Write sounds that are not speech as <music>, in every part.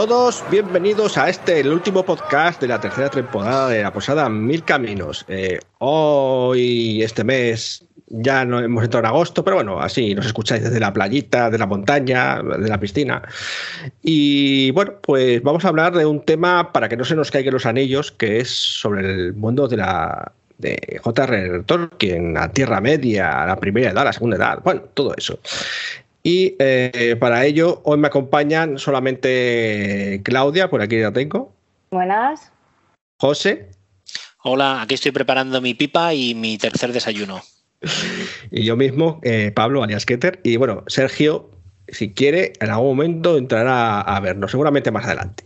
Todos, bienvenidos a este, el último podcast de la tercera temporada de la posada Mil Caminos. Eh, hoy, este mes, ya no hemos entrado en agosto, pero bueno, así nos escucháis desde la playita, de la montaña, de la piscina. Y bueno, pues vamos a hablar de un tema para que no se nos caigan los anillos, que es sobre el mundo de la de J.R.R. Tolkien, la Tierra Media, la primera edad, la segunda edad, bueno, todo eso. Y eh, para ello, hoy me acompañan solamente Claudia, por aquí la tengo. Buenas. José. Hola, aquí estoy preparando mi pipa y mi tercer desayuno. <laughs> y yo mismo, eh, Pablo, alias Keter. Y bueno, Sergio, si quiere, en algún momento entrará a vernos, seguramente más adelante.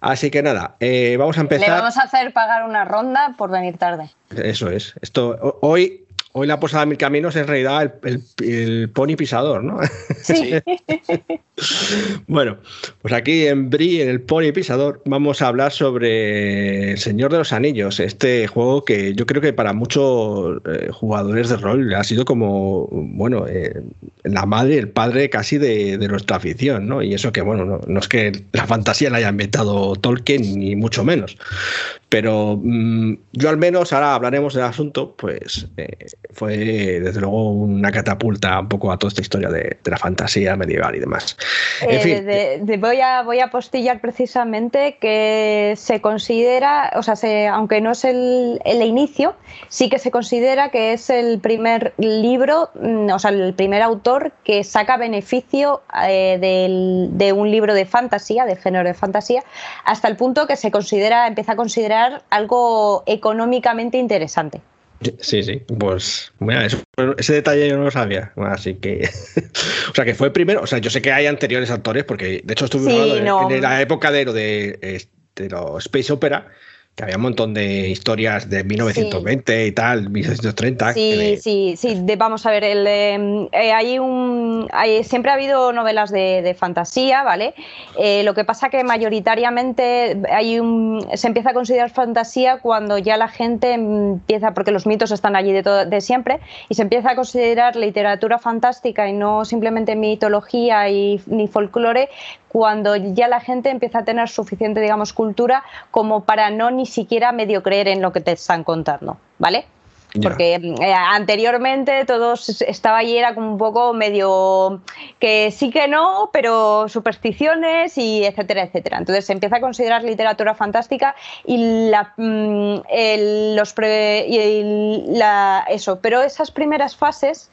Así que nada, eh, vamos a empezar. Le vamos a hacer pagar una ronda por venir tarde. Eso es. Esto hoy Hoy la posada de Mil Caminos es en realidad el, pony pisador, ¿no? Sí. <laughs> <laughs> bueno, pues aquí en Bri, en el pony pisador, vamos a hablar sobre El Señor de los Anillos, este juego que yo creo que para muchos eh, jugadores de rol ha sido como, bueno, eh, la madre, el padre casi de, nuestra afición, ¿no? Y eso que, bueno, no, es que la fantasía la haya inventado Tolkien, ni mucho menos. Pero mm, yo al menos, ahora hablaremos del asunto, pues eh, fue desde luego una catapulta un poco a toda esta historia de, la fantasía medieval y demás. Eh, voy, a, voy a postillar precisamente que se considera, o sea, aunque no es el, el, inicio, sí que se considera que es el primer libro, mm, o sea, el primer autor que saca beneficio eh, de un libro de fantasía, de género de fantasía, hasta el punto que se considera, empieza a considerar algo económicamente interesante. Sí, sí, pues mira, ese detalle yo no lo sabía, así que, <laughs> o sea, que fue primero, o sea, yo sé que hay anteriores actores, porque de hecho estuve en, la época de lo de, de los Space Opera, que había un montón de historias de 1920 y tal, 1930. Sí, sí, sí. vamos a ver, el, em, eh, hay un, siempre ha habido novelas de, fantasía, ¿vale? Eh, lo que pasa que mayoritariamente hay un, se empieza a considerar fantasía cuando ya la gente empieza, porque los mitos están allí de, de siempre, y se empieza a considerar literatura fantástica y no simplemente mitología y, ni folclore cuando ya la gente empieza a tener suficiente, digamos, cultura como para no ni siquiera medio creer en lo que te están contando, ¿vale? Porque eh, anteriormente todo estaba ahí, era como un poco medio que sí que no, pero supersticiones y etcétera, etcétera. Entonces se empieza a considerar literatura fantástica y la, mm, los y la, eso, pero esas primeras fases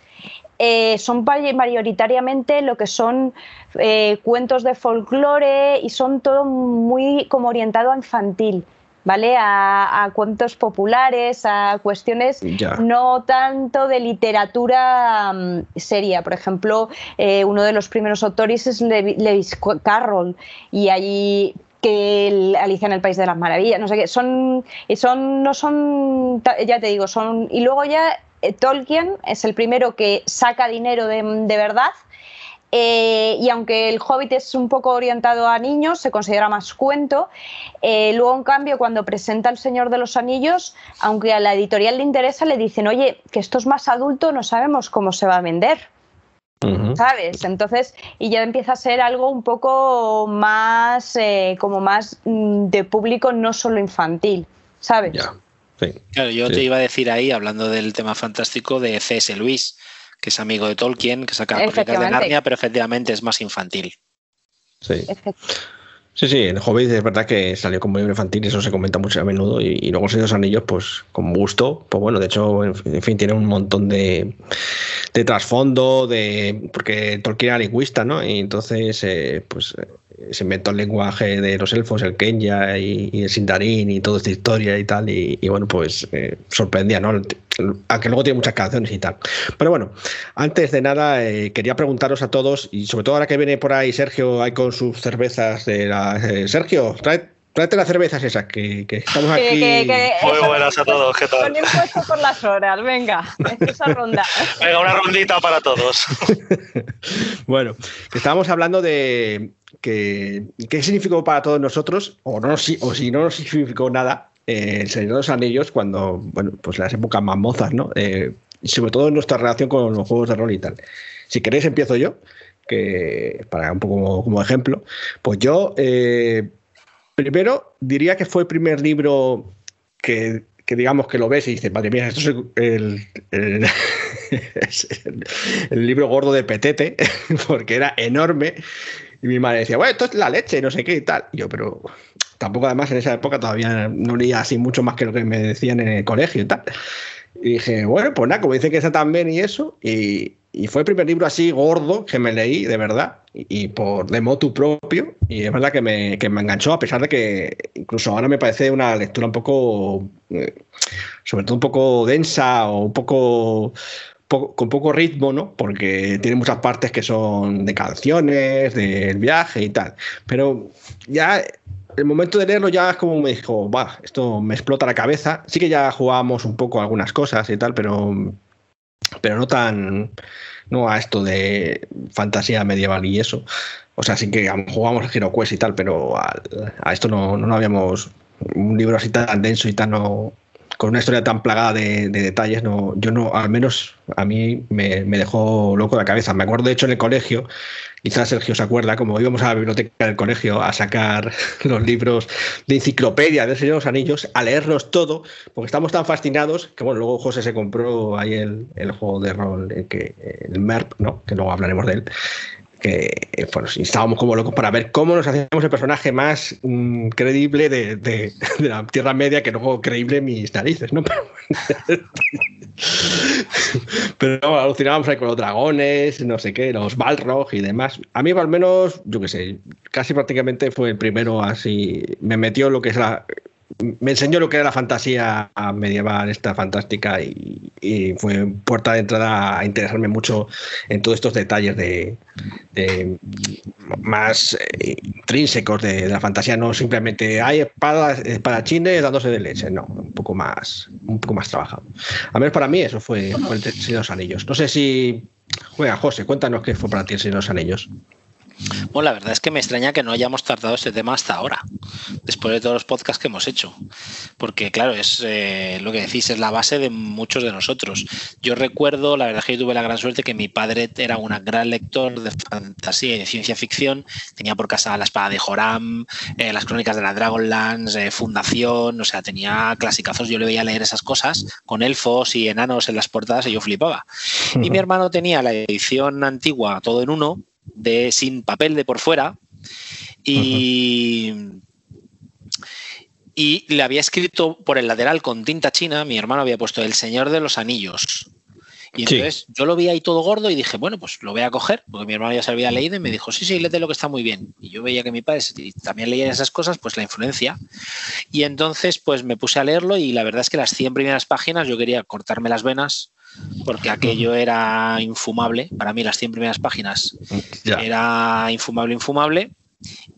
eh, son mayoritariamente lo que son eh, cuentos de folclore y son todo muy como orientado a infantil. ¿Vale? A, cuentos populares, a cuestiones no tanto de literatura mm, seria. Por ejemplo, eh, uno de los primeros autores es Lewis Carroll y allí que Alicia en el País de las Maravillas, no sé qué, son, son, no son, ya te digo, son, y luego ya eh, Tolkien es el primero que saca dinero de, verdad. Eh, y aunque el Hobbit es un poco orientado a niños, se considera más cuento. Eh, luego, en cambio, cuando presenta El Señor de los Anillos, aunque a la editorial le interesa, le dicen, oye, que esto es más adulto, no sabemos cómo se va a vender. ¿Sabes? Entonces, y ya empieza a ser algo un poco más, como más mm, de público, no solo infantil, ¿sabes? Claro, yo te iba a decir ahí, hablando del tema fantástico, de C.S. Lewis, que es amigo de Tolkien, que saca crónicas de Narnia, pero efectivamente es más infantil. Sí. Sí, sí, en Hobbit es verdad que salió como libro infantil, eso se comenta mucho a menudo, y, luego los Anillos, pues con gusto, pues bueno, de hecho, en, fin, tiene un montón de, de trasfondo, de porque Tolkien era lingüista, ¿no? Y entonces, eh, pues se inventó el lenguaje de los elfos, el Kenya y, el Sindarin y toda esta historia y tal, y, bueno, pues eh, sorprendía, ¿no? Aunque luego tiene muchas canciones y tal. Pero bueno, antes de nada, eh, quería preguntaros a todos, y sobre todo ahora que viene por ahí Sergio, ahí con sus cervezas de la... Eh, Sergio, trae, Tráete las cervezas esas, que, estamos aquí. Muy buenas a todos, ¿qué tal? impuesto por las horas, venga, esa ronda. Venga, una rondita para todos. <laughs> bueno, estábamos hablando de que, qué significó para todos nosotros, o, no, si, o si no nos significó nada, eh, el Señor de los Anillos cuando, bueno, pues las épocas más ¿no? Eh, sobre todo en nuestra relación con los juegos de rol y tal. Si queréis, empiezo yo que para un poco como, ejemplo, pues yo eh, primero diría que fue el primer libro que, digamos que lo ves y dices, madre mía, esto es el, el, <laughs> libro gordo de Petete, <laughs> porque era enorme. Y mi madre decía, bueno, esto es la leche, no sé qué y tal. yo, pero tampoco además en esa época todavía no leía así mucho más que lo que me decían en el colegio y tal. Y dije, bueno, pues nada, como dice que está tan bien y eso, y, y fue el primer libro así gordo que me leí, de verdad, y, por de motu propio. Y es verdad que me, que me, enganchó, a pesar de que incluso ahora me parece una lectura un poco, eh, sobre todo un poco densa o un poco, con poco ritmo, ¿no? Porque tiene muchas partes que son de canciones, del viaje y tal. Pero ya el momento de leerlo ya es como me dijo, va, esto me explota la cabeza. Sí que ya jugábamos un poco algunas cosas y tal, pero pero no tan, no a esto de fantasía medieval y eso. O sea, sí que jugamos el HeroQuest y tal, pero a, esto no, no, habíamos un libro así tan denso y tan no, con una historia tan plagada de, detalles, no, yo no, al menos a mí me, dejó loco la cabeza. Me acuerdo, de hecho, en el colegio, quizás Sergio se acuerda, como íbamos a la biblioteca del colegio a sacar <laughs> los libros de enciclopedia del Señor de los Anillos, a leerlos todo, porque estamos tan fascinados que, bueno, luego José se compró ahí el, juego de rol, el, que, el MERP, ¿no? que luego hablaremos de él, que bueno, estábamos como locos para ver cómo nos hacíamos el personaje más mm, creíble de, de, <laughs> la Tierra Media, que luego creíble mis narices, ¿no? <laughs> Pero, alucinábamos ahí con los dragones, no sé qué, los Balrog y demás. A mí, al menos, yo qué sé, casi prácticamente fue el primero así, me metió lo que es la me enseñó lo que era la fantasía medieval, esta fantástica, y, fue puerta de entrada a interesarme mucho en todos estos detalles de, más eh, intrínsecos de, la fantasía, no simplemente hay espadas, espadachines dándose de leche, no, un poco más, un poco más trabajado. A menos para mí eso fue, fue el Señor de los Anillos. No sé si juega José, cuéntanos qué fue para ti el Señor de los Anillos. Bueno, la verdad es que me extraña que no hayamos tratado este tema hasta ahora, después de todos los podcasts que hemos hecho, porque claro, es eh, lo que decís, es la base de muchos de nosotros. Yo recuerdo, la verdad es que yo tuve la gran suerte que mi padre era un gran lector de fantasía y de ciencia ficción, tenía por casa La espada de Joram, eh, las crónicas de la Dragonlance, eh, Fundación, o sea, tenía clasicazos, yo le veía leer esas cosas con elfos y enanos en las portadas y yo flipaba. Y mi hermano tenía la edición antigua, todo en uno, de sin papel de por fuera y, y le había escrito por el lateral con tinta china, mi hermano había puesto El Señor de los Anillos. Y entonces yo lo vi ahí todo gordo y dije, bueno, pues lo voy a coger, porque mi hermano ya se había leído y me dijo, sí, sí, léete lo que está muy bien. Y yo veía que mi padre también leía esas cosas, pues la influencia. Y entonces, pues me puse a leerlo y la verdad es que las 100 primeras páginas yo quería cortarme las venas porque aquello era infumable. Para mí las 100 primeras páginas era infumable, infumable.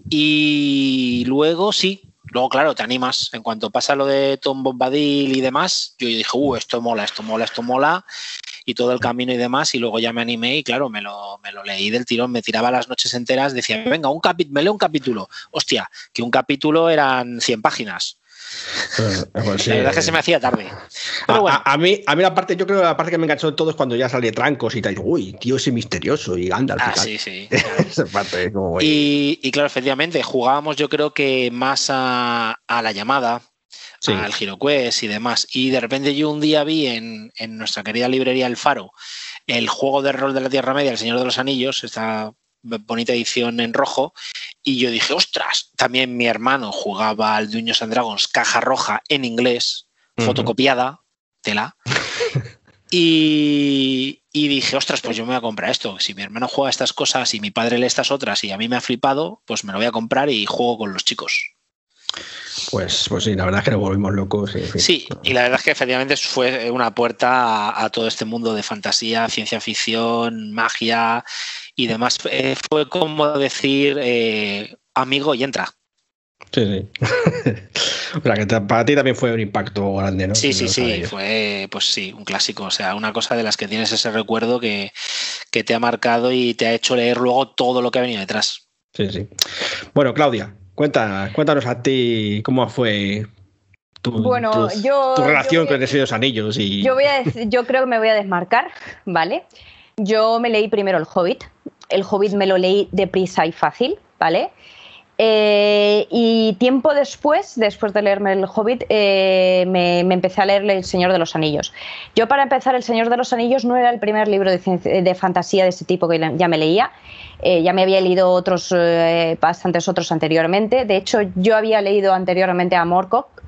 Y luego sí, luego claro, te animas. En cuanto pasa lo de Tom Bombadil y demás, yo dije, uh, esto mola, esto mola, esto mola. Y todo el camino y demás, y luego ya me animé y claro, me lo, me lo leí del tirón, me tiraba las noches enteras, decía, venga, un me leo un capítulo. Hostia, que un capítulo eran 100 páginas la verdad es que se me hacía tarde. a, mí, a mí la parte, yo creo que la parte que me enganchó de todo es cuando ya sale trancos y tal. Uy, tío, ese misterioso y anda Ah, sí, sí. <laughs> y, claro, efectivamente, jugábamos yo creo que más a, la llamada, al GiroQuest y demás. Y de repente yo un día vi en, en nuestra querida librería El Faro el juego de rol de la Tierra Media, El Señor de los Anillos, esta bonita edición en rojo, y yo dije, ostras, también mi hermano jugaba al Dungeons and Dragons caja roja en inglés, fotocopiada, tela. <laughs> y, y, dije, ostras, pues yo me voy a comprar esto. Si mi hermano juega estas cosas y mi padre lee estas otras y a mí me ha flipado, pues me lo voy a comprar y juego con los chicos. Pues, pues sí, la verdad es que nos volvimos locos. Sí, y la verdad es que efectivamente fue una puerta a, todo este mundo de fantasía, ciencia ficción, magia y demás. Eh, fue como decir eh, amigo y entra. Sí, sí. <laughs> o sea, que para ti también fue un impacto grande, ¿no? Sí, sí, sí, fue, pues sí, un clásico. O sea, una cosa de las que tienes ese recuerdo que, que te ha marcado y te ha hecho leer luego todo lo que ha venido detrás. Sí, sí. Bueno, Claudia, Cuéntanos, cuéntanos a ti cómo fue tu, bueno, yo, tu relación con esos anillos. Y... Yo, voy a yo creo que me voy a desmarcar, ¿vale? Yo me leí primero El Hobbit El Hobbit me lo leí deprisa y fácil, ¿vale? Eh, y tiempo después, después de leerme El Hobbit, eh, me, empecé a leer El Señor de los Anillos. Yo para empezar, El Señor de los Anillos no era el primer libro de, fantasía de ese tipo que ya me leía. Eh, ya me había leído otros, bastantes otros anteriormente. De hecho, yo había leído anteriormente a Morcock,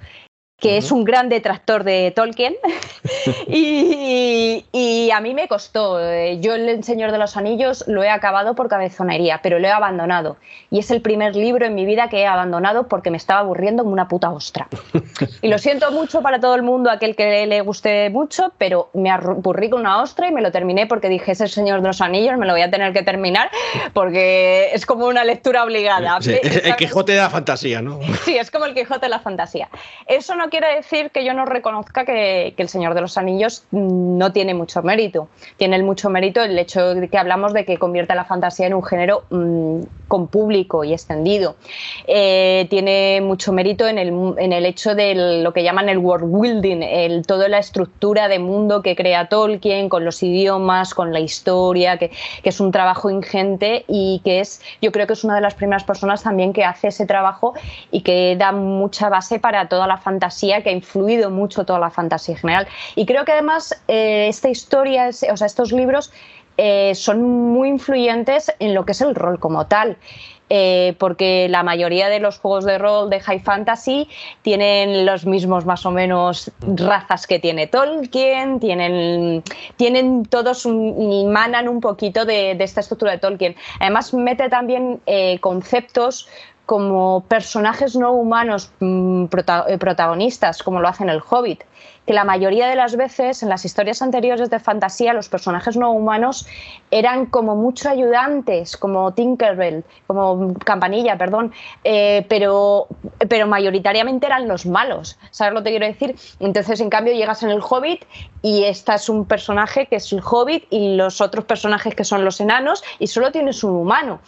que es un gran detractor de Tolkien. <laughs> y, a mí me costó. Eh, yo El Señor de los Anillos lo he acabado por cabezonería, pero lo he abandonado. Y es el primer libro en mi vida que he abandonado porque me estaba aburriendo como una puta ostra. <laughs> y lo siento mucho para todo el mundo, aquel que le guste mucho, pero me aburrí con una ostra y me lo terminé porque dije, es El Señor de los Anillos, me lo voy a tener que terminar <laughs> porque es como una lectura obligada. el Quijote de la fantasía, ¿no? Sí, es como el Quijote de la fantasía. Eso no quiere decir que yo no reconozca que, El Señor de los Anillos no tiene mucho mérito. Tiene mucho mérito el hecho de que hablamos de que convierte la fantasía en un género mm, con público y extendido. Eh, tiene mucho mérito en el, hecho de lo que llaman el world building, el, toda la estructura de mundo que crea Tolkien, con los idiomas, con la historia, que, es un trabajo ingente y que es, yo creo que es una de las primeras personas también que hace ese trabajo y que da mucha base para toda la fantasía que ha influido mucho toda la fantasía general. Y creo que además eh, esta historia, o sea, estos libros eh, son muy influyentes en lo que es el rol como tal. Eh, porque la mayoría de los juegos de rol de high fantasy tienen los mismos más o menos razas que tiene Tolkien, tienen, tienen todos y manan un poquito de, esta estructura de Tolkien. Además mete también conceptos como personajes no humanos mm, eh, protagonistas, como lo hacen el Hobbit, que la mayoría de las veces en las historias anteriores de fantasía los personajes no humanos eran como mucho ayudantes, como Tinkerbell, como Campanilla, perdón, eh, pero, pero mayoritariamente eran los malos, ¿sabes lo que quiero decir? Entonces, en cambio, llegas en el Hobbit y esta es un personaje que es el Hobbit y los otros personajes que son los enanos y solo tienes un humano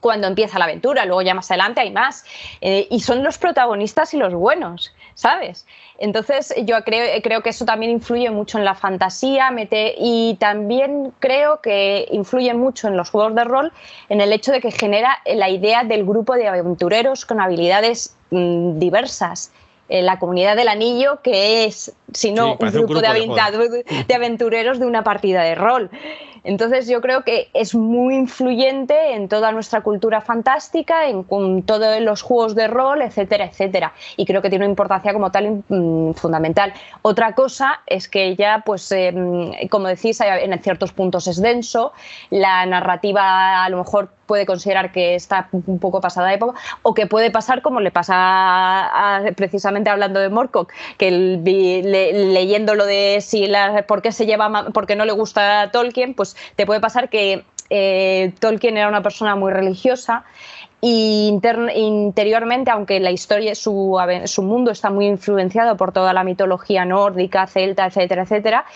cuando empieza la aventura, luego ya más adelante hay más. Eh, y son los protagonistas y los buenos, ¿sabes? Entonces yo creo, creo, que eso también influye mucho en la fantasía mete, y también creo que influye mucho en los juegos de rol en el hecho de que genera la idea del grupo de aventureros con habilidades mm, diversas. Eh, la comunidad del anillo, que es, si no, un, grupo de, de aventureros de una partida de rol. Entonces yo creo que es muy influyente en toda nuestra cultura fantástica, en, todos los juegos de rol, etcétera, etcétera. Y creo que tiene una importancia como tal mm, fundamental. Otra cosa es que ya, pues, em, como decís, en ciertos puntos es denso, la narrativa a lo mejor puede considerar que está un poco pasada de época o que puede pasar como le pasa precisamente hablando de Morcock que leyendo lo de si la, por qué se lleva por qué no le gusta Tolkien pues te puede pasar que eh, Tolkien era una persona muy religiosa y interiormente, aunque la historia, su, su, mundo está muy influenciado por toda la mitología nórdica, celta, etcétera, etcétera,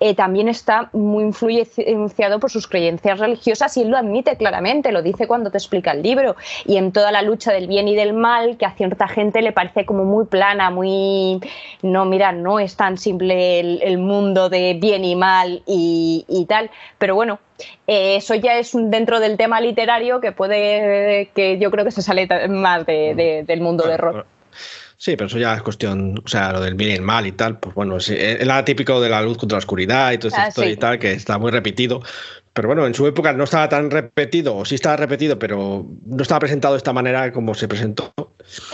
eh, también está muy influenciado por sus creencias religiosas y él lo admite claramente, lo dice cuando te explica el libro. Y en toda la lucha del bien y del mal, que a cierta gente le parece como muy plana, muy. No, mira, no es tan simple el, mundo de bien y mal y, y tal. Pero bueno, eh, eso ya es dentro del tema literario que puede, que yo creo que se sale más del mundo de rol. Sí, pero eso ya es cuestión, o sea, lo del bien y el mal y tal, pues bueno, es, el típico de la luz contra la oscuridad y todo esto ah, y tal, que está muy repetido. Pero bueno, en su época no estaba tan repetido, o sí estaba repetido, pero no estaba presentado de esta manera como se presentó.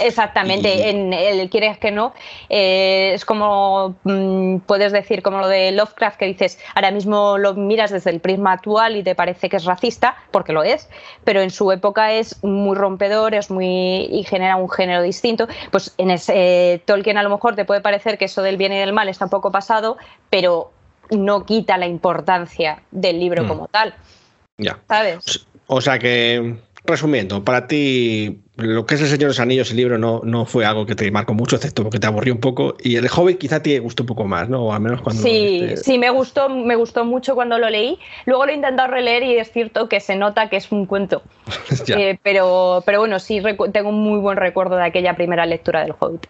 Exactamente, en el quieres que no, eh, es como mm, puedes decir, como lo de Lovecraft, que dices, ahora mismo lo miras desde el prisma actual y te parece que es racista, porque lo es, pero en su época es muy rompedor, es muy y genera un género distinto. Pues en ese Tolkien a lo mejor te puede parecer que eso del bien y del mal está un poco pasado, pero no quita la importancia del libro mm. como tal. Ya. ¿Sabes? O sea que, resumiendo, para ti lo que es El Señor de los Anillos, el libro no, no fue algo que te marcó mucho, excepto porque te aburrió un poco. Y el Hobbit quizá te gustó un poco más, ¿no? O al menos cuando. Sí, sí, me gustó, me gustó mucho cuando lo leí. Luego lo he intentado releer y es cierto que se nota que es un cuento. <laughs> Eh, pero, pero bueno, sí tengo un muy buen recuerdo de aquella primera lectura del Hobbit.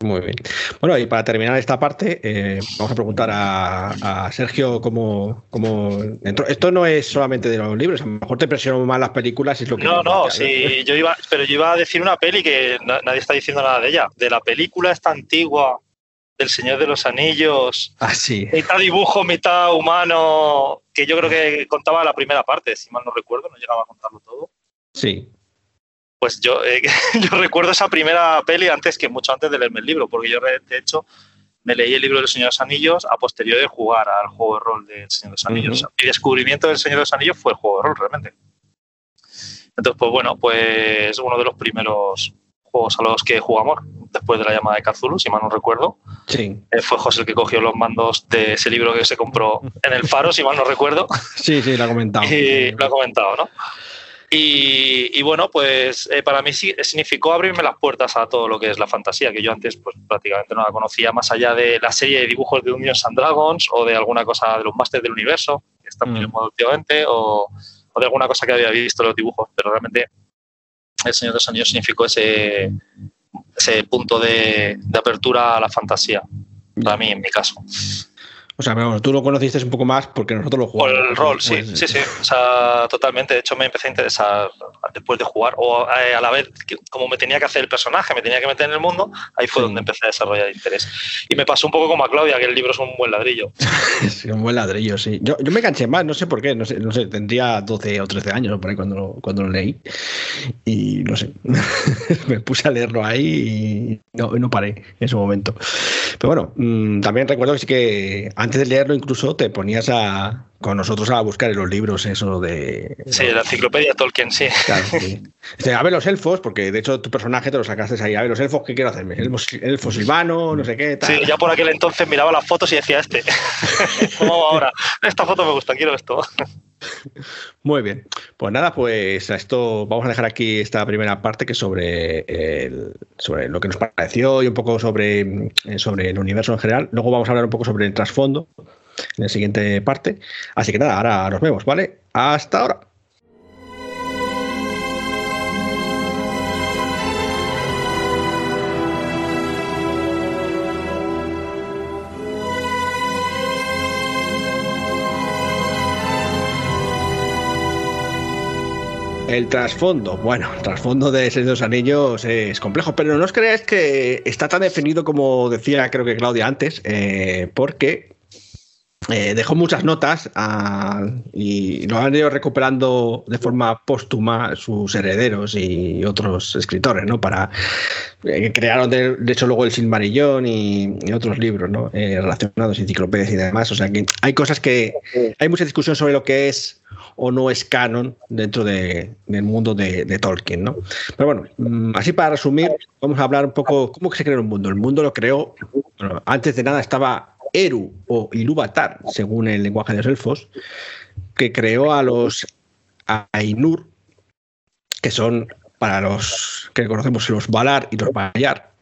Muy bien. Bueno, y para terminar esta parte, eh, vamos a preguntar a, Sergio cómo, cómo Esto no es solamente de los libros, a lo mejor te presionó más las películas. Es lo que no, no, sí, yo iba, pero yo iba a decir una peli que nadie está diciendo nada de ella. De la película esta antigua del Señor de los Anillos. Ah, sí. Mitad dibujo, mitad humano, que yo creo que contaba la primera parte, si mal no recuerdo, no llegaba a contarlo todo. Sí pues yo, eh, <laughs> yo recuerdo esa primera peli antes que mucho antes de leerme el libro, porque yo de hecho me leí el libro del Señor de los Anillos a posteriori de jugar al juego de rol del Señor de los Anillos. Mi descubrimiento del Señor de los Anillos fue el juego de rol, realmente. Entonces, pues bueno, pues uno de los primeros juegos a los que jugamos después de la llamada de Cthulhu, si mal no recuerdo. Sí. Eh, fue José el que cogió los mandos de ese libro que se compró en el Faro, si mal no recuerdo. <laughs> Sí, sí, lo ha comentado. Y lo ha comentado, ¿no? Y, bueno, pues eh, para mí significó abrirme las puertas a todo lo que es la fantasía, que yo antes pues prácticamente no la conocía, más allá de la serie de dibujos de Dungeons and Dragons o de alguna cosa de los Masters del Universo, que están muy mm. últimamente, o, de alguna cosa que había visto en los dibujos, pero realmente El Señor de los Anillos significó ese, ese punto de, de apertura a la fantasía, para mí en mi caso. O sea, bueno, tú lo conociste un poco más porque nosotros lo jugamos. Por el rol, sí, pues, sí, sí. O sea, totalmente. De hecho, me empecé a interesar después de jugar. O eh, a la vez, como me tenía que hacer el personaje, me tenía que meter en el mundo, ahí fue donde empecé a desarrollar interés. Y me pasó un poco como a Claudia, que el libro es un buen ladrillo. <laughs> sí, un buen ladrillo, sí. Yo, yo me enganché más, no sé por qué, no sé, no sé, tendría 12 o 13 años por ahí cuando lo, cuando lo leí. Y no sé, <laughs> me puse a leerlo ahí y no, no paré en ese momento. Pero bueno, mm, también recuerdo que sí que antes de leerlo incluso te ponías a, con nosotros a buscar en los libros eso de... Sí, la enciclopedia Tolkien, sí. Claro, a ver los elfos, porque de hecho tu personaje te lo sacaste ahí. A ver los elfos, ¿qué quiero hacerme? Elfos, elfo silvano, no sé qué. Tal. Sí, ya por aquel entonces miraba las fotos y decía este. <laughs> ¿Cómo ahora? Esta foto me gusta, quiero esto. Muy bien. Pues nada, pues a esto vamos a dejar aquí esta primera parte que sobre, sobre lo que nos pareció y un poco sobre, eh, sobre el universo en general. Luego vamos a hablar un poco sobre el trasfondo en la siguiente parte. Así que nada, ahora nos vemos, ¿vale? Hasta ahora. El trasfondo, bueno, el trasfondo de Señor de los Anillos es complejo, pero no os creáis que está tan definido como decía creo que Claudia antes, eh, porque eh, dejó muchas notas ah, y lo han ido recuperando de forma póstuma sus herederos y otros escritores, ¿no? Para eh, crearon de, hecho luego el Silmarillón y, y otros libros, ¿no? relacionados, enciclopedias y demás. O sea que hay cosas que hay mucha discusión sobre lo que es o no es canon dentro del mundo de, Tolkien, ¿no? Pero bueno, mm, así para resumir, vamos a hablar un poco cómo se creó el mundo. El mundo lo creó, antes de nada estaba Eru o Ilúvatar, según el lenguaje de los elfos, que creó a los Ainur, que son para los que conocemos los Valar y los Bayar,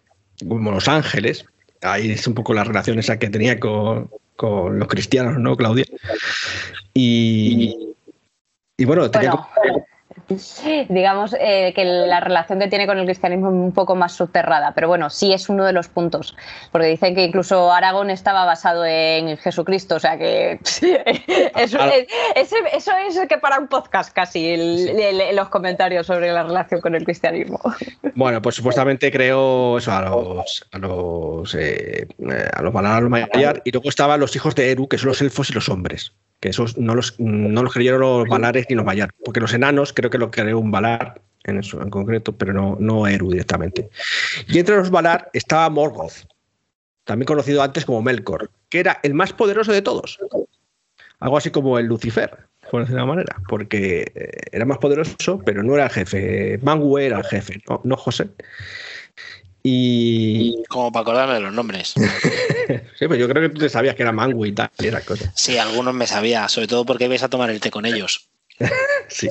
como los ángeles. Ahí es un poco la relación esa que tenía con, con los cristianos, ¿no, Claudia? Y, y bueno, digamos eh, que la relación que tiene con el cristianismo es un poco más subterrada, pero bueno, sí es uno de los puntos, porque dicen que incluso Aragón estaba basado en Jesucristo, o sea que <laughs> eso, es, eso, es que para un podcast casi los comentarios sobre la relación con el cristianismo. <laughs> Bueno, pues supuestamente creó eso a los a los eh, a los, a los y luego estaban los hijos de Eru, que son los elfos y los hombres que esos no los, no los creyeron los Valares ni los Bayar, porque los enanos creo que lo creó un Valar en eso en concreto, pero no, no Eru directamente. Y entre los Valar estaba Morgoth, también conocido antes como Melkor, que era el más poderoso de todos. Algo así como el Lucifer, por decirlo de una manera, porque eh, era más poderoso, pero no era el jefe. Mangu era el jefe, no, no José. Y. Como para acordarme de los nombres. <laughs> sí, pues yo creo que tú te sabías que era Mangu y tal, y era cosa. Sí, algunos me sabía, sobre todo porque ibas a tomar el té con ellos. <laughs> sí.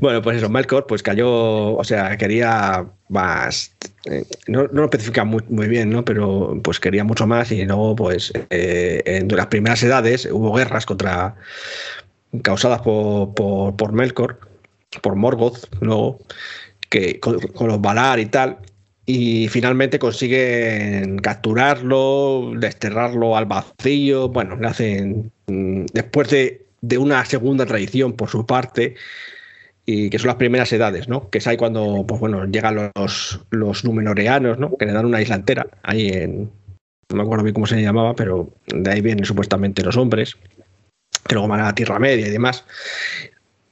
bueno, pues eso, Melkor pues cayó, o sea, quería más, eh, no, lo especifica muy, muy, bien, ¿no? Pero pues quería mucho más y luego, pues, eh, en las primeras edades hubo guerras contra, causadas por, por, por Melkor, por Morgoth, luego, con, los Valar y tal, y finalmente consiguen capturarlo, desterrarlo al vacío. Bueno, le hacen. Mm, después de, de una segunda tradición por su parte, y que son las primeras edades, ¿no? Que es ahí cuando, pues bueno, llegan los, los Númenoreanos, ¿no? Que le dan una isla entera, ahí en, no me acuerdo bien cómo se llamaba, pero de ahí vienen supuestamente los hombres, que luego van a la Tierra Media y demás.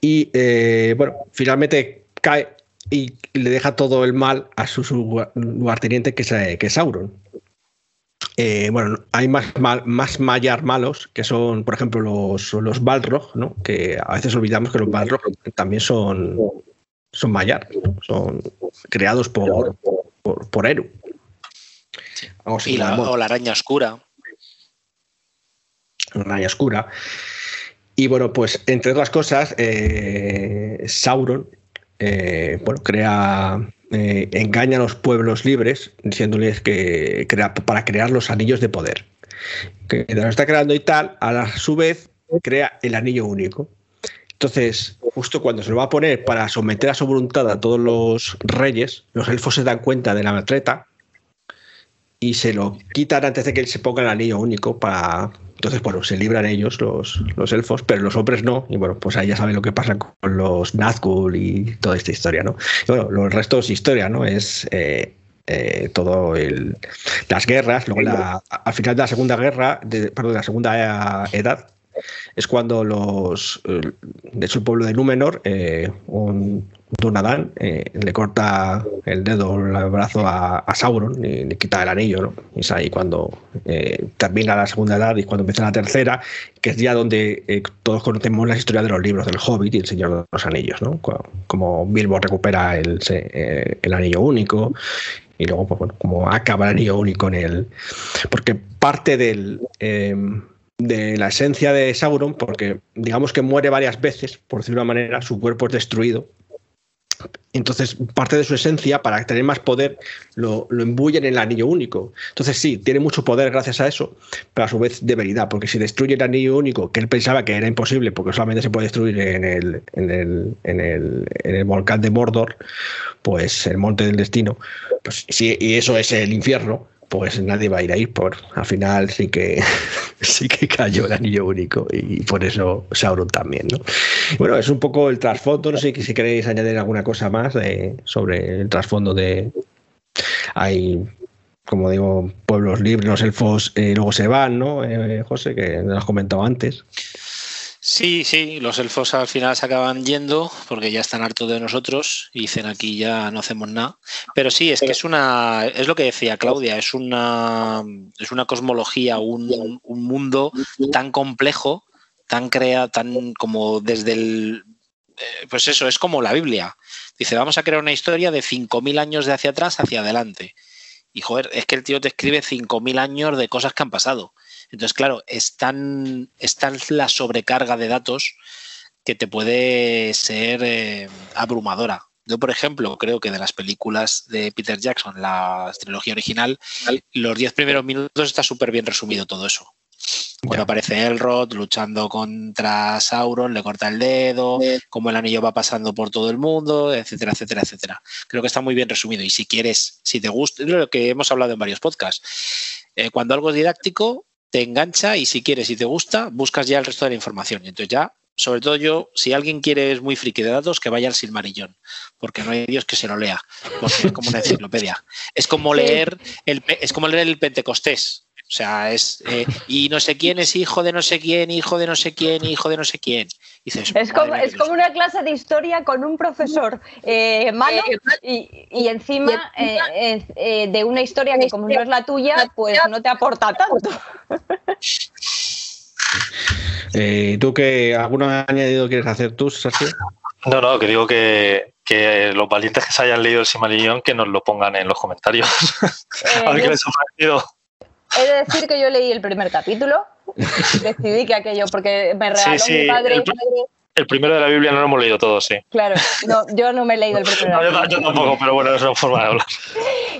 Y eh, bueno, finalmente cae y le deja todo el mal a su, lugarteniente, que es, que es Sauron. Eh, bueno, hay más, más Mayar malos, que son, por ejemplo, los, los Balrog, ¿no? que a veces olvidamos que los Balrog también son, son Mayar, son creados por, por, por Eru. y la, o la araña oscura. La araña oscura. Y bueno, pues entre otras cosas, eh, Sauron eh, bueno, crea, eh, engaña a los pueblos libres diciéndoles que crea, para crear los anillos de poder. Que lo está creando y tal, a su vez crea el anillo único. Entonces, justo cuando se lo va a poner para someter a su voluntad a todos los reyes, los elfos se dan cuenta de la treta y se lo quitan antes de que él se ponga el anillo único para, entonces, bueno, se libran ellos, los, los, elfos, pero los hombres no. Y bueno, pues ahí ya saben lo que pasa con los Nazgûl y toda esta historia, ¿no? Y bueno, los restos es historia, ¿no? Es eh, eh, todo el, las guerras, luego al final de la Segunda Guerra, de, perdón, de la Segunda Edad, es cuando los, de hecho el pueblo de Númenor, eh, un, Dunadán eh, le corta el dedo, el brazo a, Sauron y le quita el anillo, ¿no? Y es ahí cuando eh, termina la segunda edad y cuando empieza la tercera, que es ya donde eh, todos conocemos la historia de los libros del Hobbit y el Señor de los Anillos, ¿no? Como Bilbo recupera el, el anillo único y luego, pues como acaba el anillo único en el... Porque parte del de la esencia de Sauron, porque digamos que muere varias veces, por decirlo de una manera, su cuerpo es destruido entonces, parte de su esencia, para tener más poder, lo, lo embuyen en el anillo único. Entonces, sí, tiene mucho poder gracias a eso, pero a su vez debilidad, porque si destruye el anillo único, que él pensaba que era imposible, porque solamente se puede destruir en el, en el, en el, en el volcán de Mordor, pues el monte del destino, pues sí, y eso es el infierno, pues nadie va a ir ahí por al final sí que <laughs> sí que cayó el anillo único y por eso Sauron también ¿no? bueno es un poco el trasfondo no sé si queréis añadir alguna cosa más sobre el trasfondo de hay como digo pueblos libres los elfos eh, luego se van no eh, José que nos has comentado antes Sí, sí, los elfos al final se acaban yendo porque ya están hartos de nosotros y dicen aquí ya no hacemos nada. Pero sí, es que es una, es lo que decía Claudia, es una, es una cosmología, un, mundo tan complejo, tan crea, tan como desde el, eh, pues eso, es como la Biblia. Dice, vamos a crear una historia de 5.000 años de hacia atrás hacia adelante. Y joder, es que el tío te escribe 5.000 años de cosas que han pasado. Entonces, claro, es tan, la sobrecarga de datos que te puede ser eh, abrumadora. Yo, por ejemplo, creo que de las películas de Peter Jackson, la trilogía original, los diez primeros minutos está súper bien resumido todo eso. Cuando aparece Elrod luchando contra Sauron, le corta el dedo, cómo el anillo va pasando por todo el mundo, etcétera, etcétera, etcétera. Creo que está muy bien resumido. Y si quieres, si te gusta, es lo que hemos hablado en varios podcasts. Eh, cuando algo es didáctico, te engancha y si quieres y te gusta, buscas ya el resto de la información. Y entonces ya, sobre todo yo, si alguien quiere es muy friki de datos, que vaya al Silmarillón, porque no hay Dios que se lo lea, porque es como una enciclopedia. Es como leer el, es como leer el Pentecostés. O sea, es eh, y no sé quién es hijo de no sé quién, hijo de no sé quién, hijo de no sé quién. es, como, es como una clase de historia con un profesor eh, malo y, y, encima eh, de una historia que como no es la tuya, pues no te aporta tanto. <laughs> ¿Tú qué alguno añadido quieres hacer tú, Sergio? No, no, que digo que, que los valientes que se hayan leído el Simalillón que nos lo pongan en los comentarios. <laughs> a ver qué les ha parecido. He de decir que yo leí el primer capítulo, decidí que aquello, porque me regaló mi padre el primero de la Biblia no lo hemos leído todos, sí. Claro, no, yo no me he leído el <laughs> primero. no, yo, tampoco, pero bueno, es una forma de hablar.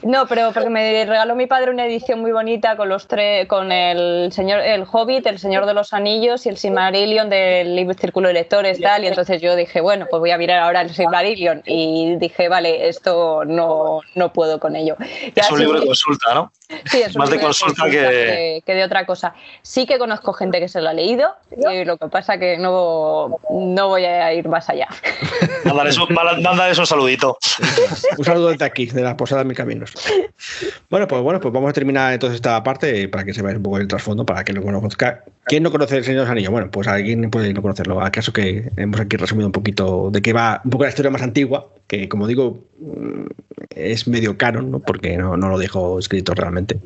No, pero porque me regaló mi padre una edición muy bonita con los tres, con el señor, el Hobbit, el Señor de los Anillos y el Silmarillion del libro Círculo de Lectores, tal. Y entonces yo dije, bueno, pues voy a mirar ahora el Silmarillion. Y dije, vale, esto no, no puedo con ello. es un libro de consulta, ¿no? Sí, es más de consulta, que... que... de otra cosa. Sí que conozco gente que se lo ha leído, y lo que pasa que no, no voy a ir más allá. <laughs> Mándale un saludito. <laughs> un saludo desde aquí, de la posada de mis caminos. Bueno, pues bueno, pues vamos a terminar entonces esta parte para que se vea un poco el trasfondo, para que lo conozca. ¿Quién no conoce el Señor de los Anillos? Bueno, pues alguien puede no conocerlo. ¿Acaso que hemos aquí resumido un poquito de qué va un poco la historia más antigua? Que como digo, mm, es medio canon, ¿no? Porque no, no lo dejo escrito realmente.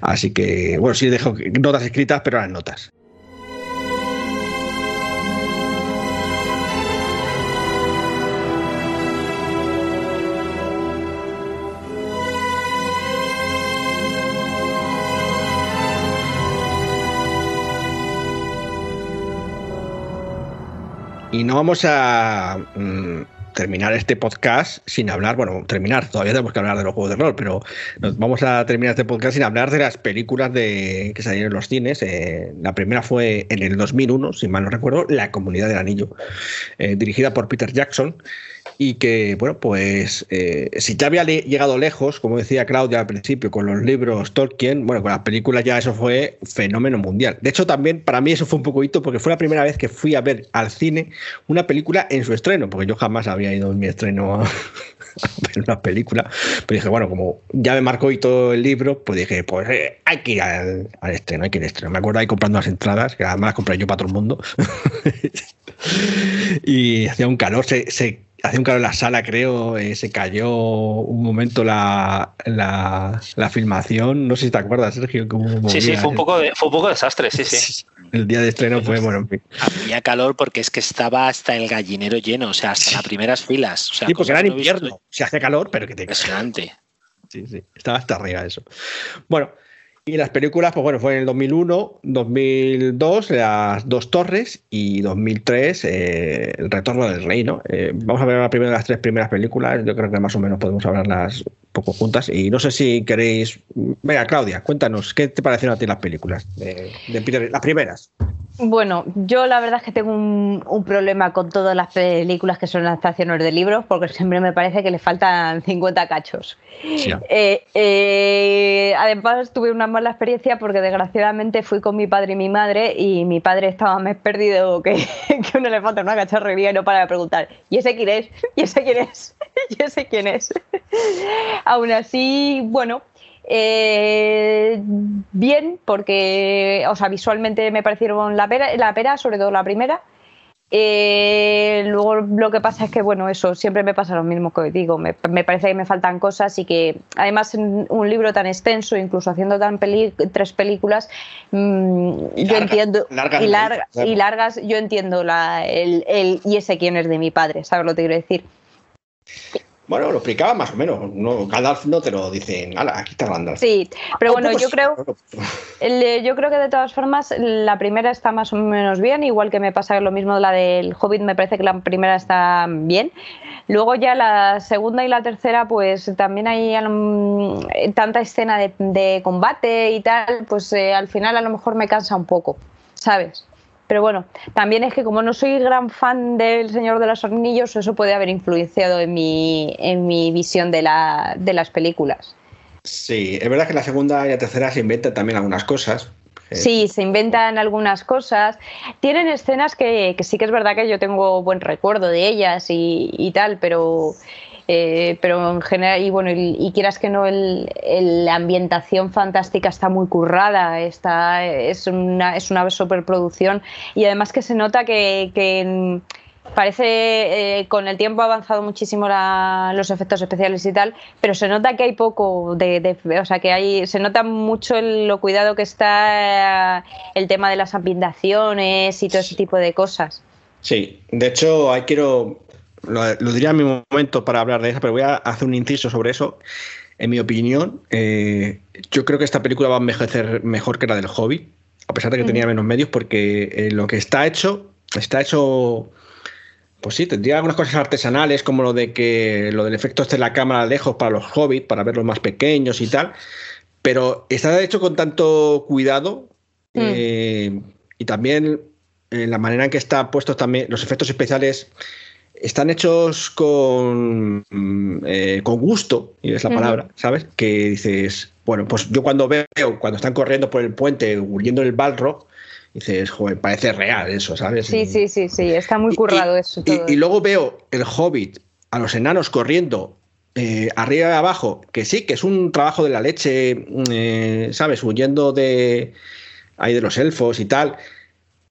Así que, bueno, sí dejo notas escritas, pero las notas. Y no vamos a mm, terminar este podcast sin hablar, bueno, terminar, todavía tenemos que hablar de los juegos de rol, pero vamos a terminar este podcast sin hablar de las películas de, que salieron en los cines. Eh, la primera fue en el 2001, si mal no recuerdo, La Comunidad del Anillo, eh, dirigida por Peter Jackson y que, bueno, pues eh, si ya había llegado lejos, como decía Claudia al principio, con los libros Tolkien, bueno, con las películas ya eso fue fenómeno mundial. De hecho, también para mí eso fue un poco hito porque fue la primera vez que fui a ver al cine una película en su estreno, porque yo jamás había ido en mi estreno a, <laughs> ver una película. Pero dije, bueno, como ya me marcó hito el libro, pues dije, pues eh, hay que ir al, estreno, hay que ir al estreno. Me acuerdo ahí comprando las entradas, que además las compré yo para todo el mundo. <laughs> y hacía un calor, se Hace un calor en la sala, creo, eh, se cayó un momento la, la, filmación. No sé si te acuerdas, Sergio. sí, sí, fue un, poco de, fue un poco desastre, sí, sí. <laughs> El día de estreno fue, bueno, Había calor porque es que estaba hasta el gallinero lleno, o sea, hasta las primeras filas. O sea, sí, porque era en invierno. Se hace calor, pero que te Impresionante. Sí, sí, estaba hasta arriba eso. Bueno, y las películas, pues bueno, fue en el 2001, 2002, Las Dos Torres y 2003, eh, El Retorno del Reino. Eh, vamos a ver la las tres primeras películas, yo creo que más o menos podemos hablarlas poco juntas. Y no sé si queréis. Venga, Claudia, cuéntanos, ¿qué te parecieron a ti las películas de, de Peter, las primeras? Bueno, yo la verdad es que tengo un, problema con todas las películas que son adaptaciones de libros, porque siempre me parece que le faltan 50 cachos. Eh, eh, además, tuve una mala experiencia porque desgraciadamente fui con mi padre y mi madre, y mi padre estaba más perdido que, <laughs> que un elefante en una cacharrería y no para de preguntar: ¿y ese quién es? <laughs> ¿y ese quién es? <laughs> ¿y ese quién es? Aún así, bueno, eh, bien, porque, o sea, visualmente me parecieron la pera, la pera sobre todo la primera. Eh, luego lo que pasa es que, bueno, eso siempre me pasa lo mismo que digo. Me, parece que me faltan cosas y que, además, en un libro tan extenso, incluso haciendo tan tres películas, mm, yo entiendo. y, largas, yo entiendo la, el, el, y ese quién es de mi padre, ¿sabes lo que quiero decir? Bueno, lo explicaba más o menos. No, Gandalf no te lo dicen, ala, aquí está Gandalf. Sí, pero bueno, yo creo, yo creo que de todas formas la primera está más o menos bien, igual que me pasa lo mismo la del Hobbit, me parece que la primera está bien. Luego ya la segunda y la tercera, pues también hay tanta escena de, combate y tal, pues eh, al final a lo mejor me cansa un poco, ¿sabes? Pero bueno, también es que como no soy gran fan del Señor de los Hornillos, eso puede haber influenciado en mi, en mi visión de, la, de las películas. Sí, es verdad que la segunda y la tercera se inventan también algunas cosas. Sí, se inventan algunas cosas. Tienen escenas que, que, sí que es verdad que yo tengo buen recuerdo de ellas y, y tal, pero eh, pero en general, y bueno, y, quieras que no, el, la ambientación fantástica está muy currada, está, es, una, es una superproducción y además que se nota que, parece eh, con el tiempo ha avanzado muchísimo los efectos especiales y tal, pero se nota que hay poco de, o sea que hay se nota mucho lo cuidado que está el tema de las ambientaciones y todo ese tipo de cosas. Sí, de hecho, ahí quiero lo, diría en mi momento para hablar de eso, pero voy a hacer un inciso sobre eso. En mi opinión, eh, yo creo que esta película va a envejecer mejor que la del Hobby, a pesar de que tenía menos medios, porque eh, lo que está hecho, está hecho pues sí, tendría algunas cosas artesanales, como lo de que lo del efecto este de la cámara lejos para los hobbits, para verlos más pequeños y tal. Pero está hecho con tanto cuidado mm. eh, y también eh, la manera en que está puesto también, los efectos especiales están hechos con, eh, con gusto, y es la palabra, ¿sabes? Que dices, bueno, pues yo cuando veo, cuando están corriendo por el puente, huyendo el Balrog, dices, joder, parece real eso, ¿sabes? Sí, sí, sí, sí, está muy currado eso. Y, luego veo el Hobbit, a los enanos corriendo eh, arriba y abajo, que sí, que es un trabajo de la leche, eh, ¿sabes? Huyendo de ahí de los elfos y tal.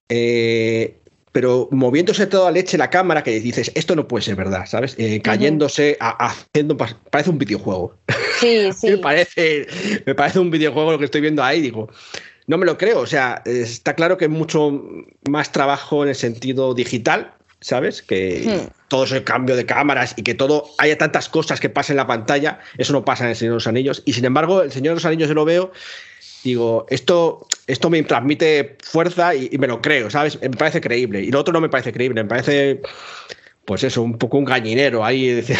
Eh, pero moviéndose toda leche la cámara que dices, esto no puede ser verdad, ¿sabes? cayéndose, haciendo, parece un videojuego. Sí, <laughs> sí. me, parece, me parece un videojuego lo que estoy viendo ahí, digo, no me lo creo. O sea, está claro que hay mucho más trabajo en el sentido digital, ¿sabes? Que hmm. todo ese cambio de cámaras y que todo haya tantas cosas que pasen en la pantalla, eso no pasa en El Señor de los Anillos. Y sin embargo, El Señor de los Anillos yo lo veo, digo, esto, esto me transmite fuerza y, me lo creo, ¿sabes? Me parece creíble. Y lo otro no me parece creíble, me parece pues eso, un poco un gallinero ahí. <laughs>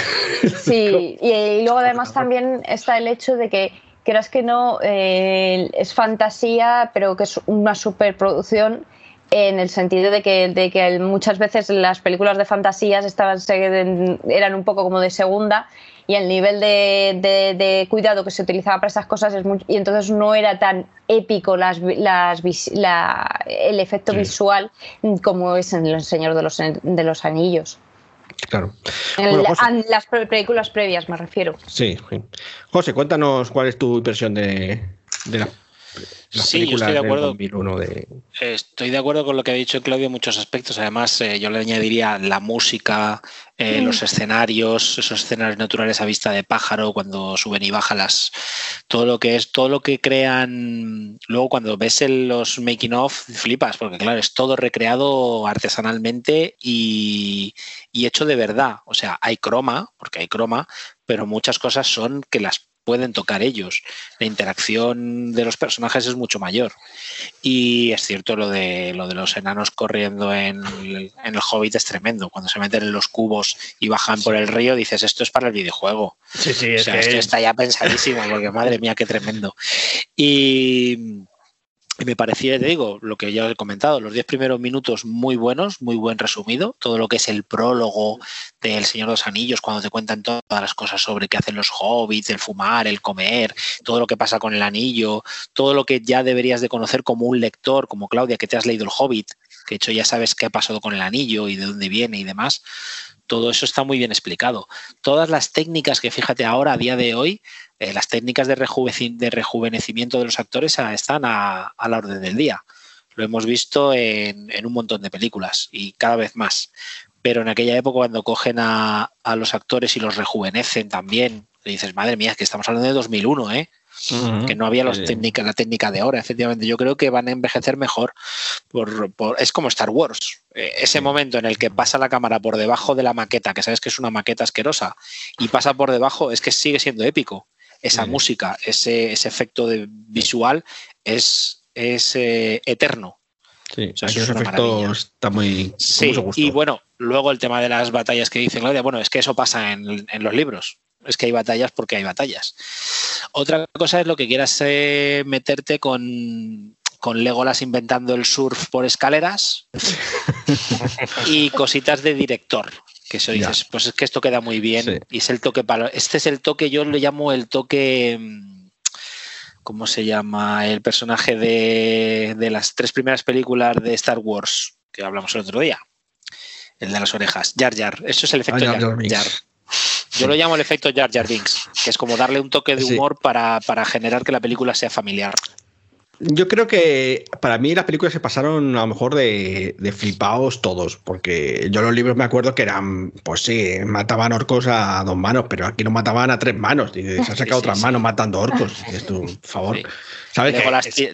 Sí, y, luego además también está el hecho de que creas que no, eh, es fantasía, pero que es una superproducción en el sentido de que, de que muchas veces las películas de fantasías estaban, eran un poco como de segunda y el nivel de, cuidado que se utilizaba para esas cosas es y entonces no era tan épico las, las, el efecto visual como es en El Señor de los, de los Anillos. Claro. En las películas previas me refiero. Sí. José, cuéntanos cuál es tu impresión de, la sí, yo estoy de acuerdo. Estoy de acuerdo con lo que ha dicho Claudio en muchos aspectos. Además, eh, yo le añadiría la música, eh, mm. los escenarios, esos escenarios naturales a vista de pájaro cuando suben y bajan las, todo lo que es, todo lo que crean. Luego cuando ves los making of flipas, porque claro, es todo recreado artesanalmente y, y hecho de verdad. O sea, hay croma, porque hay croma, pero muchas cosas son que las pueden tocar ellos. La interacción de los personajes es mucho mayor. Y es cierto lo de lo de los enanos corriendo en, el Hobbit es tremendo. Cuando se meten en los cubos y bajan por el río, dices esto es para el videojuego. Sí, sí, o sea, esto está ya pensadísimo, porque madre mía, qué tremendo. Y y me parecía, te digo, lo que ya he comentado, los diez primeros minutos muy buenos, muy buen resumido, todo lo que es el prólogo del Señor de los Anillos, cuando te cuentan todas las cosas sobre qué hacen los hobbits, el fumar, el comer, todo lo que pasa con el anillo, todo lo que ya deberías de conocer como un lector, como Claudia, que te has leído el Hobbit, que de hecho ya sabes qué ha pasado con el anillo y de dónde viene y demás, todo eso está muy bien explicado. Todas las técnicas que fíjate ahora, a día de hoy, eh, las técnicas de, rejuvenecimiento de los actores están a, la orden del día. Lo hemos visto en, un montón de películas y cada vez más. Pero en aquella época, cuando cogen a, los actores y los rejuvenecen también, le dices, madre mía, que estamos hablando de 2001, ¿eh? que no había la técnica de ahora, efectivamente. Yo creo que van a envejecer mejor. Por, es como Star Wars. Eh, ese momento en el que pasa la cámara por debajo de la maqueta, que sabes que es una maqueta asquerosa, y pasa por debajo, es que sigue siendo épico esa música, ese, efecto de visual es, es eh, eterno. Sí, o sea, ese efecto está muy. Sí, y bueno, luego el tema de las batallas que dice Claudia, bueno, es que eso pasa en, los libros. Es que hay batallas porque hay batallas. Otra cosa es lo que quieras eh, meterte con, con Legolas inventando el surf por escaleras <laughs> y cositas de director. Que eso dices, pues es que esto queda muy bien. Y es el toque para. Este es el toque, yo le llamo el toque. Mm, ¿Cómo se llama? El personaje de, de las tres primeras películas de Star Wars que hablamos el otro día. El de las orejas. Jar Jar. Eso es el efecto ah, Jar, Yo lo llamo el efecto Jar Jar Binks, que es como darle un toque de humor para, para generar que la película sea familiar. Yo creo que para mí las películas se pasaron a lo mejor de, de flipados todos, porque yo los libros me acuerdo que eran, pues sí, mataban orcos a dos manos, pero aquí no mataban a tres manos, y se han sacado otras manos matando orcos. Esto, <laughs> por favor.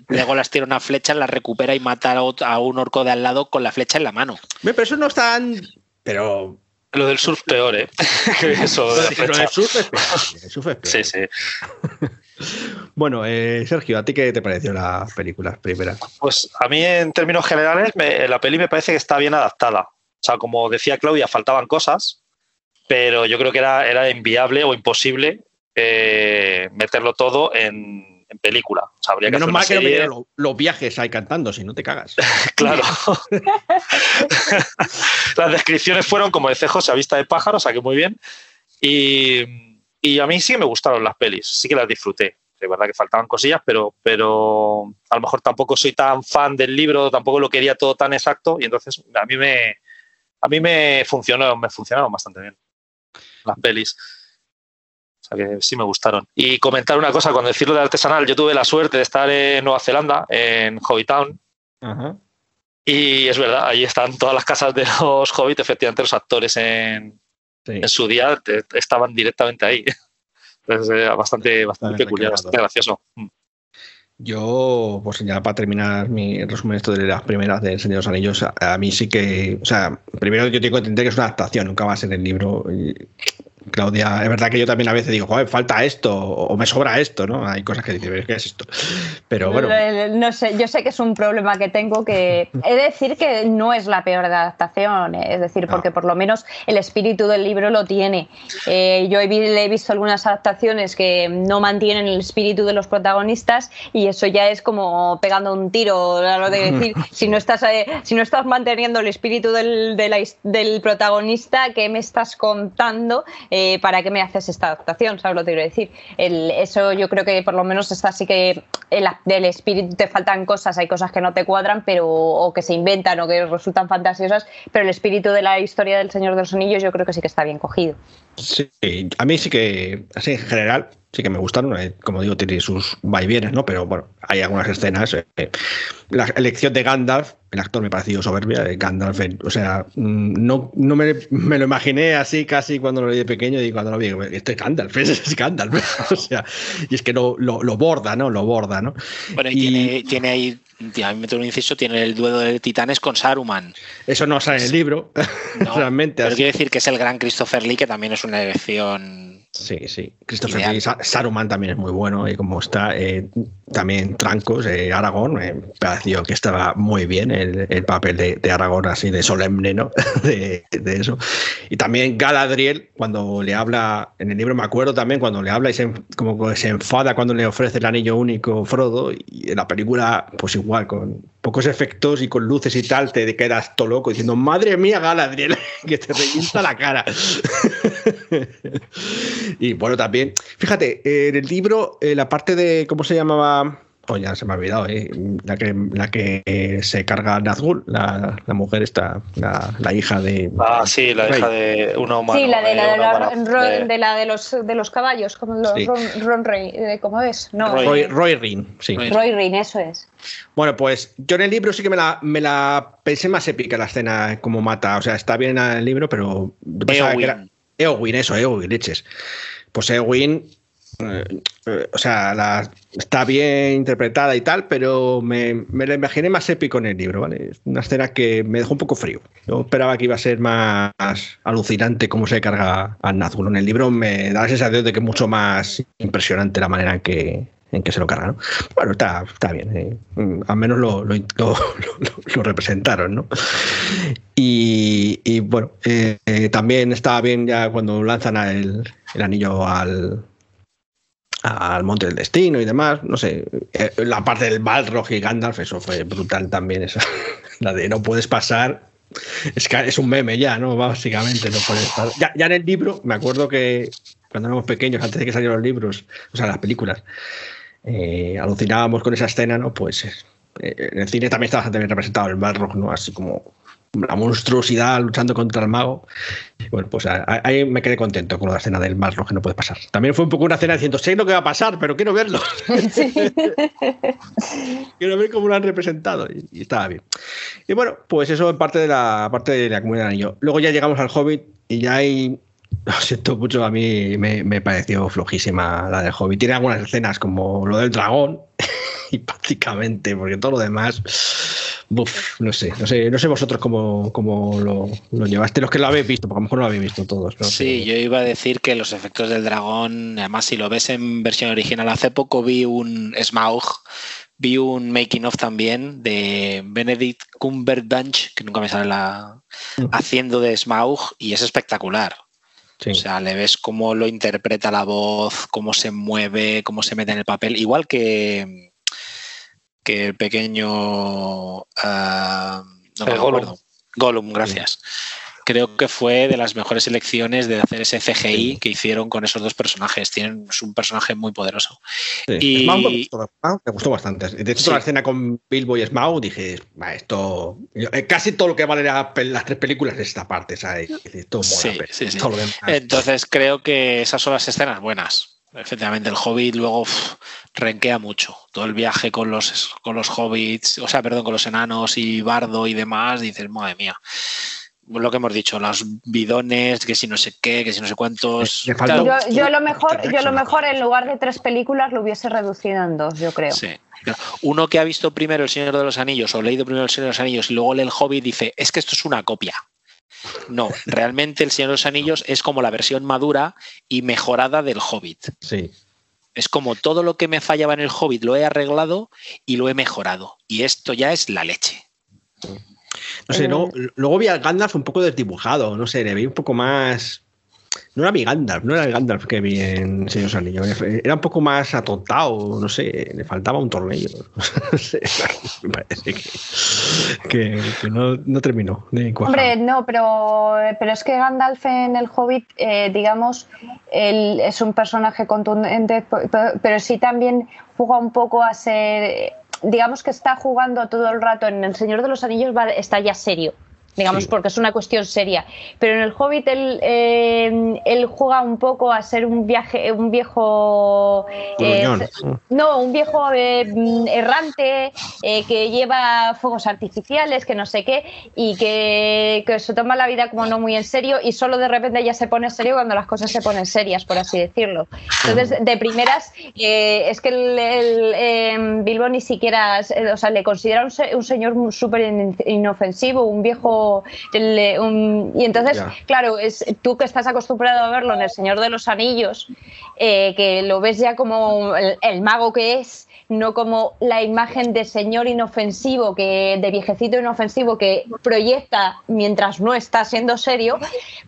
Luego, las, tira una flecha, la recupera y mata a un orco de al lado con la flecha en la mano. Pero eso no es tan. Pero lo del surf peor, ¿eh? <laughs> Eso, el surf es peor. El surf es peor. Sí, sí. <laughs> Bueno, eh, Sergio, ¿a ti qué te pareció la película primera? Pues a mí, en términos generales, la peli me parece que está bien adaptada. O sea, como decía Claudia, faltaban cosas, pero yo creo que era, era inviable o imposible eh, meterlo todo en, película. O sea, habría Menos que mal que no los, viajes ahí cantando, si no te cagas. <laughs> claro. <laughs> Las descripciones fueron, como dice José, a vista de pájaro, o sea que muy bien. Y, y a mí sí me gustaron las pelis, sí que las disfruté. Es verdad que faltaban cosillas, pero, pero a lo mejor tampoco soy tan fan del libro, tampoco lo quería todo tan exacto y entonces a mí me, a mí me funcionó, me funcionaron bastante bien las pelis. Sea que sí me gustaron. Y comentar una cosa, cuando decirlo de artesanal, yo tuve la suerte de estar en Nueva Zelanda, en Hobbitown. Y es verdad, ahí están todas las casas de los hobbits, efectivamente los actores en, en su día estaban directamente ahí. <laughs> Entonces bastante, bastante peculiar, bastante gracioso. Mm. Yo, pues ya para terminar mi resumen esto de las primeras de Señor de los Anillos, a, mí sí que, o sea, primero yo tengo que entender que es una adaptación, nunca va a ser el libro. Claudia, es verdad que yo también a veces digo, joder, falta esto o me sobra esto, ¿no? Hay cosas que dices, ¿qué es esto? Pero bueno. No sé, yo sé que es un problema que tengo que. <laughs> He de decir que no es la peor adaptación, es decir, porque por lo menos el espíritu del libro lo tiene. Eh, yo he, he visto algunas adaptaciones que no mantienen el espíritu de los protagonistas y eso ya es como pegando un tiro, lo de <laughs> decir, si no estás, eh, si no estás manteniendo el espíritu del, del protagonista, ¿qué me estás contando? Eh, ¿para qué me haces esta adaptación? ¿Sabes lo que quiero decir? eso yo creo que por lo menos está así que el, del espíritu te faltan cosas, hay cosas que no te cuadran, pero o que se inventan o que resultan fantasiosas, pero el espíritu de la historia del Señor de los Anillos yo creo que sí que está bien cogido. Sí, a mí sí que, así en general, sí que me gustaron. Eh, como digo, tiene sus vaivienes, ¿no? Pero bueno, hay algunas escenas. Eh, la elección de Gandalf, el actor me pareció soberbia. Eh, Gandalf, o sea, mm, no, no me, lo imaginé así casi cuando lo vi de pequeño y cuando lo vi, este es Gandalf, <laughs> es Gandalf. <laughs> o sea, y es que lo, lo, borda, ¿no? Lo borda, ¿no? Bueno, y, Tiene, tiene ahí a mí me un inciso, tiene el duelo de titanes con Saruman. Eso no sale en el libro, <laughs> realmente. Pero quiero decir que es el gran Christopher Lee, que también es una elección Sí, sí. Christopher Lee, Saruman también es muy bueno y como está eh, también Trancos, eh, Aragón, me pareció que estaba muy bien el, papel de, Aragón así de solemne, ¿no? <laughs> de, eso. Y también Galadriel, cuando le habla, en el libro me acuerdo también, cuando le habla y se, como se enfada cuando le ofrece el anillo único Frodo y en la película pues igual, con pocos efectos y con luces y tal, te quedas todo loco diciendo, madre mía, Galadriel, <laughs> que te revienta la cara. <laughs> y bueno, también, fíjate, en el libro, la parte de, ¿cómo se llamaba? Oh, ya se me ha olvidado, ¿eh? la, que, la que se carga Nazgul, la, la mujer esta, la, la, hija de. Ah, sí, la hija de uno humano. Sí, la de, la, de, de, la de, los, de los caballos, como los Ron, Rey, ¿cómo es? No, Roy, Roy Rin, sí. Roy Rin, eso es. Bueno, pues yo en el libro sí que me la, me la pensé más épica la escena, como mata. O sea, está bien en el libro, pero. Eowyn. Eowyn, eso, Eowyn, leches. Pues Eowyn eh, o sea, está bien interpretada y tal, pero me, me, la imaginé más épico en el libro, ¿vale? Una escena que me dejó un poco frío. Yo esperaba que iba a ser más alucinante cómo se carga al Nazgûl. En el libro me da la sensación de que es mucho más impresionante la manera en que, en que se lo carga, ¿no? Bueno, está, está bien. Eh. Al menos lo, lo, representaron, ¿no? Y, y bueno, eh, también estaba bien ya cuando lanzan el, el anillo al, al Monte del Destino y demás. No sé, eh, la parte del Balrog y Gandalf, eso fue brutal también. Esa, <laughs> la de no puedes pasar. Es que es un meme ya, ¿no? Básicamente, no puedes pasar. Ya, ya en el libro, me acuerdo que cuando éramos pequeños, antes de que salieran los libros, o sea, las películas, eh, alucinábamos con esa escena, ¿no? Pues eh, en el cine también está bastante bien representado el Balrog, ¿no? Así como la monstruosidad luchando contra el mago. Bueno, pues ahí me quedé contento con la escena del Marlo que no puede pasar. También fue un poco una escena diciendo, sé lo que va a pasar, pero quiero verlo. <laughs> <laughs> quiero ver cómo lo han representado y, estaba bien. Y bueno, pues eso en parte de la parte de la comunidad de anillo. Luego ya llegamos al Hobbit y ya hay lo siento mucho, a mí me, me, pareció flojísima la del Hobbit. Tiene algunas escenas como lo del dragón, <laughs> y prácticamente, porque todo lo demás no sé, no sé, no sé vosotros cómo, cómo lo, lo, llevaste, los que lo habéis visto, porque a lo mejor no lo habéis visto todos. Sí, yo iba a decir que los efectos del dragón, además si lo ves en versión original, hace poco vi un Smaug vi un making of también de Benedict Cumberbatch, que nunca me sale la. Mm. haciendo de Smaug y es espectacular. O sea, le ves cómo lo interpreta la voz, cómo se mueve, cómo se mete en el papel. Igual que, que el pequeño. Uh, no acuerdo. Gollum, gracias creo que fue de las mejores elecciones de hacer ese CGI que hicieron con esos dos personajes. Tienen un personaje muy poderoso. Y... me, gustó, bastante. De hecho, la escena con Bilbo y Smaug dije, esto. Eh, casi todo lo que vale las tres películas es esta parte, ¿sabes? Entonces creo que esas son las escenas buenas. Efectivamente, el Hobbit luego renquea mucho. Todo el viaje con los, con los hobbits, o sea, perdón, con los enanos y Bardo y demás, dices, madre mía lo que hemos dicho, los bidones, que si no sé qué, que si no sé cuántos. Yo, yo, lo mejor, yo lo mejor en lugar de tres películas lo hubiese reducido en dos, yo creo. Sí. Uno que ha visto primero El Señor de los Anillos o leído primero El Señor de los Anillos y luego lee El Hobbit dice, es que esto es una copia. No, realmente El Señor de los Anillos es como la versión madura y mejorada del Hobbit. Sí. Es como todo lo que me fallaba en el Hobbit lo he arreglado y lo he mejorado. Y esto ya es la leche. No sé, eh, luego vi al Gandalf un poco desdibujado, no sé, le vi un poco más. No era mi Gandalf, no era el Gandalf que vi en Señor Anillos. Era un poco más atontado, no sé, le faltaba un tornillo. <laughs> no sé, me parece que, no, terminó Hombre, no, pero, pero es que Gandalf en el Hobbit, eh, digamos, él es un personaje contundente, pero sí también juega un poco a ser digamos que está jugando todo el rato en El Señor de los Anillos, está ya serio digamos, porque es una cuestión seria. Pero en el Hobbit él, eh, él juega un poco a ser un viaje, un viejo, eh, no, un viejo eh, errante que lleva fuegos artificiales, que no sé qué, y que, se toma la vida como no muy en serio y solo de repente ya se pone serio cuando las cosas se ponen serias, por así decirlo. Entonces, de primeras, es que el, Bilbo ni siquiera, o sea, le considera un, un señor súper inofensivo, un viejo y entonces, claro, es tú que estás acostumbrado a verlo en El Señor de los Anillos, eh, que lo ves ya como el, mago que es, no como la imagen de señor inofensivo, que, de viejecito inofensivo que proyecta mientras no está siendo serio,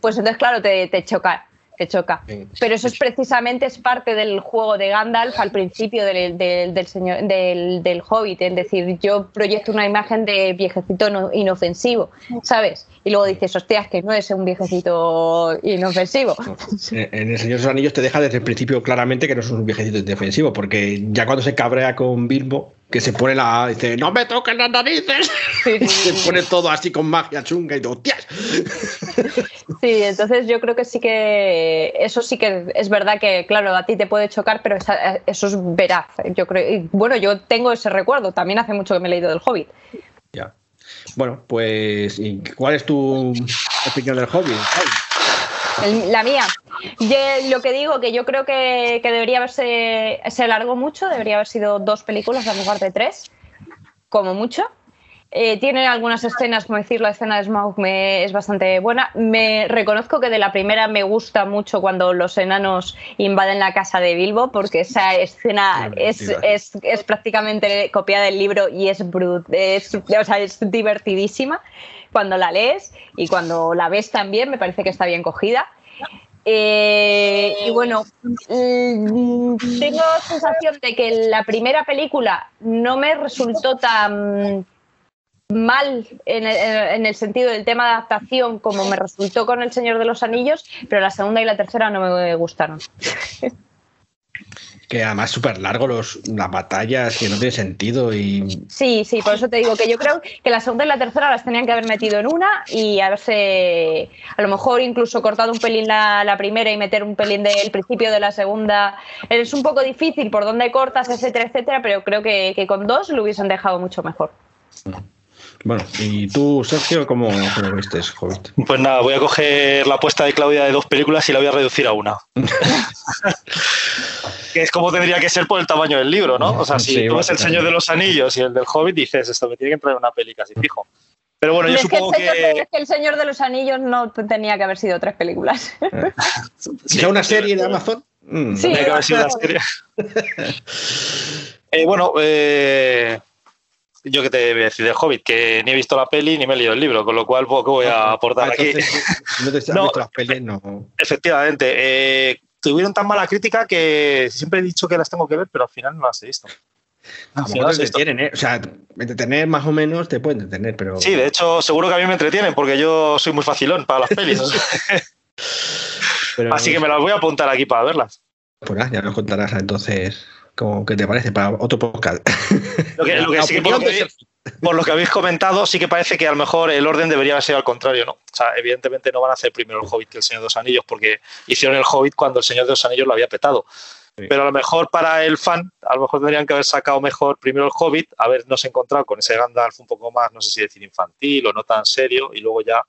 pues entonces, claro, te, te choca te choca. Pero eso es precisamente es parte del juego de Gandalf al principio del, del, señor, del, del, Hobbit, es decir, yo proyecto una imagen de viejecito inofensivo, ¿sabes? Y luego dices, hostias, que no es un viejecito inofensivo. En El Señor de los Anillos te deja desde el principio claramente que no es un viejecito inofensivo, porque ya cuando se cabrea con Bilbo, que se pone la. Dice, no me toquen las narices. <laughs> se pone todo así con magia chunga y todo, ¡tías! <laughs> Sí, entonces yo creo que sí que. Eso sí que es verdad que, claro, a ti te puede chocar, pero eso es veraz. Yo creo. bueno, yo tengo ese recuerdo. También hace mucho que me he leído del Hobbit. Ya. Bueno, pues. ¿Cuál es tu opinión del Hobbit? La mía. lo que digo, que yo creo que, debería haberse. Se alargó mucho, debería haber sido dos películas en lugar de tres, como mucho. Eh, tiene algunas escenas, como decir, la escena de Smaug me, es bastante buena. Me reconozco que de la primera me gusta mucho cuando los enanos invaden la casa de Bilbo, porque esa escena es, es, es, prácticamente copiada del libro y es, brut, es, o sea, es divertidísima cuando la lees y cuando la ves también, me parece que está bien cogida. Eh, y bueno, mm, tengo sensación de que la primera película no me resultó tan mal en el, sentido del tema de adaptación como me resultó con El Señor de los Anillos, pero la segunda y la tercera no me gustaron. <laughs> Que además es súper largo los, las batallas, que no tiene sentido y... Sí, sí, por eso te digo que yo creo que la segunda y la tercera las tenían que haber metido en una y haberse, a lo mejor incluso cortado un pelín la, primera y meter un pelín del principio de la segunda. Es un poco difícil por dónde cortas, etcétera, etcétera, pero creo que, que con dos lo hubiesen dejado mucho mejor. Bueno, ¿y tú, Sergio, cómo, lo viste, Hobbit? Pues nada, voy a coger la apuesta de Claudia de dos películas y la voy a reducir a una. <laughs> que es como tendría que ser por el tamaño del libro, ¿no? O sea, si tú ves El Señor de los Anillos y el del Hobbit, dices, esto me tiene que entrar en una peli casi fijo. Pero bueno, yo supongo que, Es que El Señor de los Anillos no tenía que haber sido tres películas. <laughs> ¿Ya una serie de Amazon? Mm, sí, tenía que haber sido una serie. <laughs> Eh, bueno, eh, yo que te voy a decir de Hobbit, que ni he visto la peli ni me he leído el libro, con lo cual poco voy a ah, aportar aquí. No te <laughs> visto las pelis, no. Efectivamente. Eh, tuvieron tan mala crítica que siempre he dicho que las tengo que ver, pero al final no las he visto. No, te entretienen, ¿eh? O sea, entretener más o menos te pueden entretener, pero. Sí, de hecho, seguro que a mí me entretienen, porque yo soy muy facilón para las pelis. <laughs> Así que me las voy a apuntar aquí para verlas. Pues ya nos contarás entonces cómo, qué te parece para otro podcast. Lo que, sí que por, lo que, habéis comentado, sí que parece que a lo mejor el orden debería ser al contrario, ¿no? O sea, evidentemente no van a hacer primero el Hobbit que el Señor de los Anillos, porque hicieron el Hobbit cuando el Señor de los Anillos lo había petado. Pero a lo mejor para el fan, a lo mejor tendrían que haber sacado mejor primero el Hobbit, habernos encontrado con ese Gandalf un poco más, no sé si decir infantil o no tan serio, y luego ya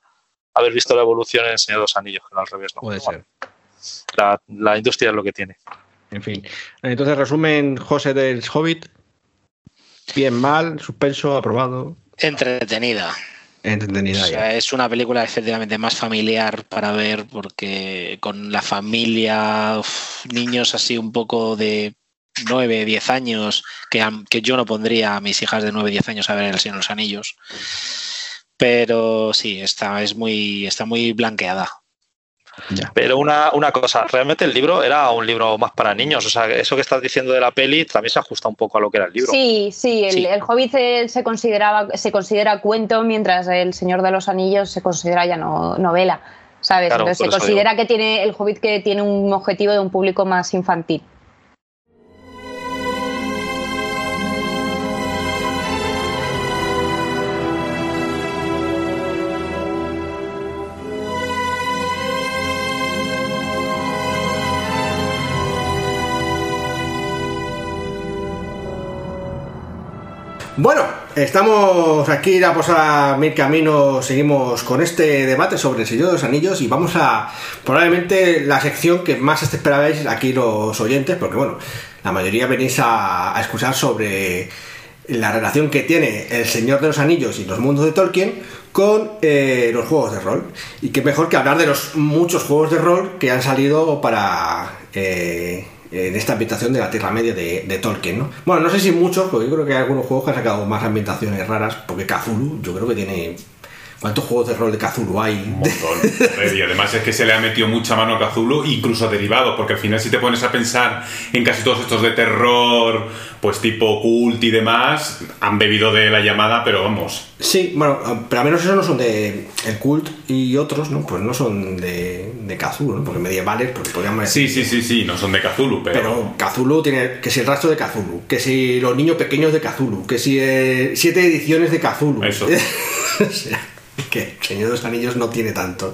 haber visto la evolución en el Señor de los Anillos, que no al revés. ¿no? Puede ser. La, industria es lo que tiene. En fin. Entonces, resumen, José del Hobbit. Bien, mal, suspenso, aprobado. Entretenida. Entretenida. es una película efectivamente más familiar para ver porque con la familia, niños así un poco de 9, 10 años, que, que, yo no pondría a mis hijas de 9, 10 años a ver El Señor de los Anillos. Pero sí, está, es muy, está muy blanqueada. Pero una, una, cosa, realmente el libro era un libro más para niños. O sea, eso que estás diciendo de la peli también se ajusta un poco a lo que era el libro. Sí, sí, el, el Hobbit se, consideraba, se considera cuento, mientras el Señor de los Anillos se considera ya no, novela. ¿Sabes? Entonces se considera que tiene el Hobbit que tiene un objetivo de un público más infantil. Bueno, estamos aquí ya pues a mil caminos, seguimos con este debate sobre el Señor de los Anillos y vamos a probablemente la sección que más esperabais aquí los oyentes, porque bueno, la mayoría venís a, escuchar sobre la relación que tiene el Señor de los Anillos y los mundos de Tolkien con eh, los juegos de rol. Y qué mejor que hablar de los muchos juegos de rol que han salido para... Eh, en esta ambientación de la Tierra Media de, Tolkien, ¿no? Bueno, no sé si muchos, porque yo creo que hay algunos juegos que han sacado más ambientaciones raras, porque Cthulhu yo creo que tiene ¿Cuántos juegos de rol de Cthulhu hay? Un montón. y además es que se le ha metido mucha mano a Cthulhu, incluso derivados, porque al final si te pones a pensar en casi todos estos de terror, pues tipo cult y demás, han bebido de la llamada, pero vamos. Sí, bueno, pero al menos esos no son de el cult y otros, ¿no? Pues no son de, de Cthulhu, ¿no? Porque medievales, porque podríamos Sí, sí, sí, sí, no son de Cthulhu, pero... Pero Cthulhu tiene que si el rastro de Cthulhu, que si los niños pequeños de Cthulhu, que si eh, siete ediciones de Cthulhu. Eso. <laughs> que Señor de los Anillos no tiene tanto.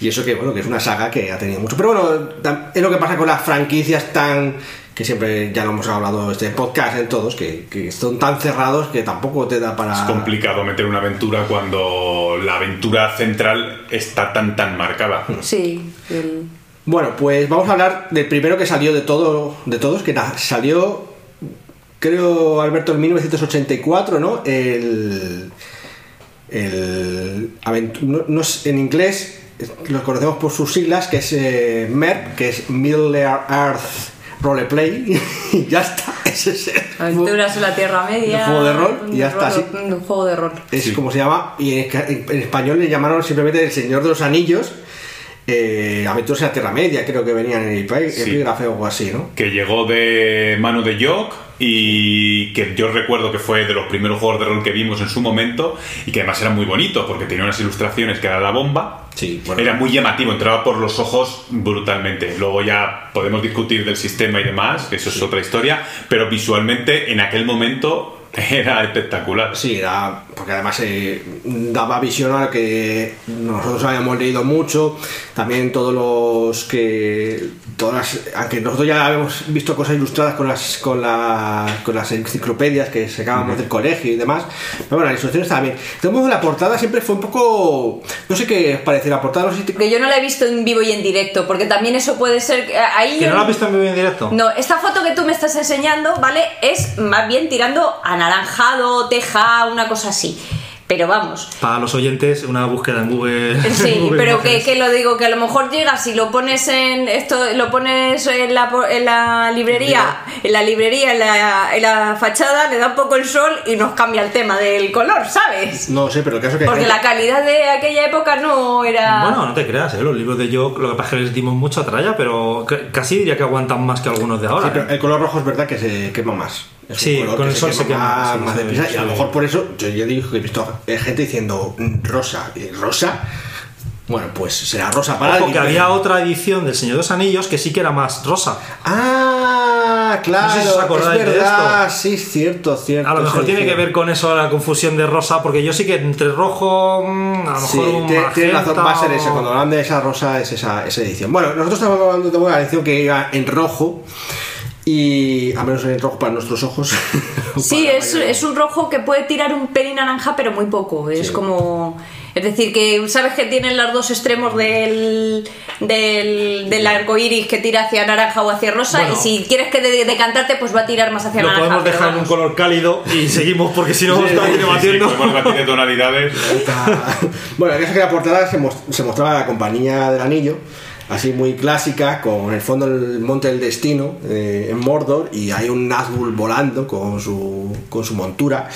Y eso que, bueno, que es una saga que ha tenido mucho. Pero bueno, es lo que pasa con las franquicias tan que siempre ya lo hemos hablado este podcast en todos, que, son tan cerrados que tampoco te da para... Es complicado meter una aventura cuando la aventura central está tan tan marcada. Sí. Bueno, pues vamos a hablar del primero que salió de todo, de todos, que salió, creo, Alberto, en 1984, ¿no? El el no, en inglés lo conocemos por sus siglas, que es eh, MERP, que es Middle Earth Roleplay, <laughs> y ya está. Es ese. Aventuras en la Tierra Media. Un juego de rol, y ya está. así Un juego de rol. Es como se llama, y en, español le llamaron simplemente El Señor de los Anillos. Eh, Aventuras en la Tierra Media, creo que venían en el epígrafe o algo así, ¿no? Que llegó de mano de Jock y que yo recuerdo que fue de los primeros juegos de rol que vimos en su momento y que además era muy bonito porque tenía unas ilustraciones que era la bomba. Sí, Era muy llamativo, entraba por los ojos brutalmente. Luego ya podemos discutir del sistema y demás, que eso es otra historia, pero visualmente en aquel momento <laughs> Era espectacular. Sí, era porque además eh, daba visión a que nosotros habíamos leído mucho, también todos los que todas aunque nosotros ya habíamos visto cosas ilustradas con las con, con las enciclopedias que sacábamos del colegio y demás, pero bueno, la ilustración estaba bien. De la portada siempre fue un poco no sé qué parece la portada, no sé Que yo no la he visto en vivo y en directo, porque también eso puede ser ahí ¿Que no la has visto en vivo y en directo? No, esta foto que tú me estás enseñando, ¿vale? Es más bien tirando a naranjado, teja, una cosa así. Pero vamos. Para los oyentes, una búsqueda en Google. <laughs> Sí, pero que, lo digo, que a lo mejor llegas y lo pones en esto, lo pones en la, en la librería, en la librería, en la, en la, fachada, le da un poco el sol y nos cambia el tema del color, ¿sabes? No sé, pero el caso que. Porque la calidad de aquella época no era. Bueno, no te creas, ¿eh? los libros de Jock, lo que pasa es que les dimos mucha tralla, pero casi diría que aguantan más que algunos de ahora. Sí, pero ¿eh? el color rojo es verdad que se quema más sí, con el sol se, quema más, deprisa. y a lo mejor por eso yo ya digo que he visto gente diciendo rosa. Y rosa. Bueno, pues será rosa para Porque había otra edición del Señor de los Anillos que sí que era más rosa. Ah, claro. No sé si os acordáis es verdad, de esto. Sí, cierto, cierto. A lo mejor tiene que ver con eso la confusión de rosa, porque yo sí que entre rojo, mm, a lo mejor tiene razón, va a ser ese. Cuando hablan de esa rosa es esa, esa edición. Bueno, nosotros estamos hablando de una edición que iba en rojo. Y a menos en rojo para nuestros ojos. <laughs> Sí, es, es, un rojo que puede tirar un pelín naranja, pero muy poco. Es como. Es decir, que sabes que tienen los dos extremos del, del, del arco iris que tira hacia naranja o hacia rosa. y si quieres que decantarte, pues va a tirar más hacia naranja. Lo podemos dejar en un color cálido y <laughs> seguimos porque si no vamos a debatiendo. Sí, podemos batir de tonalidades. <laughs> bueno, que la portada se, se mostraba la compañía del anillo así muy clásica, con el fondo el Monte del Destino eh, en Mordor y hay un Nazgûl volando con su, con su montura.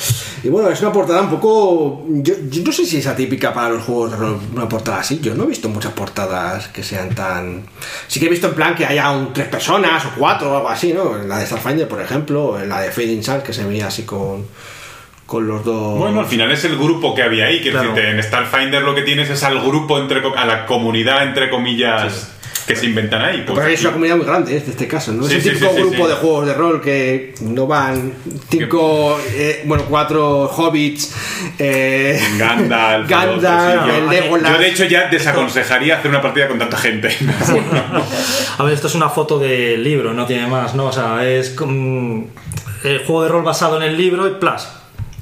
Y bueno, es una portada un poco... Yo, no sé si es atípica para los juegos una portada así. Yo no he visto muchas portadas que sean tan... Sí que he visto en plan que haya un tres personas o cuatro o algo así, ¿no? En la de Starfinder, por ejemplo, en la de Fading Sun, que se veía así con con los dos. Bueno, al final es el grupo que había ahí. Que en Starfinder lo que tienes es al grupo, entre, a la comunidad, entre comillas. Que se inventan ahí. Pues, Pero es una comunidad muy grande en este caso, ¿no? es el típico grupo de juegos de rol que no van cinco, eh, bueno, cuatro hobbits, eh, Gandalf, <laughs> Gandalf el Legolas. Yo de hecho ya desaconsejaría <laughs> hacer una partida con tanta gente. A ver, esto es una foto del libro, no tiene más, ¿no? O sea, es el juego de rol basado en el libro y plus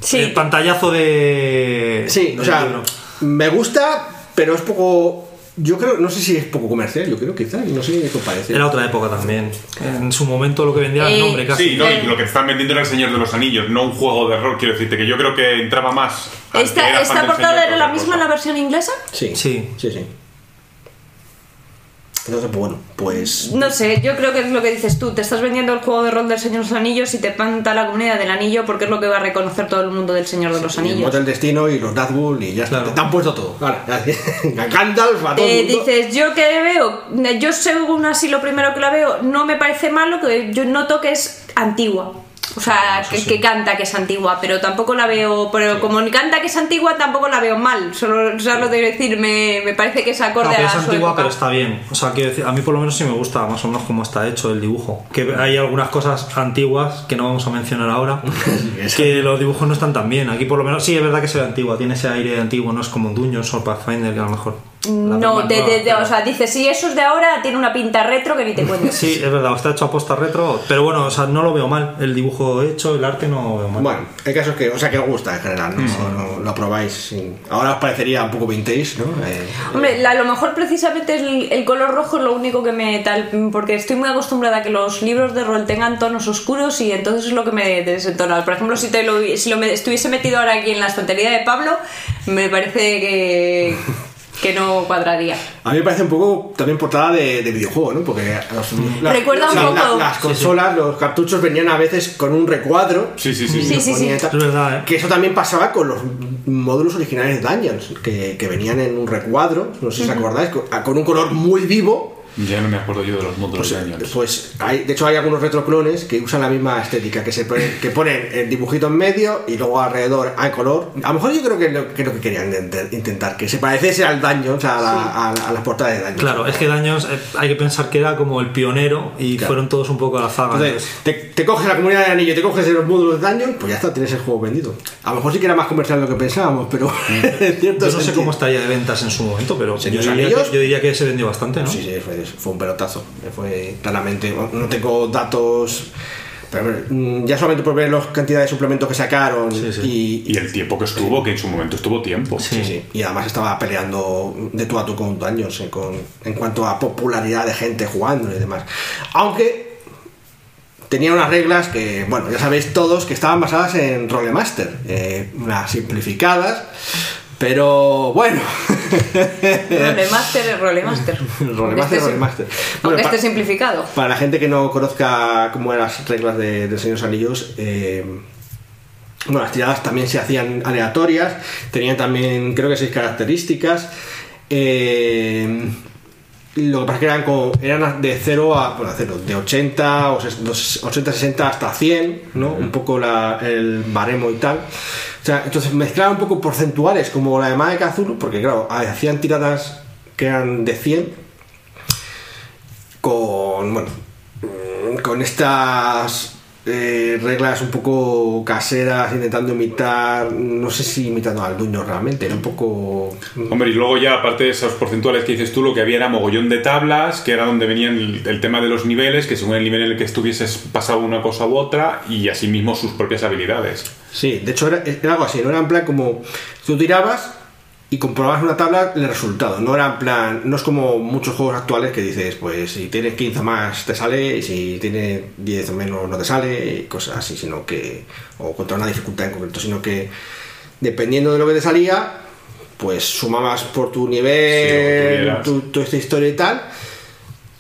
Sí. El pantallazo de. Sí, o sea, me gusta, pero es poco. Yo creo, no sé si es poco comercial, yo creo quizás, no sé qué os parece. Era otra época también. En su momento lo que vendía era el eh, nombre casi. Sí, no, y lo que están vendiendo era el Señor de los Anillos, no un juego de rol, quiero decirte, que yo creo que entraba más. ¿Esta, ¿esta portada era la misma en la versión inglesa? Sí, sí, sí. sí. Entonces, pues bueno, pues. No sé, yo creo que es lo que dices tú. Te estás vendiendo el juego de rol del Señor de los Anillos y te planta la comunidad del anillo porque es lo que va a reconocer todo el mundo del Señor de los Anillos. Y el Destino y los Nazgûl y ya está. Te han puesto todo. Vale, <laughs> Gandalf a todo. dices, yo que veo, yo según así lo primero que la veo, no me parece malo, que yo noto que es antigua. O sea, que, canta que es antigua, pero tampoco la veo. Pero como canta que es antigua, tampoco la veo mal. Solo, o sea, lo de decir, me, me, parece que es acorde a. es antigua, pero está bien. O sea, quiero decir, a mí por lo menos sí me gusta más o menos cómo está hecho el dibujo. Que hay algunas cosas antiguas que no vamos a mencionar ahora, <laughs> que los dibujos no están tan bien. Aquí por lo menos sí es verdad que se ve antigua, tiene ese aire antiguo, no es como un Dungeon o Pathfinder que a lo mejor. No, de, o sea, dice, si eso es de ahora, tiene una pinta retro que ni te cuento. sí, es verdad, está hecho a posta retro, pero bueno, o sea, no lo veo mal. El dibujo hecho, el arte no lo veo mal. Bueno, el caso es que, o sea, que os gusta en general, ¿no? Lo probáis. Ahora os parecería un poco vintage, ¿no? Eh, Hombre, a lo mejor precisamente el, el, color rojo es lo único que me tal, porque estoy muy acostumbrada a que los libros de rol tengan tonos oscuros y entonces es lo que me desentona. Por ejemplo, si, te lo, si lo estuviese metido ahora aquí en la estantería de Pablo, me parece que que no cuadraría. A mí me parece un poco también portada de, videojuego, ¿no? Porque Recuerda un poco. las consolas, los cartuchos venían a veces con un recuadro. Sí, sí, sí. sí, sí, Es verdad, ¿eh? Que eso también pasaba con los módulos originales de Dungeons, que, que venían en un recuadro, no sé si os acordáis, con un color muy vivo ya no me acuerdo yo de los módulos pues, de años. Pues hay, de hecho hay algunos retroclones que usan la misma estética, que se ponen, que ponen el dibujito en medio y luego alrededor hay color. A lo mejor yo creo que lo, que, lo que querían intentar, que se pareciese al Dungeons, a, la, a, las portadas de Dungeons. Claro, es que Dungeons eh, hay que pensar que era como el pionero y fueron todos un poco a la zaga. Entonces, te, coges la comunidad de anillo, te coges los módulos de Dungeons, pues ya está, tienes el juego vendido. A lo mejor sí que era más comercial de lo que pensábamos, pero <laughs> cierto. Yo no sé cómo estaría de ventas en su momento, pero yo diría, que, yo diría, que, se vendió bastante, ¿no? Sí, sí, fue, fue un pelotazo fue claramente, no tengo datos pero mm, ya solamente por ver las cantidades de suplementos que sacaron Y, el tiempo que estuvo, que en su momento estuvo tiempo. Sí, sí. Y además estaba peleando de tú a tú con daños en cuanto a popularidad de gente jugando y demás. Aunque tenía unas reglas que, bueno, ya sabéis todos que estaban basadas en Rolemaster, eh, unas simplificadas, pero bueno. <laughs> Rolemaster es Rolemaster. Rolemaster, <laughs> Este- Rolemaster. Aunque Bueno, esté pa- simplificado. para la gente que no conozca cómo eran las reglas de, de Señor Anillos, eh, bueno, las tiradas también se hacían aleatorias, tenían también, creo que seis características. eh, lo que pasa es que eran, como- eran de 0 a, bueno, cero, de 80 o ses- dos- 80, 60 hasta 100, ¿no? Un poco la- el baremo y tal. O sea, entonces mezclaban un poco porcentuales como la de Mae Cthulhu, porque claro, hacían tiradas que eran de 100 con, bueno, mm, con estas eh, reglas un poco caseras, intentando imitar, no sé si imitando al dueño realmente, era un poco... Hombre, y luego ya, aparte de esos porcentuales que dices tú, lo que había era mogollón de tablas, que era donde venían el, el tema de los niveles, que según el nivel en el que estuvieses pasaba una cosa u otra, y asimismo sus propias habilidades. Sí, de hecho era, era algo así, no era en plan como tú tirabas y comprobabas una tabla el resultado, no era en plan, no es como muchos juegos actuales que dices, pues si tienes 15 más te sale y si tienes 10 o menos no te sale y cosas así, sino que, o contra una dificultad en concreto, sino que dependiendo de lo que te salía, pues sumabas por tu Sí, nivel, tuvieras. tu, tu esta historia y tal,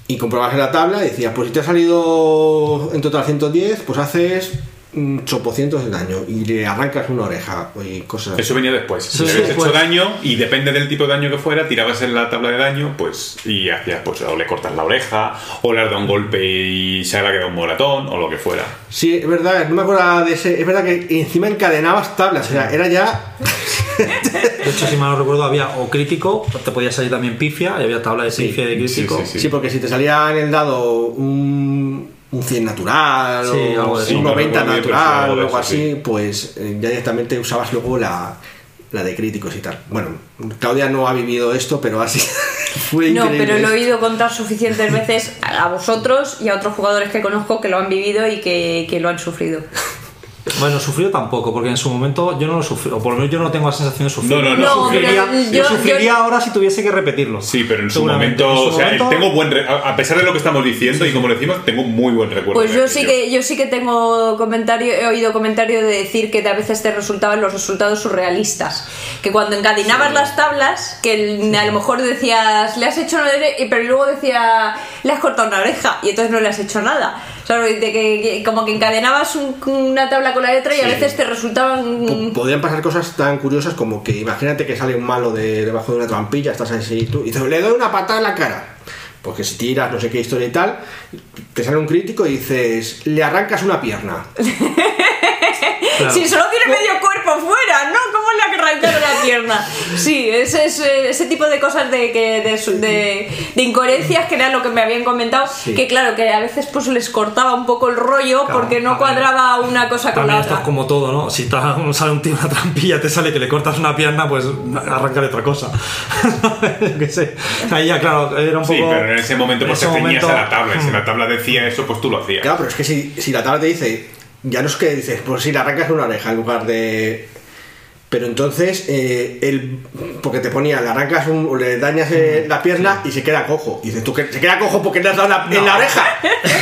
y comprobabas en la tabla y decías, pues si te ha salido en total 110, pues haces un chopocientos de daño y le arrancas una oreja y cosas así. Eso venía después. Si le habías hecho daño, y depende del tipo de daño que fuera, tirabas en la tabla de daño, pues, y hacías, pues, o le cortas la oreja, o le has dado un golpe y se le ha quedado un moratón, o lo que fuera. Sí, es verdad, no me acuerdo de ese. Es verdad que encima encadenabas tablas, o sea, era ya. <laughs> De hecho, si mal no recuerdo, había o crítico, te podía salir también pifia, y había tabla de Sí, pifia y de crítico. sí, Sí, porque si te salía en el dado un, un 100 natural Sí, o algo de eso. un No 90 recuerdo bien, pero sí, natural o algo así, sí. pues eh, ya directamente usabas luego la, la de críticos y tal. Bueno, Claudia no ha vivido esto, pero así <laughs> fue No, increíble. pero lo he oído contar suficientes veces a vosotros y a otros jugadores que conozco que lo han vivido y que, que lo han sufrido. Bueno, sufrido tampoco, porque en su momento yo no lo sufrí, o por lo menos yo no tengo la sensación de sufrir. No, no, no. No, Sufriría, yo, yo- sufriría yo- ahora si tuviese que repetirlo. Sí, pero en su momento, En su o sea, momento- tengo buen re- a pesar de lo que estamos diciendo y como decimos, tengo muy buen recuerdo. Pues yo sí que yo sí que tengo comentario, he oído comentario de decir que a veces te resultaban los resultados surrealistas, que cuando encadenabas las tablas, que el- a lo mejor decías le has hecho pero luego decía le has cortado una oreja y entonces no le has hecho nada. ¿Sabes? De que, como que encadenabas un- una tabla con la letra y a veces te resultaban Po- Podrían pasar cosas tan curiosas como que imagínate que sale un malo de, debajo de una trampilla, estás así y tú, y dices, le doy una patada en la cara. Porque si tiras no sé qué historia y tal, te sale un crítico y dices, le arrancas una pierna. <laughs> Claro. Si solo tiene medio cuerpo fuera, ¿no? ¿Cómo le ha arrancado la pierna? Sí, ese, ese, ese tipo de cosas de, que, de, de- de incoherencias que era lo que me habían comentado, Sí. que claro, que a veces pues les cortaba un poco el rollo Claro, porque no ver. cuadraba una cosa con la esto es otra. como todo, ¿no? Si te sale un tío una trampilla, te sale que le cortas una pierna, pues arrancarle otra cosa. <laughs> Yo qué sé. Ahí ya, claro, era un poco. Sí, pero en ese momento en pues ese te ceñías momento- a la tabla. Y si Mm. la tabla decía eso, pues tú lo hacías. Claro, pero es que si, si la tabla te dice, ya no es que dices, pues si le arrancas una oreja en lugar de. Pero entonces, eh, el, porque te ponía, le arrancas un, le dañas eh, la pierna y se queda cojo. Y dices, tú que se queda cojo porque le has dado la- en la oreja.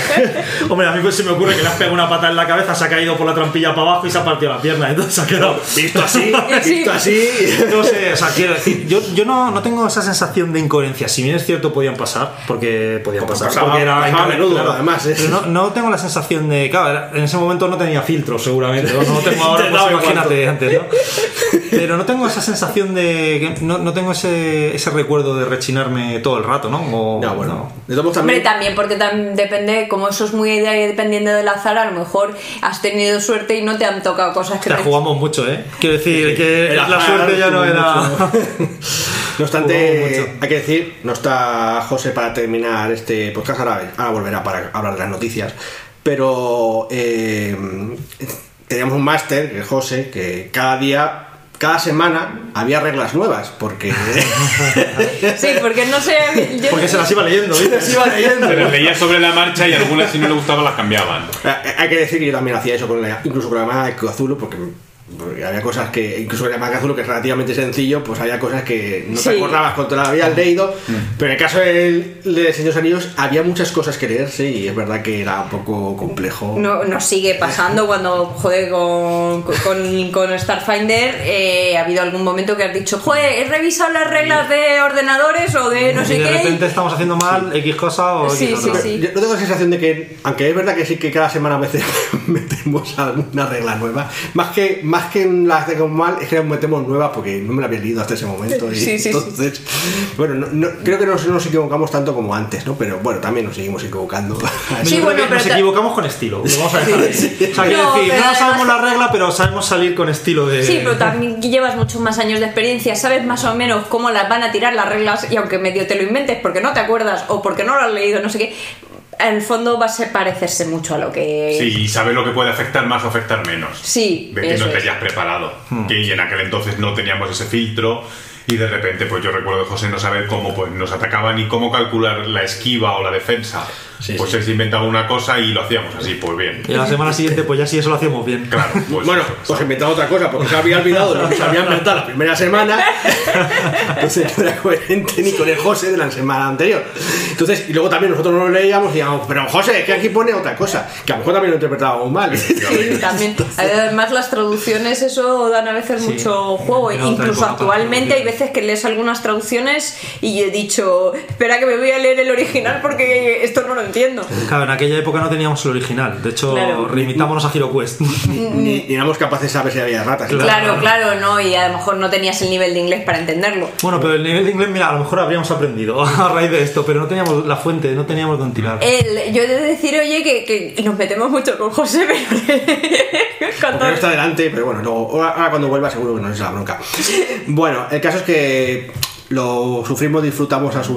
<laughs> Hombre, a mí pues se me ocurre que le has pegado una pata en la cabeza, se ha caído por la trampilla para abajo y se ha partido la pierna. Entonces se ha quedado. Visto así, <laughs> Sí. visto así. No sé, o sea, quiero decir, yo, yo no, no tengo esa sensación de incoherencia. Si bien es cierto, podían pasar, porque podían pasar. pasaba- porque era a menudo, además, ¿eh? Pero no, no tengo la sensación de. Claro, en ese momento no tenía filtro, seguramente. No, No tengo <laughs> ahora, pues imagínate antes, ¿no? Pero no tengo esa sensación de. que No, no tengo ese, ese recuerdo de rechinarme todo el rato, ¿no? O- No, bueno. no. Modos Hombre, también. también, porque tam- depende, como eso es muy de- dependiendo del azar, a lo mejor has tenido suerte y no te han tocado cosas que Te te... jugamos mucho, ¿eh? Quiero decir que la suerte ya no era. mucho. <laughs> No obstante, hay que decir, no está José para terminar este podcast, ahora, ahora volverá para hablar de las noticias, pero eh, teníamos un máster, que es José, que cada día, cada semana había reglas nuevas, porque <laughs> Sí, porque no sé... yo- Porque se las iba leyendo, ¿viste? se iba leyendo. Se las leía sobre la marcha y algunas si no le gustaban las cambiaban. Eh, Hay que decir que yo también hacía eso, con la- incluso con la llamada de porque Porque había cosas que, incluso en el Macazulo, que es relativamente sencillo, pues había cosas que no Sí. te acordabas cuando las habías leído. Pero en el caso del, de Señor de los Anillos, había muchas cosas que leerse y es verdad que era un poco complejo. No, nos sigue pasando cuando, joder, con, con, con Starfinder eh, ha habido algún momento que has dicho, joder, he revisado las reglas de ordenadores o de no y sé de qué. repente estamos haciendo mal X cosa o X Sí, otra. sí, sí. Yo no tengo la sensación de que, aunque es verdad que sí que cada semana a veces <laughs> metemos alguna regla nueva, más que, más que en las de mal, es que las metemos nuevas porque no me la había leído hasta ese momento. Y <laughs> Sí, sí, sí. entonces, bueno, no- no- creo que no nos equivocamos tanto como antes, ¿no? Pero bueno, también nos seguimos equivocando. Sí, <laughs> bueno, pero nos equivocamos con estilo. Lo vamos a dejar ahí. O sea, No, decir, no sabemos la regla, pero sabemos salir con estilo de. Sí, pero también llevas muchos más años de experiencia, sabes más o menos cómo las van a tirar las reglas y aunque medio te lo inventes porque no te acuerdas o porque no lo has leído, no sé qué, en el fondo va a ser parecerse mucho a lo que... Sí, y sabes lo que puede afectar más o afectar menos. Sí, De que no te hayas preparado. Hmm. Que y en aquel entonces no teníamos ese filtro. Y de repente, pues yo recuerdo de José no saber cómo pues, nos atacaban y cómo calcular la esquiva o la defensa. Sí, pues sí. se inventaba una cosa y lo hacíamos así, pues bien. Y a la semana siguiente, pues ya sí, eso lo hacíamos bien. Claro, <laughs> pues Bueno, eso, pues inventado otra cosa, porque se había olvidado de lo que se había inventado la primera semana. <laughs> Entonces no era coherente ni con el José de la semana anterior. Entonces, y luego también nosotros no lo leíamos y decíamos, pero José, es que aquí pone otra cosa, que a lo mejor también lo interpretábamos mal. Sí, también. Además, las traducciones, eso dan a veces Sí. mucho juego. Incluso actualmente hay veces que lees algunas traducciones y he dicho, espera que me voy a leer el original porque esto no lo entiendo. Claro, en aquella época no teníamos el original. De hecho, Claro. limitámonos a HeroQuest. ni, ni éramos capaces de saber si había ratas. Claro, claro, no, y a lo mejor no tenías el nivel de inglés para entenderlo. bueno, pero el nivel de inglés, mira, a lo mejor habríamos aprendido <laughs> a raíz de esto, pero no teníamos la fuente, no teníamos dónde tirar. El, yo he de decir, oye, que, que nos metemos mucho con José, <laughs> pero todo- no está delante, pero bueno, luego, ahora, ahora cuando vuelva seguro que no es la bronca. Bueno, el caso es que lo sufrimos, disfrutamos a su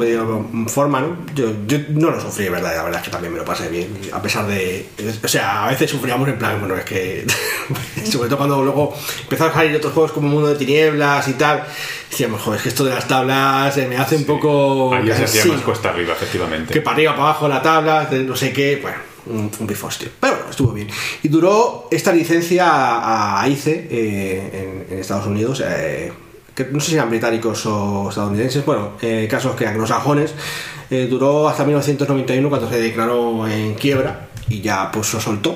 forma, ¿no? Yo, yo no lo sufrí, ¿verdad? La verdad es que también me lo pasé bien, a pesar de... O sea, a veces sufríamos en plan, bueno, es que... <laughs> sobre todo cuando luego empezaron a salir otros juegos como Mundo de Tinieblas y tal, decíamos, joder, es que esto de las tablas eh, me hace un poco... Ahí se hacía cansino". más cuesta arriba, efectivamente. que para arriba, para abajo la tabla, no sé qué, bueno, un, un bifostio. Pero bueno, estuvo bien. Y duró esta licencia a, a ICE eh, en, en Estados Unidos, eh, que no sé si eran británicos o estadounidenses, bueno, eh, casos que anglosajones, eh, duró hasta 1991 cuando se declaró en quiebra y ya pues lo soltó.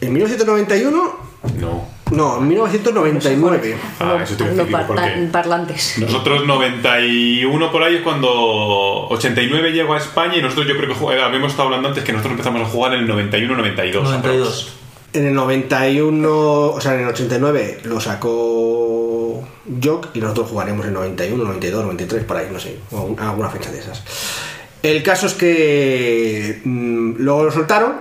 En 1991, No. no, en 1999. Ah, eso te a porque parlantes. nosotros 91 por ahí es cuando 89 llegó a España y nosotros yo creo que habíamos estado hablando antes que nosotros empezamos a jugar en el 91-92. 92. En el 91, o sea, en el 89 lo sacó Jock y nosotros jugaremos en 91, 92, 93, por ahí, no sé, alguna fecha de esas. El caso es que mm, luego lo soltaron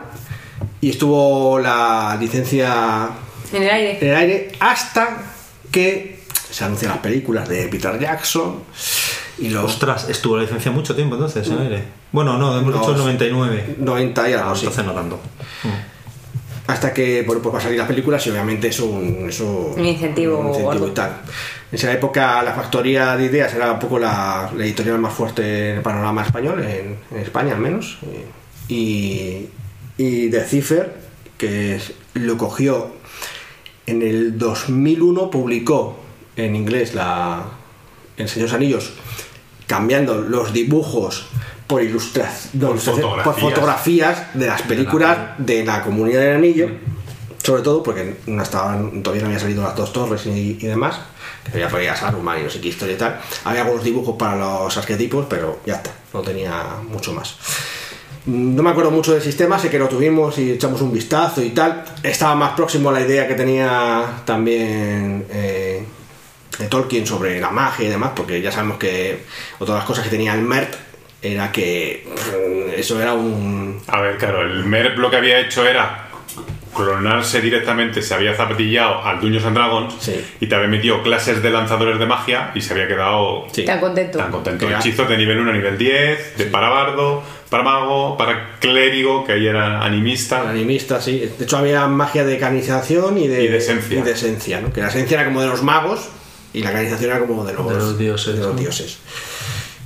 y estuvo la licencia En el aire. en el aire hasta que se anuncian las películas de Peter Jackson y los Ostras, estuvo la licencia mucho tiempo entonces en aire. Bueno, no, hemos dicho el 99. 90 y algo Ah, entonces no tanto. Hasta que bueno, pues va a salir las películas y obviamente es un, es un, Un incentivo un y tal. En esa época la factoría de ideas era un poco la, la editorial más fuerte en el panorama español, en, en España al menos. Y, y The Cipher, que es- lo cogió en el 2001, publicó en inglés la, El Señor Anillos, cambiando los dibujos por, ilustración- por fotografías. fotografías de las películas de la comunidad del anillo, sobre todo porque no estaban, todavía no habían salido las dos torres y, y demás, que ya podía Saruman y no sé qué historia y tal. Había algunos dibujos para los arquetipos, pero ya está, no tenía mucho más. No me acuerdo mucho del sistema, sé que lo tuvimos y echamos un vistazo y tal. Estaba más próximo a la idea que tenía también eh, de Tolkien sobre la magia y demás, porque ya sabemos que otra de las cosas que tenía el MERP era que eso era un... A ver, claro, el MERP lo que había hecho era clonarse directamente, se había zapatillado al Dungeons and Dragons Sí. y te había metido clases de lanzadores de magia y se había quedado Sí. Tan contento. tan contento. Era- Hechizos de nivel 1 a nivel 10, de para bardo, para mago, para clérigo, que ahí era animista. Animista, sí. De hecho, había magia de canalización y de, Y de esencia. y de esencia, ¿no? Que la esencia era como de los magos y la canalización era como de los, De los dioses, de los ¿no? dioses.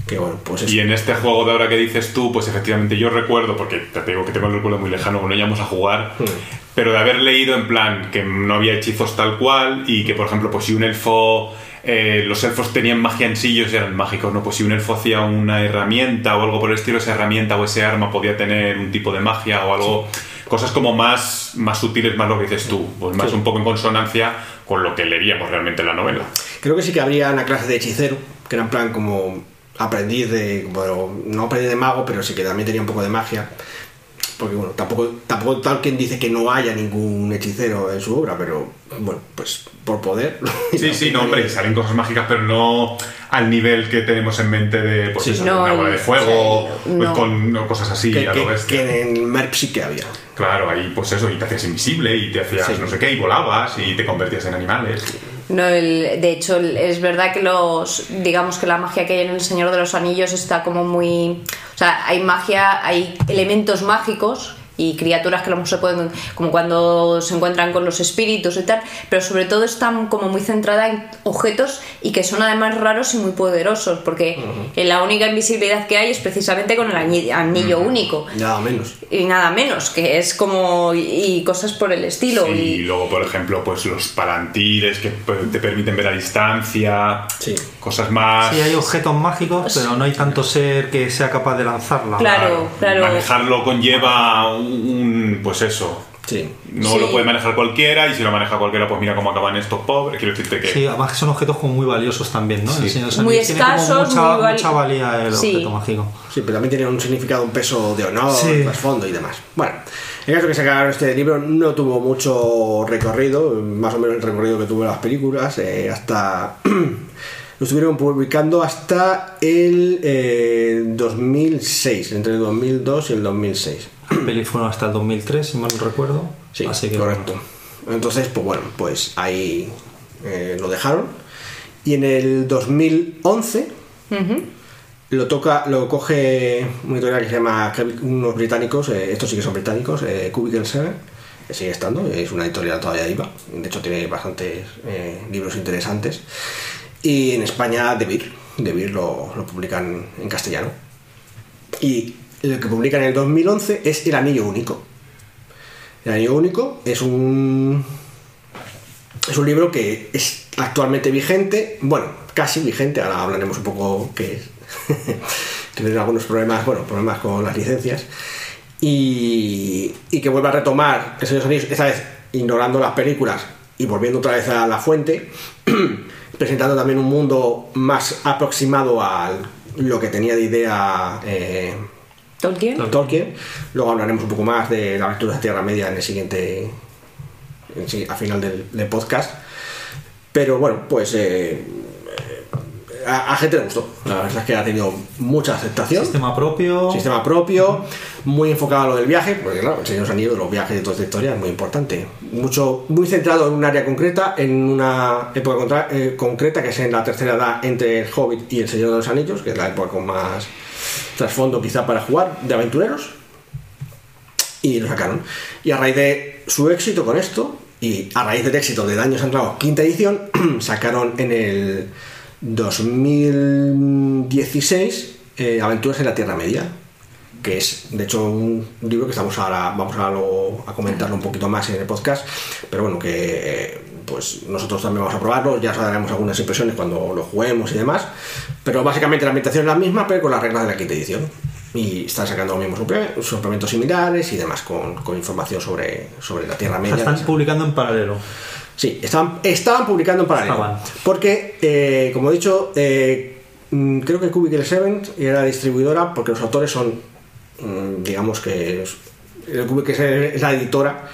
Que bueno, pues eso. Y en este juego de ahora que dices tú, pues efectivamente yo recuerdo, porque te digo que tengo el recuerdo muy lejano, cuando íbamos a jugar, pero de haber leído en plan que no había hechizos tal cual y que, por ejemplo, pues si un elfo eh, los elfos tenían magia en sí y eran mágicos, ¿no? Pues si un elfo hacía una herramienta o algo por el estilo, esa herramienta o ese arma podía tener un tipo de magia o algo, cosas como más, más sutiles, más lo que dices tú, pues más un poco en consonancia con lo que leeríamos realmente en la novela. Creo que sí que habría una clase de hechicero, que era en plan como aprendiz de, bueno, no aprendiz de mago, pero sí que también tenía un poco de magia porque bueno, tampoco, tampoco tal quien dice que no haya ningún hechicero en su obra, pero bueno, pues por poder. <laughs> Sí, sí, no, hombre, salen cosas mágicas, pero no al nivel que tenemos en mente de pues una bola de fuego, pues con cosas así, que, a lo que, que en Merp sí que había. Claro, ahí pues eso, y te hacías invisible, y te hacías no sé qué, y volabas, y te convertías en animales. No, el, de hecho, es verdad que los, digamos que la magia que hay en El Señor de los Anillos está como muy, o sea, hay magia, hay elementos mágicos y criaturas que no se pueden, como cuando se encuentran con los espíritus y tal, pero sobre todo están como muy centrada en objetos y que son además raros y muy poderosos, porque la única invisibilidad que hay es precisamente con el anillo único. Nada menos. Y nada menos, que es como y, cosas por el estilo. y luego, por ejemplo, pues los palantiles que te permiten ver a distancia, sí. cosas más... Sí, hay objetos mágicos, pero no hay tanto ser que sea capaz de lanzarla. Claro, claro. Manejarlo conlleva un, pues eso. Sí. No lo puede manejar cualquiera y si lo maneja cualquiera, pues mira cómo acaban estos pobres. Quiero decirte que. Sí, además que son objetos como muy valiosos también, ¿no? muy escasos, mucha, muy mucha valía el objeto mágico. Sí, pero también tiene un significado, un peso de honor, fondo y demás. Bueno, en caso que sacaron este libro no tuvo mucho recorrido, más o menos el recorrido que tuvo las películas, eh, hasta. <clears throat> lo estuvieron publicando hasta el 2006, eh, entre el 2002 y el 2006. Peli fueron hasta el 2003, si mal no recuerdo. Sí, Así que correcto. Entonces, pues bueno, pues ahí eh, lo dejaron. Y en el 2011 lo toca, lo coge una editorial que se llama unos británicos, eh, estos sí que son británicos, eh, Cubicle 7, que sigue estando, es una editorial todavía viva, de hecho tiene bastantes libros interesantes. Y en España, De Vir, lo, lo publican en castellano. Y lo que publican en el 2011 es El Anillo Único. El Anillo Único es un. Es un libro que es actualmente vigente, bueno, casi vigente, ahora hablaremos un poco <laughs> que es. tiene algunos problemas, bueno, problemas con las licencias. Y, que vuelve a retomar ese Anillos, esta vez ignorando las películas y volviendo otra vez a la fuente, <clears throat> presentando también un mundo más aproximado a lo que tenía de idea eh, Tolkien. Tolkien. Luego hablaremos un poco más de la aventura de Tierra Media en el siguiente. a final del, podcast. Pero bueno, pues. Eh, a, gente le gustó. La verdad es que ha tenido mucha aceptación. Sistema propio. Sistema propio, muy enfocado a lo del viaje, porque claro, el Señor de los viajes de toda esta historia es muy importante. Mucho, muy centrado en un área concreta, en una época eh, concreta, que es en la tercera edad entre el Hobbit y el Señor de los Anillos, que es la época con más trasfondo quizá para jugar de aventureros y lo sacaron. Y a raíz de su éxito con esto, y a raíz del éxito de Daños Andragos quinta edición, <clears throat> sacaron en el 2016 eh, Aventuras en la Tierra Media, que es de hecho un libro que estamos ahora, vamos a, a comentarlo un poquito más en el podcast, pero bueno, que eh, pues nosotros también vamos a probarlo, ya os daremos algunas impresiones cuando lo juguemos y demás, pero básicamente la ambientación es la misma, pero con las reglas de la quinta edición. Y están sacando los mismos suplementos similares y demás con, información sobre, sobre la Tierra Media. están publicando en paralelo. Sí, estaban, estaban publicando en paralelo. Porque, eh, como he dicho, eh, mm, creo que Cubicle 7 era distribuidora porque los autores son, mm, digamos que, Cubicle es la editora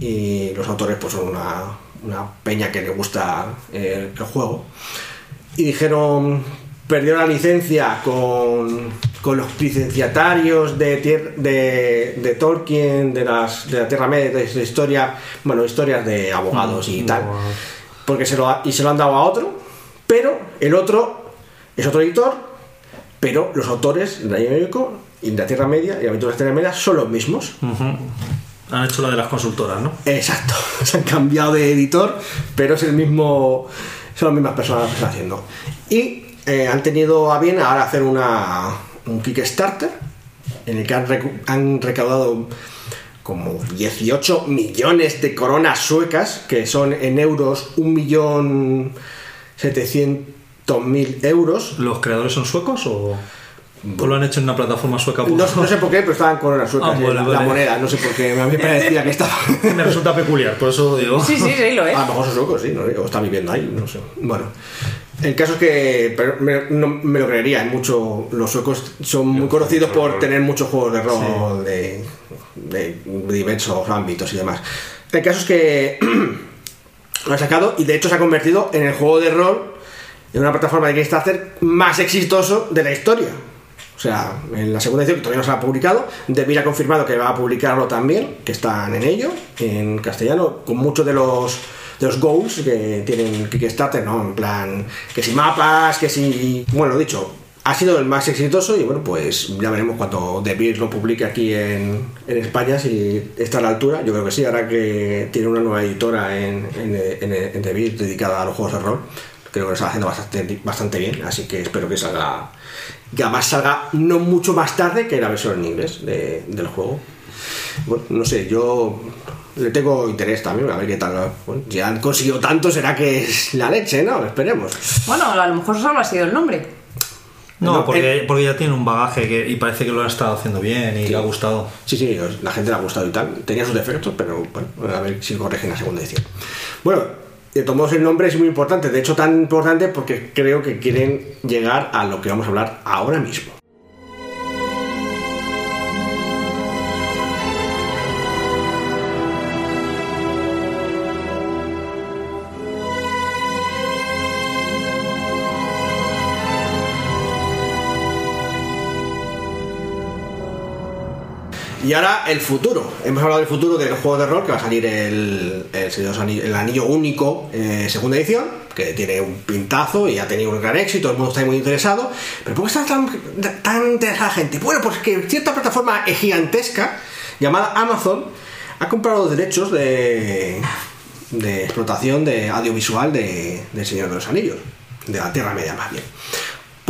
y los autores pues son una, una peña que le gusta eh, el juego. Y dijeron, perdió la licencia con, con los licenciatarios de, de, de, Tolkien, de, las, de la Tierra Media, de, de historia, bueno, historias de abogados y mm, tal. Porque se lo, y se lo han dado a otro, pero el otro es otro editor, pero los autores de Médico y de la Tierra Media y Aventuras de la Tierra Media son los mismos. Han hecho la de las consultoras, ¿no? Exacto. <laughs> Se han cambiado de editor, pero es el mismo. Son las mismas personas que están haciendo. Y eh, han tenido a bien ahora hacer una, un Kickstarter en el que han, recaudado como 18 millones de coronas suecas, que son en euros 1.700.000 euros. ¿Los creadores son suecos o.? ¿O lo han hecho en una plataforma sueca? No, no sé por qué, pero estaban coronas suecas. Ah, vale, la moneda, no sé por qué. A mí me <laughs> parecía que estaba. <laughs> Me resulta peculiar, por eso digo. Sí, sí, sí, lo es. <laughs> A lo mejor son suecos, sí, no, o están viviendo ahí, no sé. Bueno, el caso es que pero me, no me lo creería, hay mucho, los suecos son muy conocidos por tener muchos juegos de rol de, de diversos ámbitos y demás. El caso es que <clears throat> lo han sacado y de hecho se ha convertido en el juego de rol en una plataforma de Kickstarter más exitoso de la historia. O sea, en la segunda edición, que todavía no se ha publicado, Devir ha confirmado que va a publicarlo también, que están en ello, en castellano, con muchos de los, de los goals que tienen Kickstarter, ¿no? En plan, que si mapas, que si... Bueno, dicho, ha sido el más exitoso y bueno, pues ya veremos cuando Devir lo publique aquí en, en España, si está a la altura. Yo creo que sí, ahora que tiene una nueva editora en, en, en, Devir dedicada a los juegos de rol. Creo que lo está haciendo bastante, bastante bien, así que espero que salga que además salga no mucho más tarde que la versión en inglés de- del juego. Bueno, no sé, yo le tengo interés también, a ver qué tal. Bueno, si han conseguido tanto, será que es la leche, ¿no? Esperemos. Bueno, a lo mejor solo ha sido el nombre. No, No, porque, porque ya tiene un bagaje que, y parece que lo han estado haciendo bien y le ha gustado. Sí, sí, la gente le ha gustado y tal. Tenía sus defectos, pero bueno, a ver si corrigen la segunda edición. Bueno, de todos el nombre es muy importante, de hecho tan importante porque creo que quieren llegar a lo que vamos a hablar ahora mismo. Y ahora el futuro. Hemos hablado del futuro del juego de rol que va a salir el, el, de el Anillo Único, eh, segunda edición, que tiene un pintazo y ha tenido un gran éxito, el mundo está muy interesado. Pero ¿por qué está tan, tan interesada la gente? Bueno, pues que cierta plataforma gigantesca llamada Amazon ha comprado los derechos de, de explotación de audiovisual de, del Señor de los Anillos, de la Tierra Media más bien.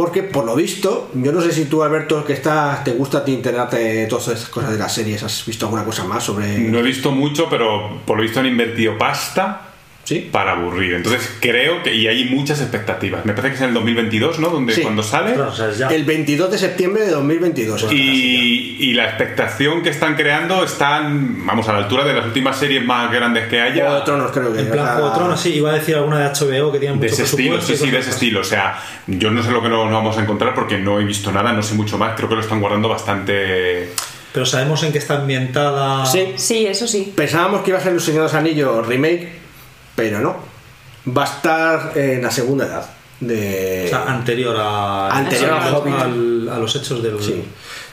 Porque por lo visto, yo no sé si tú, Alberto, que estás, te gusta ti enterarte todas esas cosas de las series, ¿has visto alguna cosa más sobre...? No he visto mucho, pero por lo visto han invertido pasta ¿Sí? para aburrir. Entonces creo que. Y hay muchas expectativas. Me parece que es en el 2022, ¿no? Donde Sí. cuando sale. Claro, o sea, es ya. El 22 de septiembre de 2022. estará así Y, y la expectación que están creando están, vamos, a la altura de las últimas series más grandes que ya. haya. Juego de Tronos, creo que. En plan Juego de Tronos, sí, iba a decir alguna de HBO que tiene mucho De ese estilo, sí, sí, de ese estilo. O sea, yo no sé lo que nos vamos a encontrar porque no he visto nada, no sé mucho más. Creo que lo están guardando bastante. Pero sabemos en qué está ambientada. Sí, Sí, eso sí. pensábamos que iba a ser Los Señor de los Anillos remake, pero no. Va a estar en la segunda edad. De... O sea, anterior a, Anterior al- a los hechos del. Sí.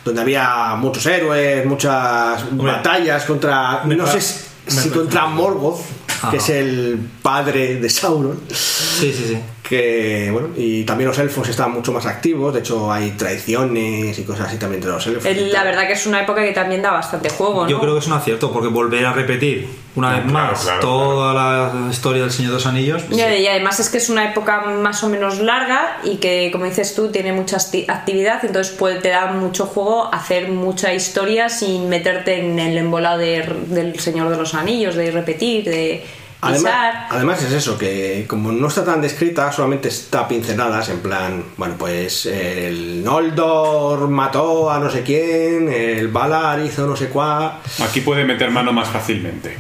Donde había muchos héroes, muchas batallas contra. No sé si contra Morgoth, Ajá. que es el padre de Sauron. Sí, sí, sí. Que, bueno, y también los elfos están mucho más activos. De hecho, hay traiciones y cosas así también entre los elfos. El- La verdad que es una época que también da bastante juego, ¿no? Yo creo que es un acierto, porque volver a repetir una vez Claro, más claro, toda la historia del Señor de los Anillos. pues, Y y además es que es una época más o menos larga y que, como dices tú, tiene mucha actividad, entonces puede, te da mucho juego hacer mucha historia sin meterte en el embolado de- del Señor de los Anillos, de repetir, de Además, es eso, que como no está tan descrita, solamente está pinceladas en plan, bueno, pues el Noldor mató a no sé quién, el Valar hizo no sé cuál. Aquí puede meter mano más fácilmente.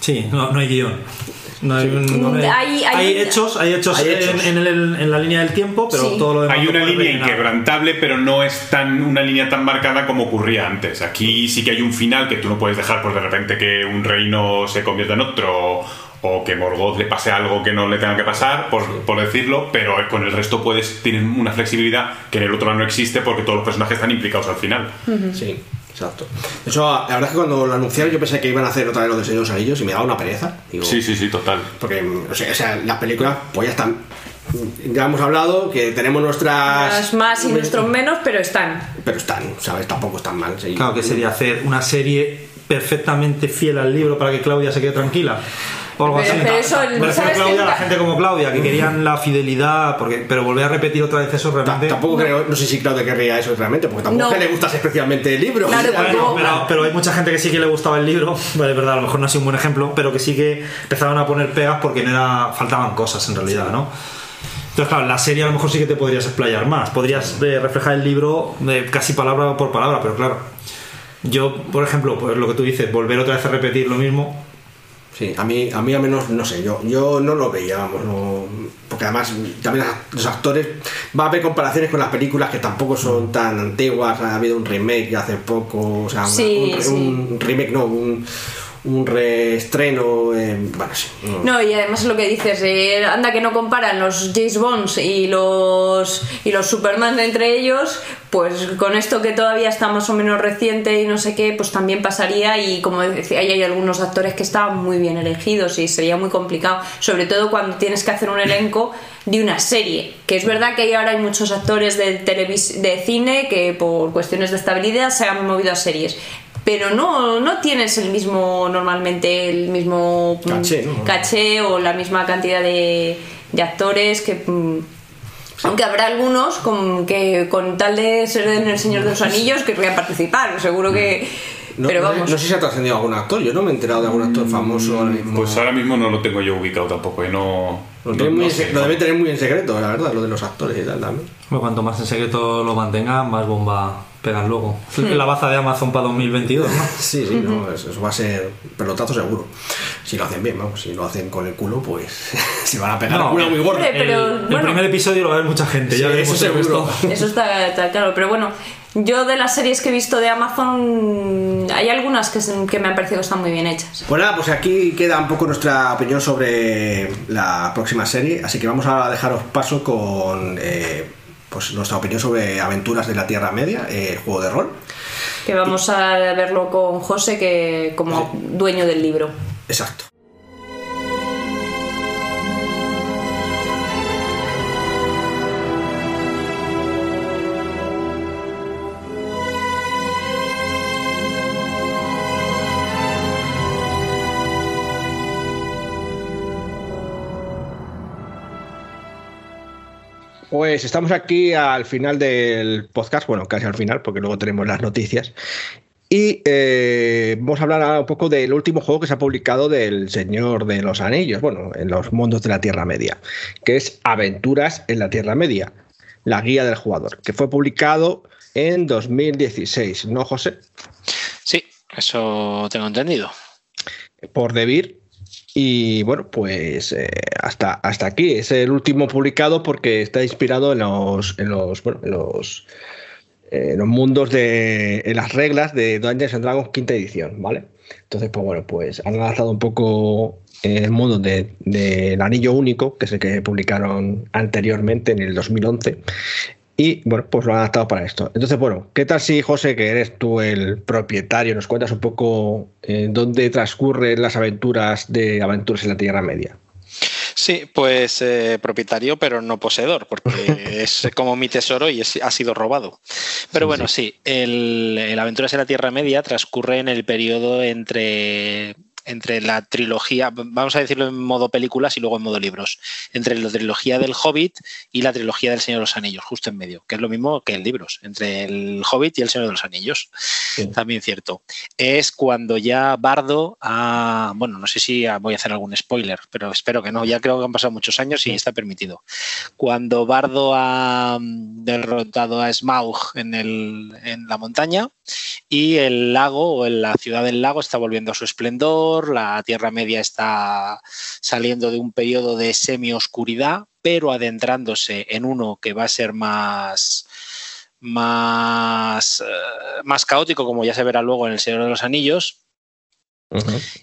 Sí, no, no hay guion. No hay, un- no hay- Hay- hay hay un- hechos, hay hechos, Hay en- hechos. En, el- en la línea del tiempo, pero Sí. todo lo demás. Hay una línea rellenar. inquebrantable, pero no es tan una línea tan marcada como ocurría antes. Aquí sí que hay un final que tú no puedes dejar, pues de repente que un reino se convierta en otro o que Morgoth le pase algo que no le tenga que pasar, por, por decirlo, pero con el resto puedes tienen una flexibilidad que en el otro no existe porque todos los personajes están implicados al final. Sí, exacto. De hecho, la verdad es que cuando lo anunciaron yo pensé que iban a hacer otra vez lo de Señor de los Anillos y me daba una pereza. Digo, Sí, sí, sí, total. Porque, o sea, o sea, las películas, pues ya están. Ya hemos hablado que tenemos nuestras. Unos más y nuestros menos, pero están. Pero están, ¿sabes? Tampoco están mal. sí. Claro, que sería hacer una serie perfectamente fiel al libro para que Claudia se quede tranquila. O algo así. Pero eso, Me refiero a ¿sabes Claudia, qué? la gente como Claudia, que querían la fidelidad, porque, pero volver a repetir otra vez eso realmente. Tampoco creo, no sé si Claudia querría eso realmente, porque tampoco No. que le gustas especialmente el libro. Claro, Bueno, pero, pero hay mucha gente que sí que le gustaba el libro, <laughs> vale, es verdad, a lo mejor no ha sido un buen ejemplo, pero que sí que empezaban a poner pegas porque no era, faltaban cosas en realidad, ¿no? Entonces, claro, la serie a lo mejor sí que te podrías explayar más, podrías eh, reflejar el libro eh, casi palabra por palabra, pero claro, yo, por ejemplo, pues lo que tú dices, volver otra vez a repetir lo mismo, Sí, a mí, a mí al menos, no sé, yo, yo no lo veía, vamos, no, porque además también los actores, va a haber comparaciones con las películas que tampoco son tan antiguas, ha habido un remake hace poco, o sea, una- un, sí. un remake, no, un, un reestreno, eh, bueno, sí. no. Y además lo que dices, eh, anda que no comparan los James Bonds y los y los Superman entre ellos, pues con esto que todavía está más o menos reciente y no sé qué, pues también pasaría y como decía, hay algunos actores que estaban muy bien elegidos y sería muy complicado, sobre todo cuando tienes que hacer un elenco de una serie, que es verdad que ahora hay muchos actores de de cine que por cuestiones de estabilidad se han movido a series. Pero no, no tienes el mismo, normalmente, el mismo mm, Caché, ¿no? caché o la misma cantidad de, de actores que mm, aunque habrá algunos con, que con tal de ser en el Señor de los Anillos querrían participar seguro que No, pero vamos no sé si ha trascendido algún actor, yo no me he enterado de algún actor famoso ahora mismo. Pues ahora mismo no lo tengo yo ubicado tampoco y no. lo, no- muy sé. lo debe tener muy en secreto, la verdad, lo de los actores y tal también. Bueno, cuanto más en secreto lo mantengan, más bomba pegan luego. Es la baza de Amazon para 2022, ¿no? <laughs> Sí, sí, no, eso, eso va a ser pelotazo seguro. Si lo hacen bien, vamos, si lo hacen con el culo, pues <laughs> se van a pegar No. una muy pero el, el bueno. primer episodio lo va a ver mucha gente, ya Sí, veremos eso seguro. eso está, está claro pero bueno yo de las series que he visto de Amazon hay algunas que, que me han parecido que están muy bien hechas Pues nada, pues aquí queda un poco nuestra opinión sobre la próxima serie, así que vamos a dejaros paso con eh, pues nuestra opinión sobre Aventuras de la Tierra Media, eh, el juego de rol. que vamos a verlo con José que como dueño del libro Exacto. Pues estamos aquí al final del podcast, bueno, casi al final, porque luego tenemos las noticias. Y eh, vamos a hablar ahora un poco del último juego que se ha publicado del Señor de los Anillos, bueno, en los mundos de la Tierra Media, que es Aventuras en la Tierra Media, la guía del jugador, que fue publicado en 2016, ¿no, José? Sí, eso tengo entendido. Por Debir. Y bueno, pues eh, hasta, hasta aquí. Es el último publicado porque está inspirado en los, en los, bueno, en los, eh, los mundos de en las reglas de Dungeons and Dragons quinta edición, ¿vale? Entonces, pues bueno, pues han adaptado un poco el mundo del de, anillo único, que es el que publicaron anteriormente en el 2011. Y bueno, pues lo han adaptado para esto. Entonces, bueno, ¿qué tal si, José, que eres tú el propietario, nos cuentas un poco eh, dónde transcurren las aventuras de Aventuras en la Tierra Media? Sí, pues eh, propietario, pero no poseedor, porque <laughs> es como mi tesoro y es- ha sido robado. Pero bueno, sí, el, el Aventuras en la Tierra Media transcurre en el periodo entre, entre la trilogía, vamos a decirlo en modo películas y luego en modo libros, entre la trilogía del Hobbit y la trilogía del Señor de los Anillos, justo en medio, que es lo mismo que en libros, entre el Hobbit y el Señor de los Anillos. También cierto. Es cuando ya Bardo ha, bueno, no sé si voy a hacer algún spoiler, pero espero que no, ya creo que han pasado muchos años y está permitido. Cuando Bardo ha mm, derrotado a Smaug en, el, en la montaña y el lago o en la ciudad del lago está volviendo a su esplendor, la Tierra Media está saliendo de un periodo de semi-oscuridad, pero adentrándose en uno que va a ser más más, eh, más caótico, como ya se verá luego en El Señor de los Anillos.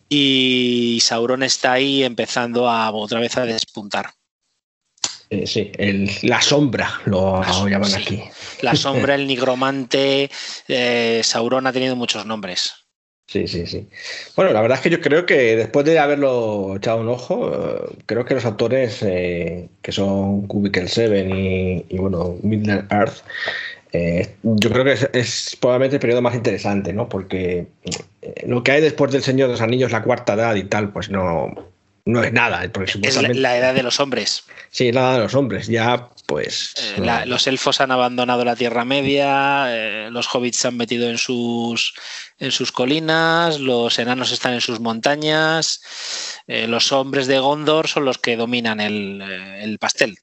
Y Sauron está ahí empezando a otra vez a despuntar. Eh, sí, el- la sombra lo La sombra, llaman sí. aquí. La sombra, <laughs> el nigromante, eh, Sauron ha tenido muchos nombres. Sí, sí, sí. Bueno, la verdad es que yo creo que después de haberlo echado un ojo, eh, creo que los actores eh, que son Cubicle 7 y, y, bueno, Middle Earth, eh, yo creo que es, es probablemente el periodo más interesante, ¿no? Porque eh, lo que hay después del Señor de los Anillos, la cuarta edad y tal, pues no, no es nada. es la, edad de los hombres. Sí, la edad de los hombres. Ya, pues. Eh, los elfos han abandonado la Tierra Media, eh, los hobbits se han metido en sus, en sus colinas, los enanos están en sus montañas, eh, los hombres de Gondor son los que dominan el, pastel.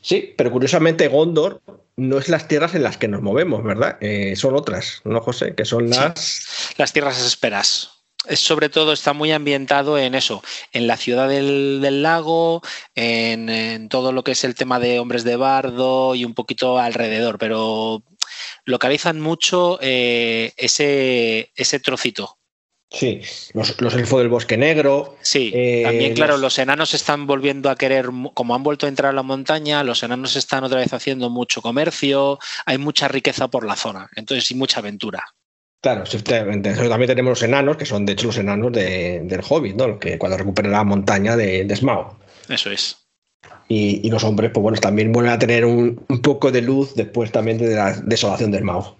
Sí, pero curiosamente Gondor no es las tierras en las que nos movemos, ¿verdad? son otras, ¿no, José? Que son las... Las tierras esperas es sobre todo está muy ambientado en eso, en la ciudad del, lago, en, todo lo que es el tema de hombres de bardo y un poquito alrededor, pero localizan mucho eh, ese, ese trocito. Sí, los, los elfos del bosque negro. Sí, eh, también, claro, los... enanos están volviendo a querer, como han vuelto a entrar a la montaña, los enanos están otra vez haciendo mucho comercio, hay mucha riqueza por la zona, entonces y mucha aventura. Claro. También tenemos los enanos, que son de hecho los enanos del Hobbit, ¿no? Que cuando recuperan la montaña de, de Smaug. Eso es. Y, los hombres, pues bueno, también vuelven a tener un, poco de luz después también de la desolación de Smaug.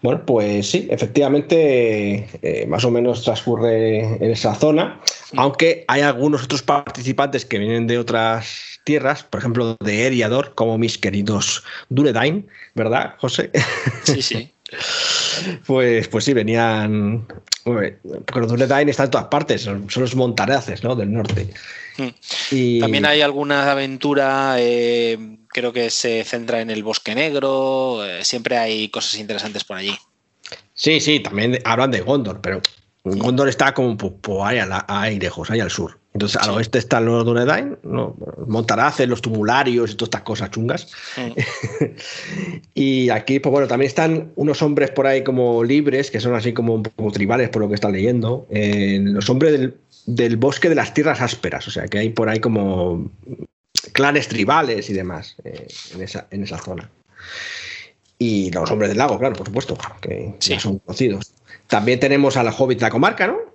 Bueno, pues sí, efectivamente, eh, más o menos transcurre en esa zona, aunque hay algunos otros participantes que vienen de otras tierras, por ejemplo, de Eriador, como mis queridos Duredain, ¿verdad, José? Sí, sí. <laughs> Pues, pues sí, venían. Porque los Dunedain están en todas partes, son, los montaraces ¿no? del norte. Hmm. Y... También hay alguna aventura, eh, creo que se centra en el bosque negro, eh, siempre hay cosas interesantes por allí. Sí, sí, también hablan de Gondor, pero Gondor está como ahí, ahí lejos, ahí al sur. Entonces, al oeste están los Dunedain, ¿no? Montaraces, los tumularios y todas estas cosas chungas. Mm. <laughs> y aquí, pues bueno, también están unos hombres por ahí como libres, que son así como un poco tribales por lo que están leyendo. los hombres del, bosque de las tierras ásperas, o sea, que hay por ahí como clanes tribales y demás eh, en, esa, en esa zona. Y los hombres del lago, claro, por supuesto, que ya son conocidos. También tenemos a la Hobbit de la comarca, ¿no?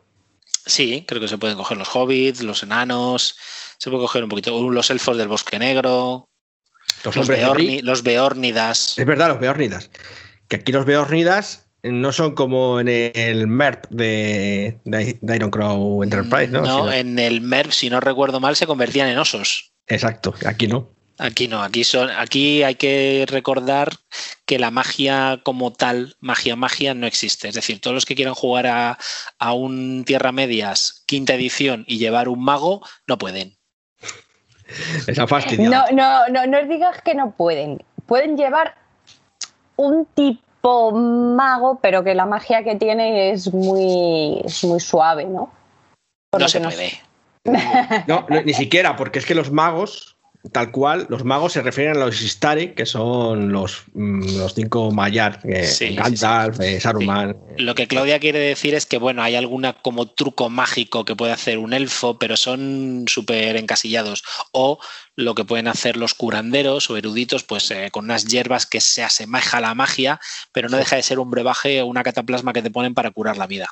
Sí, creo que se pueden coger los hobbits, los enanos, se puede coger un poquito los elfos del bosque negro, los, los, beórnidas. Es verdad, los beórnidas. Que aquí los beórnidas no son como en el MERP de, de Iron Crow Enterprise, ¿no? No, en el MERP, si no recuerdo mal, se convertían en osos. Exacto, aquí no. Aquí no, aquí son, aquí hay que recordar que la magia como tal, magia, magia, no existe. Es decir, todos los que quieran jugar a, un Tierra Medias quinta edición y llevar un mago, no pueden. Esa fastidia. No, no, no, no digas que no pueden. Pueden llevar un tipo mago, pero que la magia que tiene es muy, muy suave, ¿no? no se puede. <laughs> no, ni siquiera, porque es que los magos tal cual, los magos se refieren a los Istari, que son los, mm, los cinco Mayar, eh, Gandalf, eh, Saruman. Lo que Claudia quiere decir es que, bueno, hay alguna como truco mágico que puede hacer un elfo, pero son súper encasillados. O lo que pueden hacer los curanderos o eruditos, pues eh, con unas hierbas que se asemeja a la magia, pero no deja de ser un brebaje o una cataplasma que te ponen para curar la vida.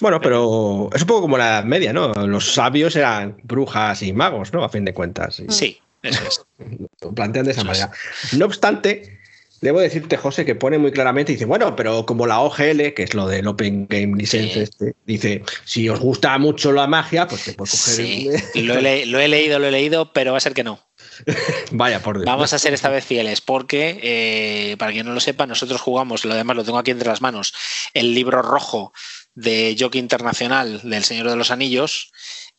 Bueno, pero es un poco como la Edad Media, ¿no? Los sabios eran brujas y magos, ¿no? A fin de cuentas. Sí, eso es. <laughs> Lo plantean de esa manera. No obstante, debo decirte, José, que pone muy claramente, dice, bueno, pero como la OGL, que es lo del Open Game License, este, dice, si os gusta mucho la magia, pues te puedes coger... Sí. lo, he lo he leído, lo he leído, pero va a ser que no. <laughs> Vaya, por Dios. Vamos a ser esta vez fieles, porque, eh, para quien no lo sepa, nosotros jugamos, lo demás lo tengo aquí entre las manos, el libro rojo de Jockey Internacional del Señor de los Anillos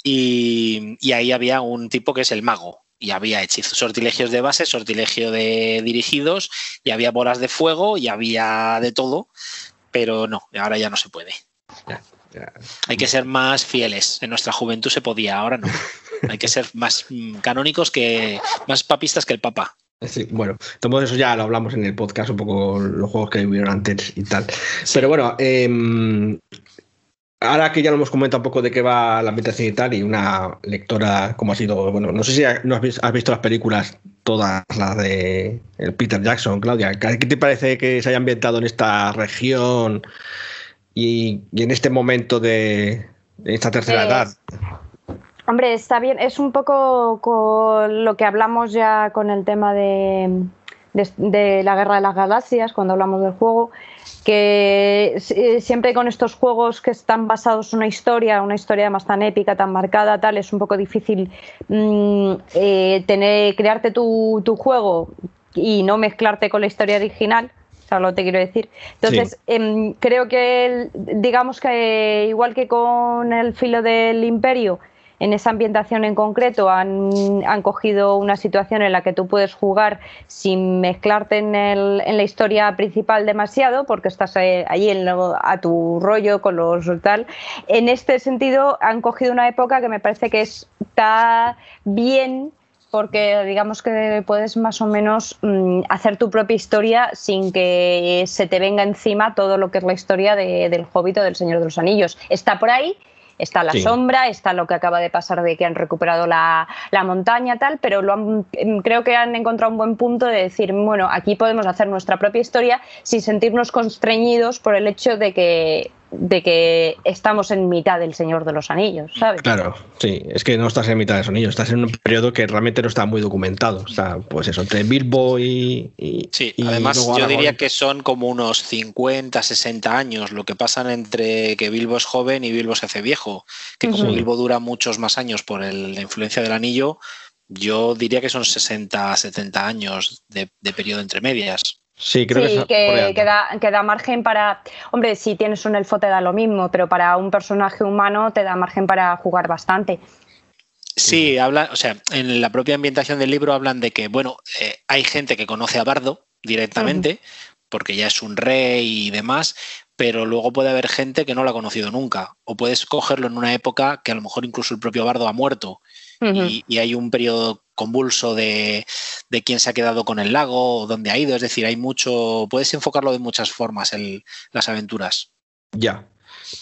y, ahí había un tipo que es el mago y había hechizos, sortilegios de base, sortilegio de dirigidos y había bolas de fuego y había de todo, pero no, ahora ya no se puede. Hay que ser más fieles. En nuestra juventud se podía, ahora no. Hay que ser más mm, canónicos que más papistas que el Papa. Sí, bueno, todo eso ya lo hablamos en el podcast, un poco los juegos que hubieron antes y tal. Pero bueno, eh, ahora que ya lo hemos comentado un poco de qué va la ambientación y tal, y una lectora como ha sido, bueno, no sé si has visto las películas todas las de el Peter Jackson, Claudia, ¿qué te parece que se haya ambientado en esta región y, en este momento de, esta tercera edad? Hombre, está bien, es un poco con lo que hablamos ya con el tema de de, la Guerra de las Galaxias, cuando hablamos del juego, que eh, siempre con estos juegos que están basados en una historia, una historia más tan épica, tan marcada, tal, es un poco difícil mm, eh, tener, crearte tu, tu, juego y no mezclarte con la historia original. ¿Sabes lo te quiero decir? Entonces, em, creo que, digamos que igual que con el filo del imperio, en esa ambientación en concreto han, han, cogido una situación en la que tú puedes jugar sin mezclarte en, el, en la historia principal demasiado, porque estás eh, allí en a tu rollo con los tal. En este sentido, han cogido una época que me parece que está bien porque digamos que puedes más o menos mm, hacer tu propia historia sin que se te venga encima todo lo que es la historia de, del Hobbit o del Señor de los Anillos. Está por ahí, Está la sombra, está lo que acaba de pasar de que han recuperado la, la montaña, tal, pero lo han, em, creo que han encontrado un buen punto de decir, bueno, aquí podemos hacer nuestra propia historia sin sentirnos constreñidos por el hecho de que de que estamos en mitad del Señor de los Anillos, ¿sabes? Claro, sí, es que no estás en mitad de los Anillos, estás en un periodo que realmente no está muy documentado. Está, pues eso, entre Bilbo y. sí, además yo diría que son como unos 50, 60 años lo que pasan entre que Bilbo es joven y Bilbo se hace viejo. Que como Bilbo dura muchos más años por la influencia del anillo, yo diría que son 60, 70 años de, de periodo entre medias. Sí, creo que, que, da, margen para. Hombre, si tienes un elfo te da lo mismo, pero para un personaje humano te da margen para jugar bastante. Sí, habla, o sea, en la propia ambientación del libro hablan de que, bueno, eh, hay gente que conoce a Bardo directamente, porque ya es un rey y demás, pero luego puede haber gente que no lo ha conocido nunca. O puedes cogerlo en una época que a lo mejor incluso el propio Bardo ha muerto y, hay un periodo convulso de, de, quién se ha quedado con el lago o dónde ha ido. Es decir, hay mucho. Puedes enfocarlo de muchas formas en las aventuras. Ya.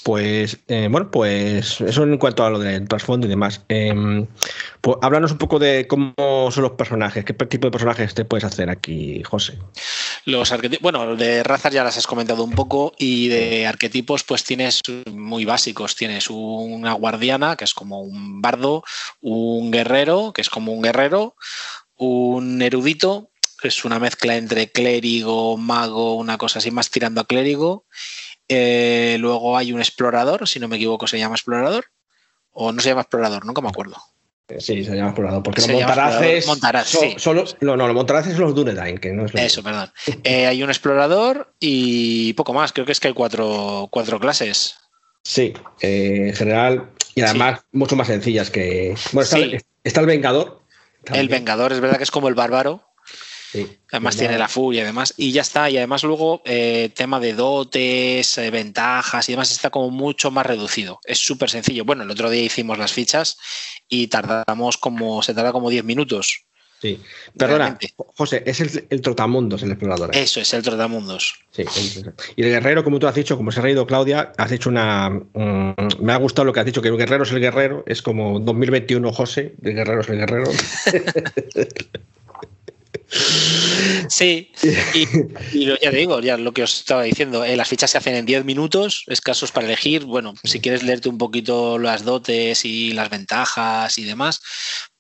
Pues eh, bueno, pues eso en cuanto a lo del trasfondo y demás. Eh, pues háblanos un poco de cómo son los personajes, qué tipo de personajes te puedes hacer aquí, José. Los bueno, de razas ya las has comentado un poco y de arquetipos pues tienes muy básicos. Tienes una guardiana, que es como un bardo, un guerrero, que es como un guerrero, un erudito, que es una mezcla entre clérigo, mago, una cosa así más tirando a clérigo eh, luego hay un explorador, si no me equivoco, se llama explorador. O no se llama explorador, nunca me acuerdo. Eh, sí, se llama explorador. Porque los montaraces. Solo, no, no, los montaraces son los Dunedain, que no es Eso, perdón. Eh, hay un explorador y poco más. Creo que es que hay cuatro, cuatro clases. Sí, en general. Y además, mucho más sencillas que. Bueno, está, el Vengador. El Vengador es verdad que es como el bárbaro, además tiene la furia y demás. Y ya está. Y además luego eh, tema de dotes, eh, ventajas y demás está como mucho más reducido. Es súper sencillo. Bueno, el otro día hicimos las fichas y tardamos como, se tarda como 10 minutos. Sí. Perdona, José, es el, trotamundos el explorador. ¿eh? Eso es el trotamundos. Sí. Y el guerrero, como tú has dicho, como se ha reído Claudia, has hecho una. Mm, me ha gustado lo que has dicho, que el guerrero es el guerrero. Es como 2021, José, el guerrero es el guerrero. <laughs> Sí, <laughs> y, ya te digo, ya lo que os estaba diciendo, eh, las fichas se hacen en 10 minutos, escasos para elegir. Bueno, si quieres leerte un poquito las dotes y las ventajas y demás,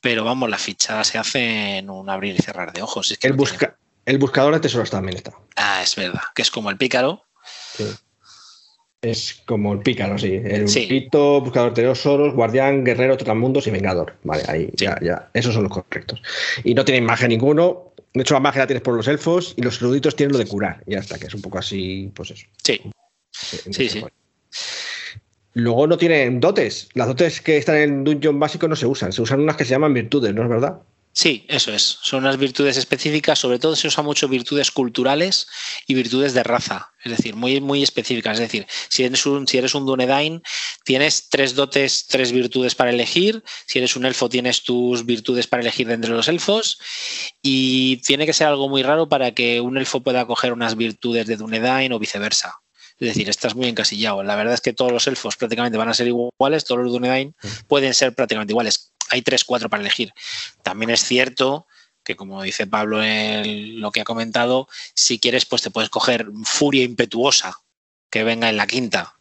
pero vamos, las fichas se hacen en un abrir y cerrar de ojos. el, busca el buscador de tesoros también está. Ah, es verdad, que es como el pícaro. Sí. Es como el pícaro, sí. El pito, buscador de tesoros, guardián, guerrero, trotamundos y vengador. Vale, ahí ya, ya. Esos son los correctos. Y no tiene imagen ninguno, de hecho, la magia la tienes por los elfos y los eruditos tienen lo de curar. Y ya está, que es un poco así, pues eso. Sí. Sí, sí. Luego no tienen dotes. Las dotes que están en el dungeon básico no se usan. Se usan unas que se llaman virtudes, ¿no es verdad? Sí, eso es. Son unas virtudes específicas, sobre todo se usan mucho virtudes culturales y virtudes de raza, es decir, muy, muy específicas. Es decir, si eres un, si eres un Dunedain, tienes tres dotes, tres virtudes para elegir. Si eres un elfo, tienes tus virtudes para elegir de entre los elfos. Y tiene que ser algo muy raro para que un elfo pueda coger unas virtudes de Dunedain o viceversa. Es decir, estás muy encasillado. La verdad es que todos los elfos prácticamente van a ser iguales, todos los Dunedain mm. pueden ser prácticamente iguales hay tres, cuatro para elegir. También es cierto que como dice Pablo en lo que ha comentado, si quieres, pues te puedes coger furia impetuosa que venga en la quinta.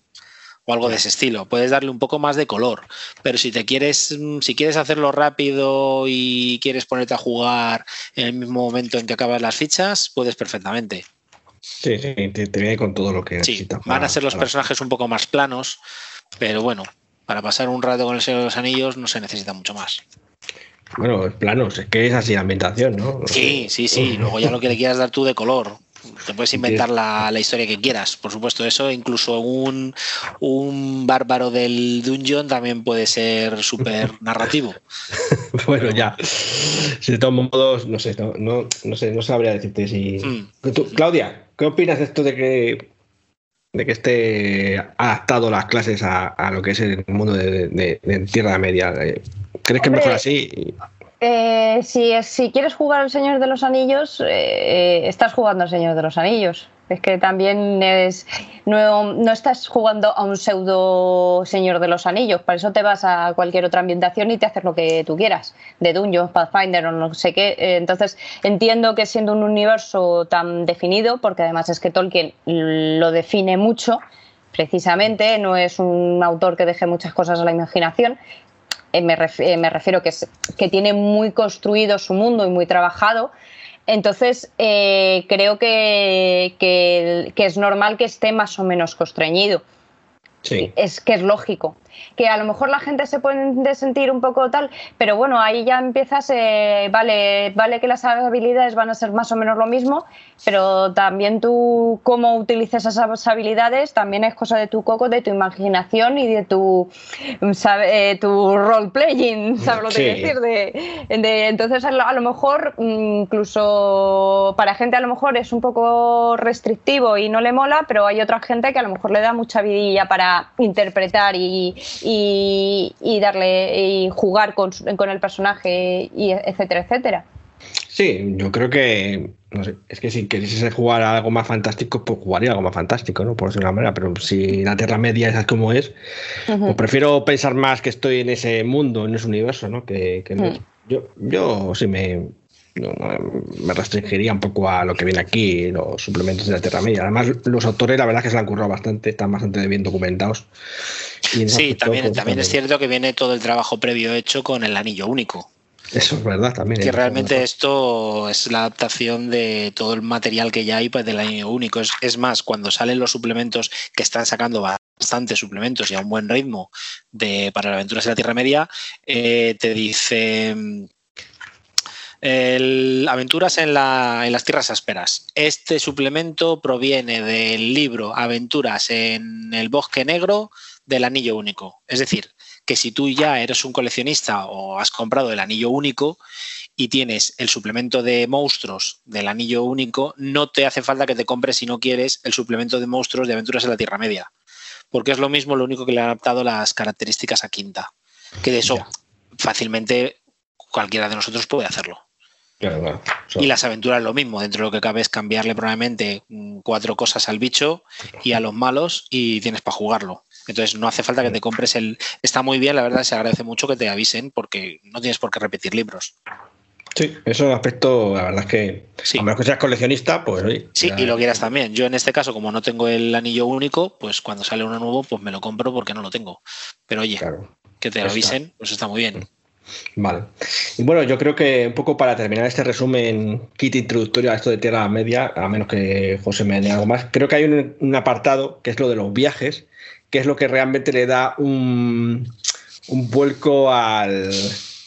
o algo de ese estilo. Puedes darle un poco más de color, pero si te quieres, mm, si quieres hacerlo rápido y quieres ponerte a jugar en el mismo momento en que acabas las fichas, puedes perfectamente. Sí, sí, te, viene con todo lo que necesitas. van a ser los personajes un poco más planos, pero bueno, para pasar un rato con el Señor de los Anillos no se necesita mucho más. Bueno, planos, es que es así la ambientación, ¿no? Sí, sí, sí. Luego ya lo que le quieras dar tú de color. Te puedes inventar la, historia que quieras, por supuesto, eso. Incluso un, un bárbaro del dungeon también puede ser súper <laughs> narrativo. <laughs> bueno, ya. De todos modos, no sé, no, no, sé, no sabría decirte si. Mm. Claudia, ¿qué opinas de esto de que de que esté adaptado las clases a, lo que es el mundo de, Tierra Media? ¿Crees que es mejor así? Eh, si, si quieres jugar al Señor de los Anillos, eh, estás jugando al Señor de los Anillos. Es que también es, no, no, estás jugando a un pseudo Señor de los Anillos. Para eso te vas a cualquier otra ambientación y te haces lo que tú quieras. De Dungeons, Pathfinder o no sé qué. Eh, entonces entiendo que siendo un universo tan definido, porque además es que Tolkien lo define mucho, precisamente, no es un autor que deje muchas cosas a la imaginación, eh, me, refiero, me refiero que, que tiene muy construido su mundo y muy trabajado. Entonces, eh, creo que, que, es normal que esté más o menos constreñido. Sí. Es que es lógico que a lo mejor la gente se puede sentir un poco tal, pero bueno, ahí ya empiezas, eh, vale, vale que las habilidades van a ser más o menos lo mismo, pero también tú cómo utilizas esas habilidades también es cosa de tu coco, de tu imaginación y de tu, sabe, eh, tu role playing, <laughs> ¿sabes lo que decir? De, entonces a lo, mejor incluso para gente a lo mejor es un poco restrictivo y no le mola, pero hay otra gente que a lo mejor le da mucha vidilla para interpretar y, y, darle y jugar con, el personaje, y etcétera, etcétera. Sí, yo creo que, no sé, es que si quisiese jugar a algo más fantástico, pues jugaría algo más fantástico, ¿no? Por decirlo de una manera, pero si la Tierra Media es como es, pues prefiero pensar más que estoy en ese mundo, en ese universo, ¿no? Que, yo, yo sí me, me restringiría un poco a lo que viene aquí, los suplementos de la Tierra Media. Además, los autores, la verdad, que se han currado bastante, están bastante bien documentados. sí, también, pues, también es cierto que viene todo el trabajo previo hecho con el anillo único. Eso es verdad también. Que ¿eh? realmente esto es la adaptación de todo el material que ya hay pues, del anillo único. Es, más, cuando salen los suplementos que están sacando bastantes suplementos y a un buen ritmo de, para aventuras de la Tierra Media, eh, te dice el Aventuras en, las Tierras Ásperas. Este suplemento proviene del libro Aventuras en el Bosque Negro del Anillo Único. Es decir, que si tú ya eres un coleccionista o has comprado el Anillo Único y tienes el suplemento de monstruos del Anillo Único, no te hace falta que te compres si no quieres el suplemento de monstruos de Aventuras en la Tierra Media. Porque es lo mismo, lo único que le ha adaptado las características a quinta. Que de eso fácilmente cualquiera de nosotros puede hacerlo. Y las aventuras lo mismo, dentro de lo que cabe es cambiarle probablemente mm, cuatro cosas al bicho y a los malos y tienes para jugarlo. Entonces no hace falta que te compres el... Está muy bien, la verdad se agradece mucho que te avisen porque no tienes por qué repetir libros. Sí, eso es aspecto, la verdad es que, a menos que seas coleccionista, pues Sí, y lo quieras también. Yo en este caso, como no tengo el anillo único, pues cuando sale uno nuevo, pues me lo compro porque no lo tengo. Pero oye, que te avisen, pues está muy bien. Vale. Y bueno, yo creo que un poco para terminar este resumen, kit introductorio a esto de Tierra Media, a menos que José me dé algo más, creo que hay un, apartado que es lo de los viajes, que es lo que realmente le da un, vuelco al,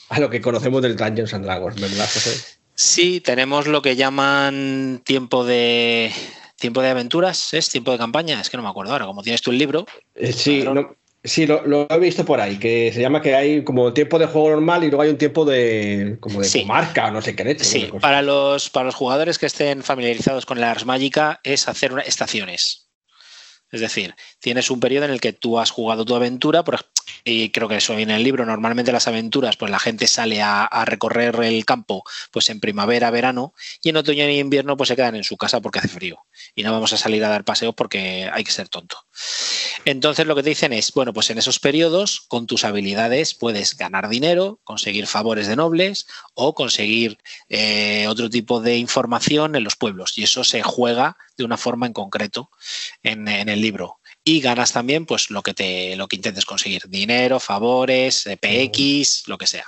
a lo que conocemos del Dungeons and Dragons, ¿verdad, José? Sí, tenemos lo que llaman tiempo de tiempo de aventuras, ¿es? Tiempo de campaña, es que no me acuerdo ahora, como tienes tú el libro. Eh, sí, no, Sí, lo, he visto por ahí, que se llama que hay como tiempo de juego normal y luego hay un tiempo de como de comarca, no sé qué leche. Sí, para los, para los jugadores que estén familiarizados con la Ars Magica es hacer estaciones. Es decir, tienes un periodo en el que tú has jugado tu aventura, y creo que eso viene en el libro, normalmente las aventuras, pues la gente sale a, recorrer el campo pues en primavera, verano, y en otoño y invierno pues se quedan en su casa porque hace frío. Y no vamos a salir a dar paseos porque hay que ser tonto. Entonces lo que te dicen es, bueno, pues en esos periodos, con tus habilidades puedes ganar dinero, conseguir favores de nobles o conseguir eh, otro tipo de información en los pueblos. Y eso se juega de una forma en concreto en, el libro. Y ganas también pues lo que te lo que intentes conseguir, dinero, favores, eh, PX, lo que sea.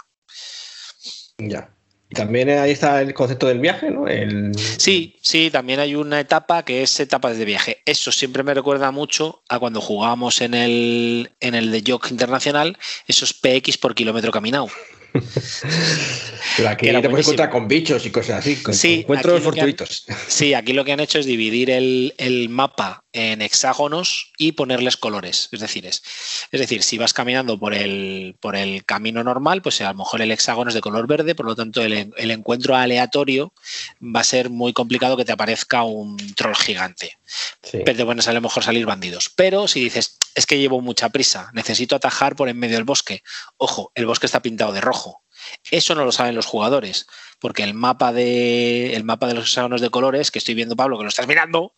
Ya. También ahí está el concepto del viaje, ¿no? Sí, sí, también hay una etapa que es etapa de viaje. Eso siempre me recuerda mucho a cuando jugábamos en el, en el de Jock Internacional, esos PX por kilómetro caminado. <laughs> Pero aquí te puedes encontrar con bichos y cosas así, con sí, encuentros fortuitos. <laughs> sí, aquí lo que han hecho es dividir el, mapa en hexágonos y ponerles colores. Es decir, es, es decir, si vas caminando por el, por el camino normal, pues a lo mejor el hexágono es de color verde, por lo tanto el, encuentro aleatorio va a ser muy complicado que te aparezca un troll gigante. Pero a, a lo mejor salir bandidos. Pero si dices, es que llevo mucha prisa, necesito atajar por en medio del bosque. Ojo, el bosque está pintado de rojo. Eso no lo saben los jugadores, porque el mapa de, el mapa de los hexágonos de colores, que estoy viendo, Pablo, que lo estás mirando,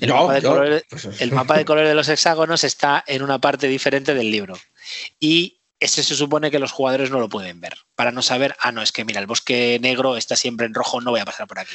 el, mapa, de colores, pues el mapa de colores de los hexágonos está en una parte diferente del libro. Y ese se supone que los jugadores no lo pueden ver, para no saber, ah, no, es que mira, el bosque negro está siempre en rojo, no voy a pasar por aquí.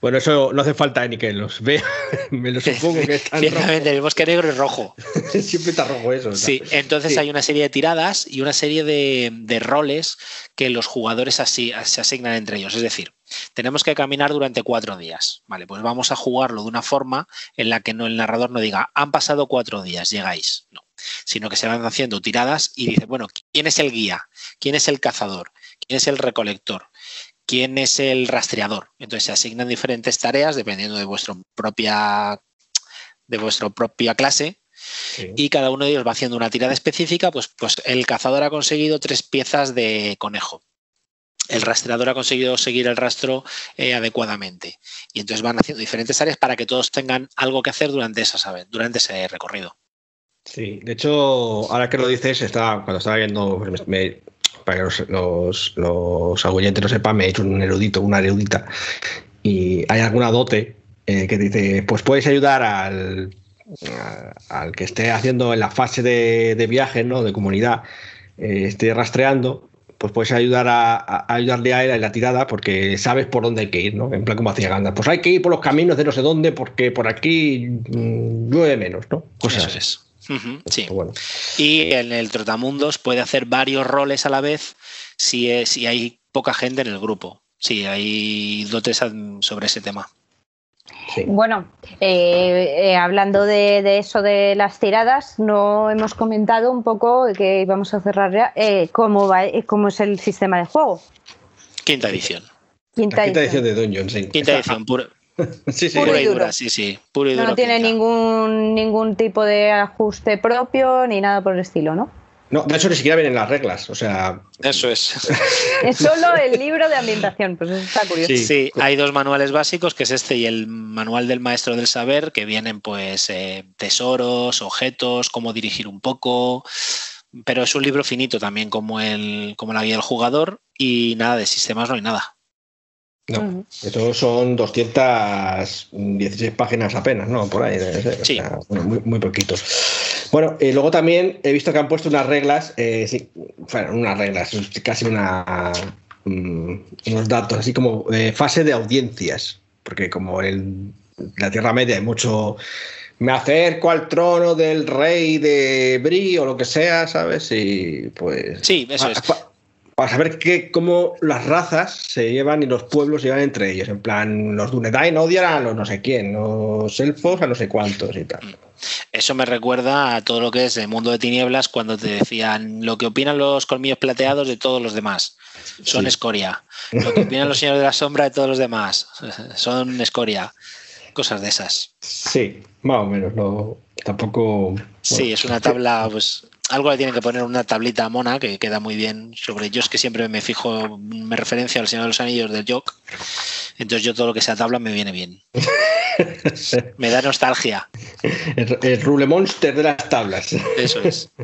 Bueno, eso no hace falta ni que los vea, <laughs> me lo supongo que está en rojo. el bosque negro es rojo. <laughs> siempre está rojo eso. Sí, entonces hay una serie de tiradas y una serie de, roles que los jugadores así, se asignan entre ellos. Es decir, tenemos que caminar durante cuatro días. Vale, pues vamos a jugarlo de una forma en la que no, el narrador no diga, han pasado cuatro días, llegáis. No sino que se van haciendo tiradas y dice, bueno, ¿quién es el guía? ¿Quién es el cazador? ¿Quién es el recolector? ¿Quién es el rastreador? Entonces se asignan diferentes tareas dependiendo de vuestra propia de vuestra propia clase y cada uno de ellos va haciendo una tirada específica, pues, pues el cazador ha conseguido tres piezas de conejo. El rastreador ha conseguido seguir el rastro eh, adecuadamente. Y entonces van haciendo diferentes áreas para que todos tengan algo que hacer durante, esa, durante ese recorrido. Sí, de hecho, ahora que lo dices, estaba, cuando estaba viendo, pues, para que los, los, los lo sepan, me he hecho un erudito, una erudita, y hay alguna dote eh, que dice, pues puedes ayudar al, al que esté haciendo en la fase de, viaje, ¿no? de comunidad, eh, esté rastreando, pues puedes ayudar a, ayudarle a él en la tirada porque sabes por dónde hay que ir, ¿no? En plan como hacía Gandalf. Pues hay que ir por los caminos de no sé dónde porque por aquí mm, llueve menos, ¿no? Cosas Eso sí. Y en el Trotamundos puede hacer varios roles a la vez si, si hay poca gente en el grupo. Sí, hay dotes sobre ese tema. Bueno, eh, eh, hablando de, eso de las tiradas, no hemos comentado un poco que vamos a cerrar ya eh, cómo, va, cómo es el sistema de juego. Quinta edición. Quinta, edición. de Dungeons. Quinta edición, pura, <laughs> sí, sí. Puro y dura, sí, sí. Puro y no tiene ningún, ningún tipo de ajuste propio ni nada por el estilo, ¿no? No, de hecho ni siquiera vienen las reglas, o sea... Eso es. <laughs> es solo el libro de ambientación, pues eso está curioso. Sí. sí, hay dos manuales básicos, que es este y el manual del maestro del saber, que vienen pues eh, tesoros, objetos, cómo dirigir un poco, pero es un libro finito también como, el, como la guía del jugador y nada de sistemas no hay nada. No, eso son 216 páginas apenas, ¿no? Por ahí. Sí. muy, muy, poquitos. Bueno, y luego también he visto que han puesto unas reglas, eh, sí, bueno, unas reglas, casi una, mm, unos datos, así como eh, fase de audiencias, porque como en la Tierra Media hay mucho me acerco al trono del rey de Bri o lo que sea, ¿sabes? Y pues. Sí, eso es para saber qué, cómo las razas se llevan y los pueblos se llevan entre ellos. En plan, los Dunedain odian a los no sé quién, los elfos a no sé cuántos y tal. Eso me recuerda a todo lo que es el mundo de tinieblas cuando te decían lo que opinan los colmillos plateados de todos los demás. Son escoria. Lo que opinan los señores de la sombra de todos los demás. <laughs> Son escoria. Cosas de esas. Sí, más o menos. No, tampoco. Sí, es una tabla pues algo le tienen que poner una tablita mona que queda muy bien sobre ellos, que siempre me fijo, me referencia al Señor de los Anillos del Jock. Entonces yo todo lo que sea tabla me viene bien. <laughs> me da nostalgia. El, rule monster de las tablas. Eso es. <laughs>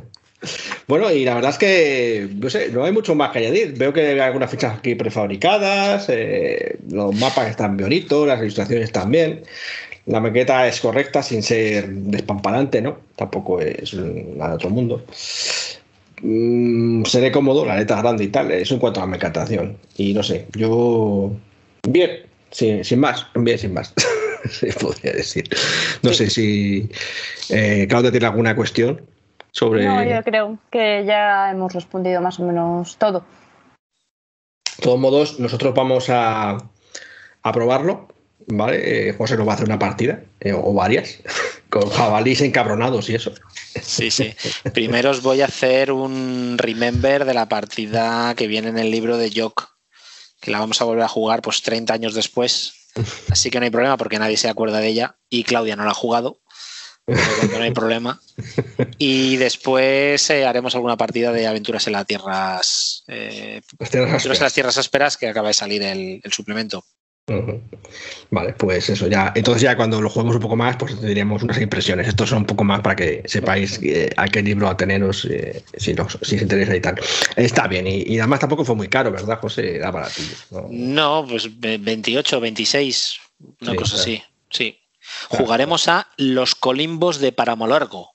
Bueno, y la verdad es que no sé, no hay mucho más que añadir. Veo que hay algunas fichas aquí prefabricadas, eh, los mapas están bonitos, las ilustraciones también. La maqueta es correcta sin ser despamparante, ¿no? Tampoco es nada de otro mundo. Mm, seré cómodo, la letra grande y tal, eso en cuanto a la maquetación. Y no sé, yo. Bien, sin, sin más, bien, sin más. <laughs> se podría decir. No sé si eh, Claudia tiene alguna cuestión sobre. No, yo creo que ya hemos respondido más o menos todo. De todos modos, nosotros vamos a, a probarlo, ¿vale? Eh, José nos va a hacer una partida, eh, o varias, <laughs> con jabalíes encabronados y eso. Sí, sí. Primero os voy a hacer un remember de la partida que viene en el libro de Jock, que la vamos a volver a jugar pues 30 años después. Así que no hay problema porque nadie se acuerda de ella y Claudia no la ha jugado. No hay problema. <laughs> Y después eh, haremos alguna partida de aventuras en las tierras, eh, Las tierras aventuras en las tierras ásperas que acaba de salir el, el suplemento. Vale, pues eso ya. Entonces ya cuando lo juguemos un poco más, pues tendríamos unas impresiones. Estos son un poco más para que sepáis eh, a qué libro ateneros eh, si, os, si os interesa y tal. Está bien, y, y además tampoco fue muy caro, ¿verdad, José? Era baratillo. ¿no? No, pues ve- 28, 26, una Sí, cosa claro. así. Sí. Claro. Jugaremos a Los Colimbos de Páramo Largo,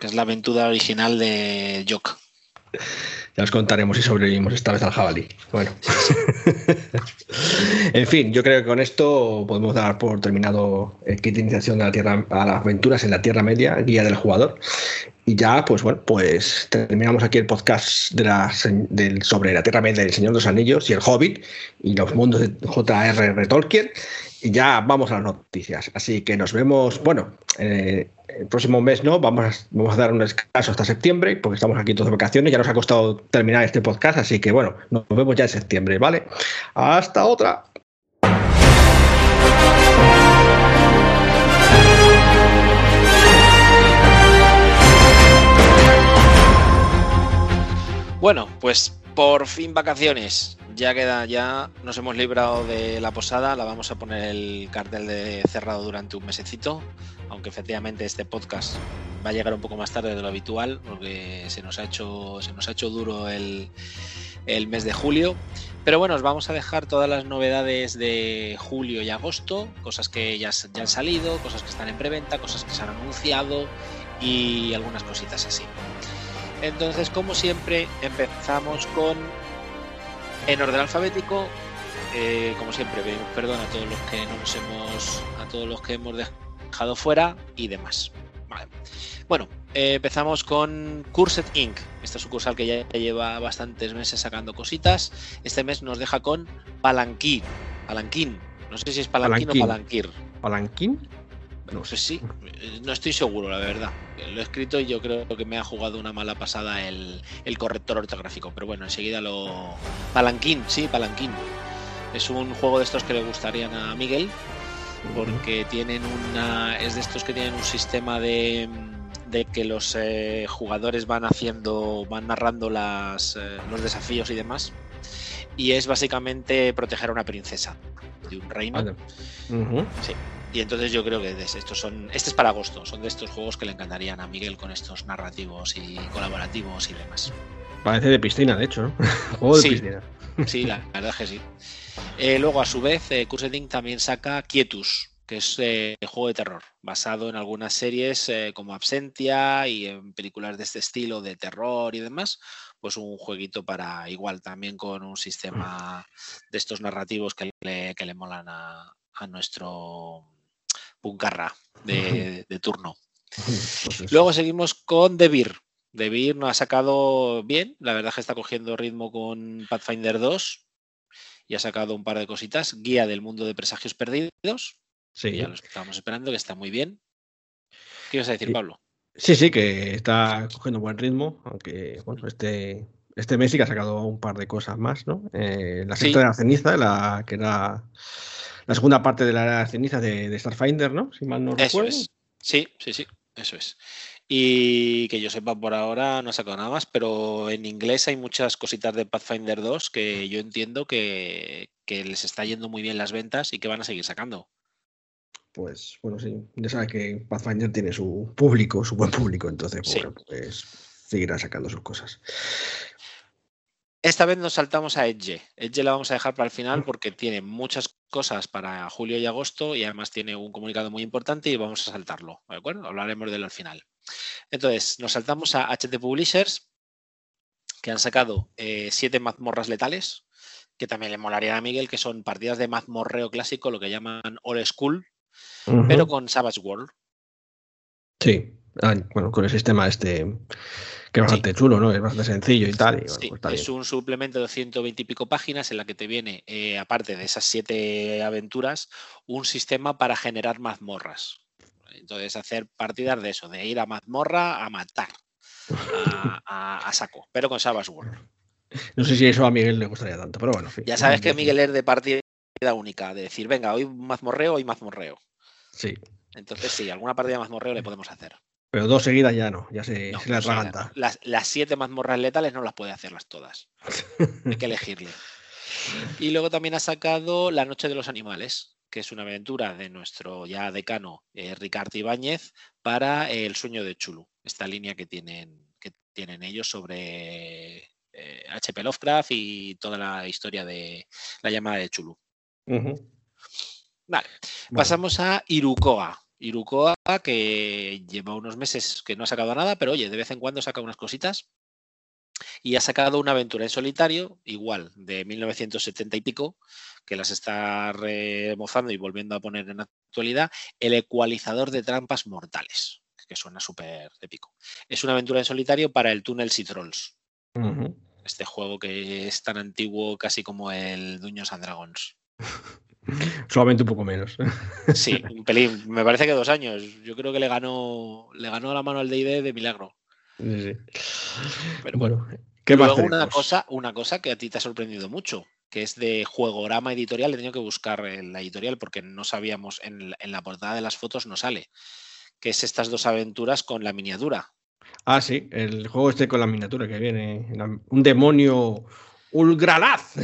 que es la aventura original de Jock. Ya os contaremos si sobrevivimos esta vez al jabalí. Bueno. <laughs> en fin, yo creo que con esto podemos dar por terminado el kit de iniciación de la tierra, a las aventuras en la Tierra Media, guía del jugador. Y ya, pues bueno, pues terminamos aquí el podcast de la, del, sobre la Tierra Media, el Señor de los Anillos y el Hobbit y los mundos de J.R.R. Tolkien. Y ya vamos a las noticias. Así que nos vemos, bueno, eh, el próximo mes no, vamos a, vamos a dar un descanso hasta septiembre, porque estamos aquí todos de vacaciones. Ya nos ha costado terminar este podcast, así que bueno, nos vemos ya en septiembre, ¿vale? Hasta otra. Bueno, pues por fin vacaciones. Ya queda, ya nos hemos librado de la posada. La vamos a poner el cartel de cerrado durante un mesecito. Aunque efectivamente este podcast va a llegar un poco más tarde de lo habitual, porque se nos ha hecho, se nos ha hecho duro el, el mes de julio. Pero bueno, os vamos a dejar todas las novedades de julio y agosto, cosas que ya, ya han salido, cosas que están en preventa, cosas que se han anunciado y algunas cositas así. Entonces, como siempre, empezamos con en orden alfabético. Eh, como siempre, pedimos perdón a todos los que no nos hemos, a todos los que hemos dejado fuera y demás. Vale. Bueno, eh, empezamos con Cursed Inc. Esta sucursal que ya lleva bastantes meses sacando cositas. Este mes nos deja con Palanquín. Palanquín. No sé si es Palanquín, Palanquín. o Palanquir. ¿Palanquín? No sé si. No estoy seguro, la verdad. Lo he escrito y yo creo que me ha jugado una mala pasada el, el corrector ortográfico. Pero bueno, enseguida lo. Palanquín, sí, Palanquín. Es un juego de estos que le gustarían a Miguel. Porque tienen una. Es de estos que tienen un sistema de. de que los eh, jugadores van haciendo. van narrando las, eh, los desafíos y demás. Y es básicamente proteger a una princesa de un reino. Ujú. Sí. Y entonces yo creo que estos son. Este es para agosto. Son de estos juegos que le encantarían a Miguel con estos narrativos y colaborativos y demás. Parece de piscina, de hecho, ¿no? <laughs> Juego de Sí. piscina. Sí, la verdad es que sí. Eh, luego, a su vez, eh, Cursed Inc. también saca Quietus, que es eh, juego de terror, basado en algunas series eh, como Absentia y en películas de este estilo de terror y demás. Pues un jueguito para igual también con un sistema <clears throat> de estos narrativos que le, que le molan a, a nuestro puncarra de, de turno. Pues. <laughs> Luego seguimos con. The Beer nos ha sacado bien, la verdad es que está cogiendo ritmo con Pathfinder 2 y ha sacado un par de cositas. Guía del mundo de presagios perdidos, Sí. ya los que estábamos esperando, que está muy bien. ¿Qué ibas a decir. Pablo? Sí, sí, que está cogiendo buen ritmo, aunque bueno, este, este mes sí que ha sacado un par de cosas más, ¿no? Eh, la Sí. secta de la ceniza, la, que era la segunda parte de la era de Starfinder, ¿no? Si mal no Eso recuerdo. es. Sí, sí, sí, eso es. Y que yo sepa por ahora no ha sacado nada más, pero en inglés hay muchas cositas de Pathfinder 2 que yo entiendo que, que les está yendo muy bien las ventas y que van a seguir sacando. Pues bueno, sí, ya sabes que Pathfinder tiene su público, su buen público, entonces Sí. bueno, pues seguirá sacando sus cosas. Esta vez nos saltamos a Edge. Edge la vamos a dejar para el final porque tiene muchas cosas para julio y agosto y además tiene un comunicado muy importante y vamos a saltarlo. ¿De acuerdo? Hablaremos de él al final. Entonces, nos saltamos a HT Publishers, que han sacado eh, siete mazmorras letales, que también le molarían a Miguel, que son partidas de mazmorreo clásico, lo que llaman old school, pero con Savage World. Sí, ah, bueno, con el sistema este que es bastante chulo, ¿no? Es bastante sencillo y tal. Pues es un suplemento de 120 y pico páginas en la que te viene, eh, aparte de esas siete aventuras, un sistema para generar mazmorras. Entonces, hacer partidas de eso, de ir a mazmorra a matar, a, saco, pero con Savage World. <laughs> No sé si eso a Miguel le gustaría tanto, pero bueno. Ya sabes que Miguel es de partida única, de decir, venga, hoy mazmorreo, hoy mazmorreo. Sí. Entonces, sí, alguna partida de mazmorreo le podemos hacer. Pero dos seguidas ya no, ya se, le atraganta. Las, las, siete mazmorras letales no las puede hacerlas todas. <laughs> Hay que elegirle. Y luego también ha sacado La Noche de los Animales, que es una aventura de nuestro ya decano eh, Ricardo Ibáñez para El Sueño de Chulu, esta línea que tienen, que tienen ellos sobre H.P. Eh, Lovecraft y toda la historia de la llamada de Chulu. Vale, pasamos a Irukoa. Irukoa, que lleva unos meses que no ha sacado nada, pero oye, de vez en cuando saca unas cositas. Y ha sacado una aventura en solitario, igual, de 1970 y pico, que las está remozando y volviendo a poner en actualidad, el ecualizador de trampas mortales, que suena súper épico. Es una aventura en solitario para el túnel Sea Trolls. Este juego que es tan antiguo casi como el Dungeons and Dragons. <laughs> Solamente un poco menos. <laughs> Sí, un pelín. Me parece que dos años. Yo creo que le ganó, le ganó la mano al DD de milagro. Sí, Pero bueno, ¿qué más una cosa, una cosa que a ti te ha sorprendido mucho, que es de Juegorama Editorial. He tenido que buscar en la editorial porque no sabíamos, en, la portada de las fotos no sale, que es estas dos aventuras con la miniatura. Ah, sí, el juego este con la miniatura que viene. Un demonio Ulgralaz.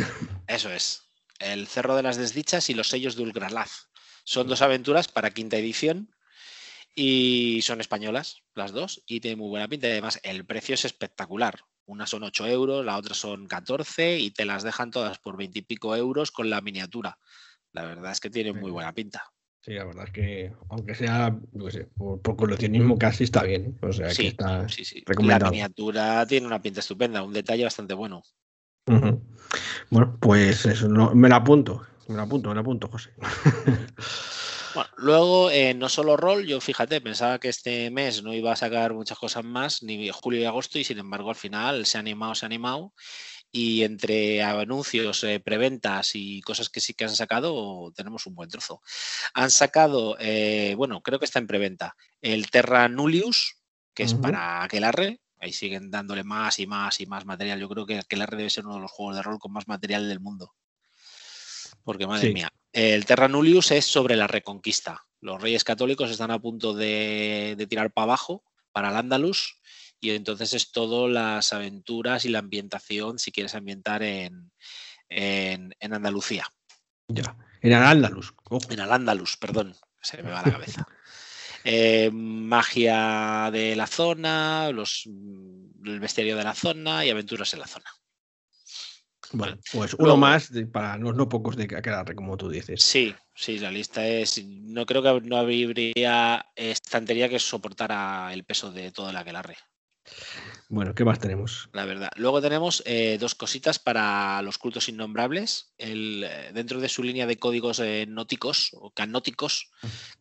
Eso es. El Cerro de las Desdichas y los sellos de Ulgralaz. Son dos aventuras para quinta edición y son españolas las dos y tienen muy buena pinta. Y además, el precio es espectacular. Una son 8 euros, la otra son 14 y te las dejan todas por 20 y pico euros con la miniatura. La verdad es que tienen muy buena pinta. Sí, la verdad es que, aunque sea por, coleccionismo, casi está bien. ¿eh? O sea, que está sí, sí. La miniatura tiene una pinta estupenda, un detalle bastante bueno. Bueno, pues eso, me la apunto, me la apunto, me la apunto, José. <laughs> Bueno, luego, eh, no solo rol, yo fíjate, pensaba que este mes no iba a sacar muchas cosas más, ni julio y agosto, y sin embargo al final se ha animado, se ha animado, y entre anuncios, eh, preventas y cosas que sí que han sacado, tenemos un buen trozo. Han sacado, eh, bueno, creo que está en preventa, el Terra Nullius, que es para Aquelarre, ahí siguen dándole más y más y más material. Yo creo que Aquelarre debe ser uno de los juegos de rol con más material del mundo. Porque, madre mía, el Terra Nullius es sobre la reconquista. Los reyes católicos están a punto de, tirar para abajo, para el Andalus, y entonces es todo las aventuras y la ambientación, si quieres ambientar en, en, Andalucía. Ya, en Al-Ándalus. En Al-Ándalus, perdón, se me va la cabeza. Eh, magia de la zona, los, el bestiario de la zona y aventuras en la zona. Bueno, pues uno más para los no pocos de quedar, como tú dices. Sí, sí, la lista es. No creo que no habría estantería que soportara el peso de todo el aquelarre. Bueno, ¿qué más tenemos? La verdad. Luego tenemos eh, dos cositas para los cultos innombrables. El, eh, dentro de su línea de códigos eh, nóticos o canóticos,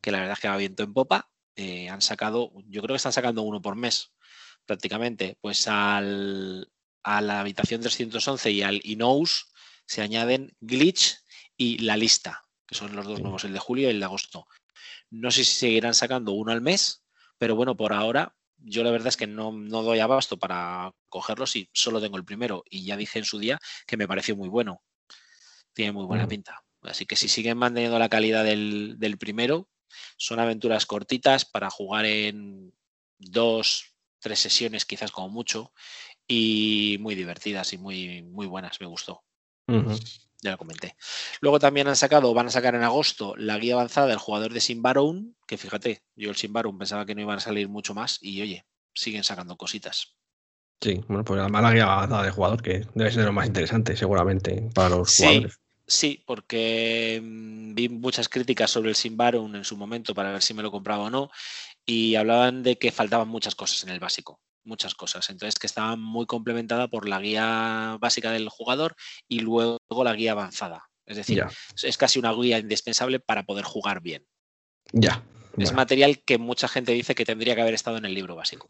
que la verdad es que va viento en popa, han sacado, yo creo que están sacando uno por mes prácticamente. Pues al, a la habitación 311 y al Inous se añaden Glitch y La Lista, que son los dos nuevos, el de julio y el de agosto. No sé si seguirán sacando uno al mes, pero bueno, por ahora yo la verdad es que no, doy abasto para cogerlos y solo tengo el primero. Y ya dije en su día que me pareció muy bueno. Tiene muy buena pinta. Así que si siguen manteniendo la calidad del, del primero, son aventuras cortitas para jugar en dos, tres sesiones quizás como mucho y muy divertidas y muy, muy buenas, me gustó. Ya lo comenté. Luego también han sacado, van a sacar en agosto la guía avanzada del jugador de Simbaron, que fíjate, yo el Simbaron pensaba que no iban a salir mucho más y oye, siguen sacando cositas. Sí, bueno, pues además la guía avanzada del jugador, que debe ser lo más interesante seguramente para los jugadores. Sí, porque mm, vi muchas críticas sobre el Simbaron en su momento para ver si me lo compraba o no y hablaban de que faltaban muchas cosas en el básico muchas cosas. Entonces, que estaba muy complementada por la guía básica del jugador y luego la guía avanzada. Es decir, es casi una guía indispensable para poder jugar bien. Ya. Es material que mucha gente dice que tendría que haber estado en el libro básico.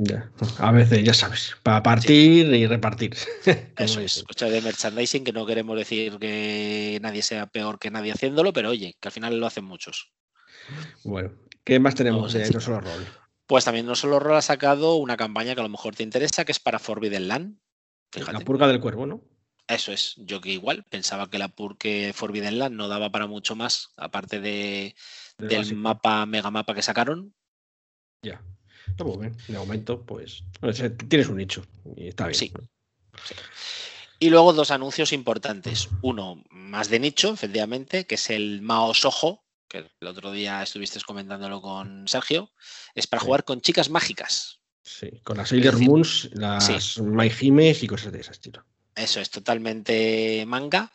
Ya. A veces, ya sabes, para partir y repartir. <laughs> Eso es, cosa de merchandising, que no queremos decir que nadie sea peor que nadie haciéndolo, pero oye, que al final lo hacen muchos. Bueno, ¿qué más tenemos de No Solo Roll? Pues también No Solo Roll ha sacado una campaña que a lo mejor te interesa, que es para Forbidden Land. La purga del cuervo, ¿no? Eso es, yo que igual pensaba que la purga Forbidden Land no daba para mucho más, aparte de, del mapa, mega mapa que sacaron. Ya. Bien. De momento, pues tienes un nicho y está bien. Sí. Y luego dos anuncios importantes. Uno más de nicho, efectivamente, que es el Mao Soho, que el otro día estuviste comentándolo con Sergio. Es para jugar con chicas mágicas. Sí, con las Sailor Moons, las sí. y cosas de ese estilo. Eso es totalmente manga.